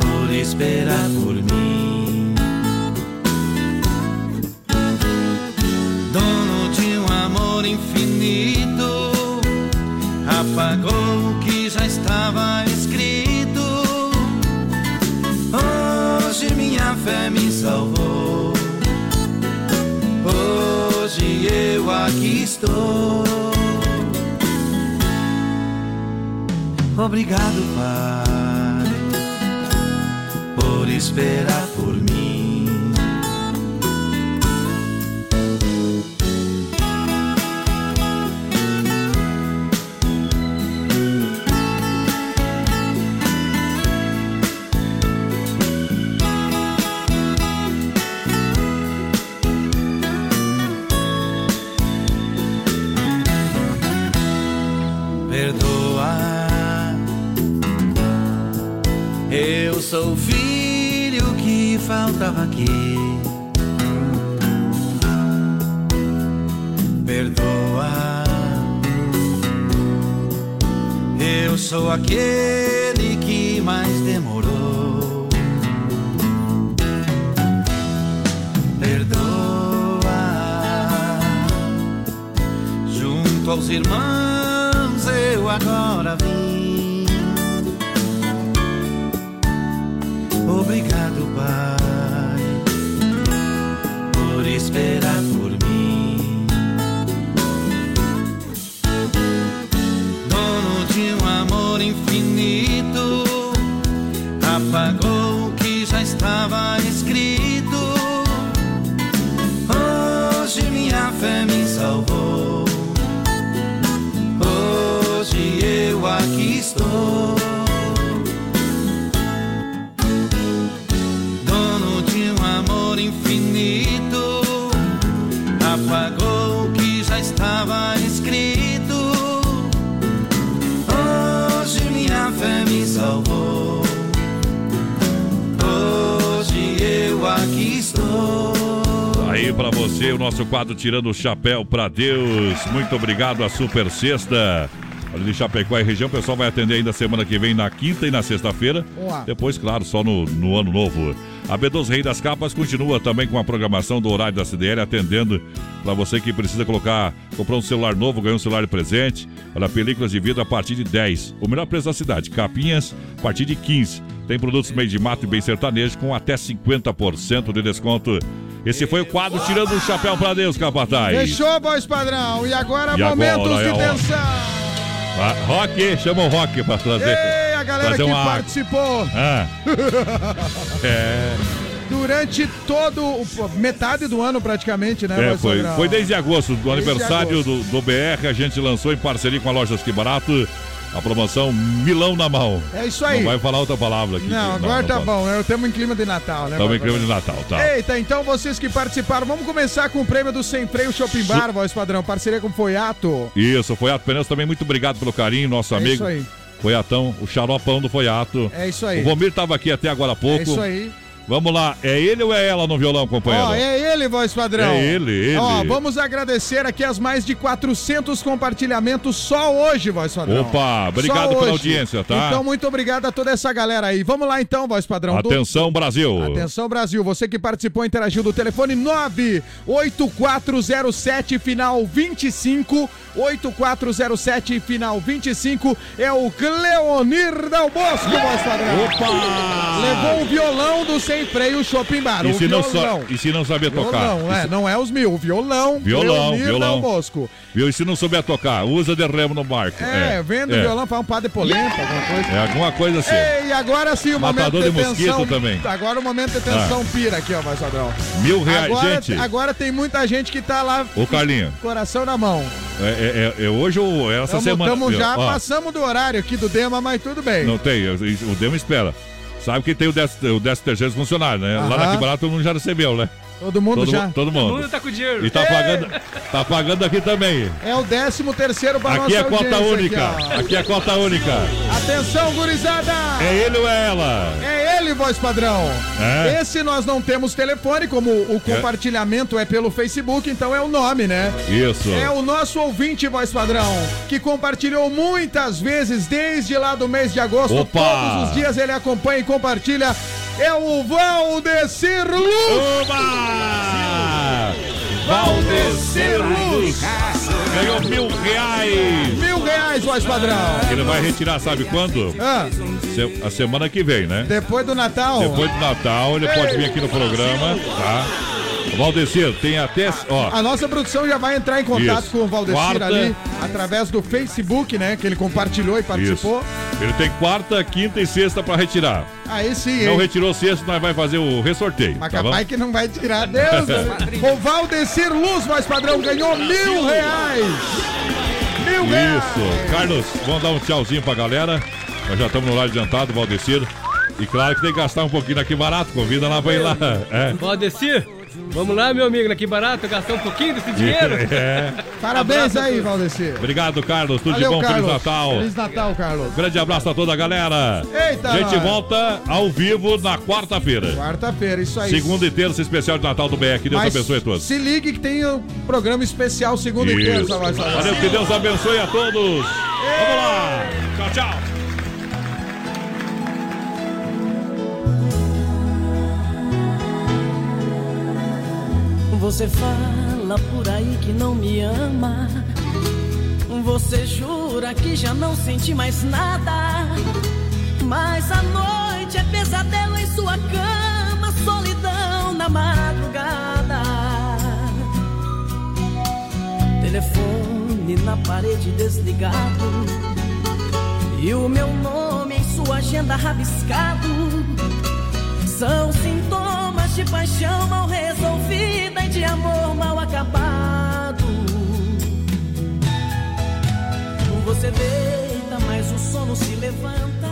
por esperar por mim. Infinito, apagou o que já estava escrito. Hoje minha fé me salvou. Hoje eu aqui estou. Obrigado, Pai, por esperar que faltava aqui. Perdoa. Eu sou aquele que mais demorou. Perdoa. Junto aos irmãos o nosso quadro Tirando o Chapéu pra Deus. Muito obrigado a Super Sexta. Ali de Chapecó e região, o pessoal vai atender ainda semana que vem na quinta e na sexta-feira. Depois, claro, só no, no ano novo. A B2 Rei das Capas continua também com a programação do horário da CDL, atendendo para você que precisa colocar, comprar um celular novo, ganhar um celular de presente. Olha, películas de vidro a partir de 10. O melhor preço da cidade. Capinhas a partir de 15. Tem produtos meio de mato e bem sertanejo com até 50% de desconto. Esse foi o quadro Tirando o Chapéu pra Deus, Capataz. Fechou, voz padrão. E agora, E momentos agora é de a tensão. Ah, rock, chama o Rock pra trazer. Ei, galera Trazer que uma participou Ah. É, durante todo o metade do ano praticamente, né? é foi, foi desde agosto, do Desde aniversário do, do BR, a gente lançou em parceria com a Lojas Que Barato a promoção Milão na mão. É isso aí. Não vai falar outra palavra aqui. Não, agora tá não bom, né? Estamos em clima de Natal, né? Estamos em clima de? Natal, tá. Eita, então vocês que participaram, vamos começar com o prêmio do Sem Freio Shopping Bar, voz padrão, parceria com o Foiato. Isso, Foiato Pneus também, muito obrigado pelo carinho, nosso É amigo. isso aí. Foiatão, o xaropão do Foiato. É isso aí. O Vomir tava aqui até agora há pouco. É isso aí. Vamos lá, é ele ou é ela no violão, companheiro? Ó, é ele, voz padrão. É ele, ele. Ó, vamos agradecer aqui as mais de 400 compartilhamentos só hoje, voz padrão. Opa, obrigado pela audiência, tá? Então, muito obrigado a toda essa galera aí. Vamos lá então, voz padrão. Do- Atenção, Brasil. Atenção, Brasil. Você que participou, interagiu do telefone 98407 final 25. 8407 final 25 é o Cleonir Del Bosco, voz padrão. Opa! Levou o violão do Sem Freio Shopping Bar. E o se, não violão. sa- e se não saber tocar? Violão, é, não é os mil, violão. Violão, violão. Bosco. E se não souber tocar, usa de remo no barco. É, vendo é. violão, faz um pá de polenta, alguma coisa. É alguma coisa assim. Ei, agora sim o Matador momento de de mosquito tensão. também. Agora o momento de tensão pira aqui, ó, mais padrão. Mil reais, Agora, gente. agora tem muita gente que tá lá. Ô, Carlinho. Coração na mão. É, é- é- é hoje ou essa Tamo, semana? tamo já, Ó, passamos do horário aqui do Dema, mas tudo bem. Não tem, o Demo espera. Sabe que tem o 13 o décimo terceiro funcionário, né? Lá Aham. na Quebrada todo mundo já recebeu, né? Todo mundo todo, já? Todo mundo. Todo mundo tá com dinheiro. E tá Ei! pagando, tá pagando aqui também. É o 13 terceiro para Aqui nossa é cota única. aqui. Aqui é cota única. Atenção, gurizada! É ele ou é ela? É ele, voz padrão. É? Esse nós não temos telefone, como o compartilhamento é pelo Facebook, então é o nome, né? Isso. É o nosso ouvinte, voz padrão, que compartilhou muitas vezes desde lá do mês de agosto. Opa! Todos os dias ele acompanha e compartilha. É o Valdecir Luz! Oba! Valdecir Luz ganhou mil reais. Mil reais, voz padrão. Ele vai retirar, sabe quando? Ah, Se- A semana que vem, né? depois do Natal. Depois do Natal, ele pode vir aqui no programa, tá? Valdecir, tem até. Ó, A nossa produção já vai entrar em contato Isso. com o Valdecir Quarta. ali, através do Facebook, né? Que ele compartilhou e participou. Isso. Ele tem quarta, quinta e sexta pra retirar. Aí sim, Não hein? retirou sexta, nós vai fazer o ressorteio. Mas tá bom? capaz que não vai tirar. Deus! o Valdecir Luz, voz padrão, ganhou mil reais! Mil reais! Isso. Carlos, vamos dar um tchauzinho pra galera. Nós já estamos no horário adiantado, Valdecir. E claro que tem que gastar um pouquinho aqui barato. Convida lá pra ir lá. É. Valdecir, vamos lá, meu amigo, aqui barato, gastar um pouquinho desse dinheiro. É. Parabéns aí, todos. Valdecir. Obrigado, Carlos. Tudo Valeu, de bom. Carlos. Feliz Natal. Feliz Natal, Carlos. Grande abraço a toda a galera. Eita, A gente volta ao vivo na quarta-feira. Quarta-feira, isso aí. Segunda e terça, especial de Natal do BR. Que Deus Mas abençoe a todos. Se ligue que tem um programa especial segunda e Isso. terça, voz padrão. Valeu, que Deus abençoe a todos. Vamos lá. Tchau, tchau. Você fala por aí que não me ama. Você jura que já não sente mais nada. Mas a noite é pesadelo em sua cama, solidão na madrugada. Telefone na parede desligado. E o meu nome em sua agenda rabiscado. São sintomas de paixão mal resolvida e de amor mal acabado. Você deita, mas o sono se levanta.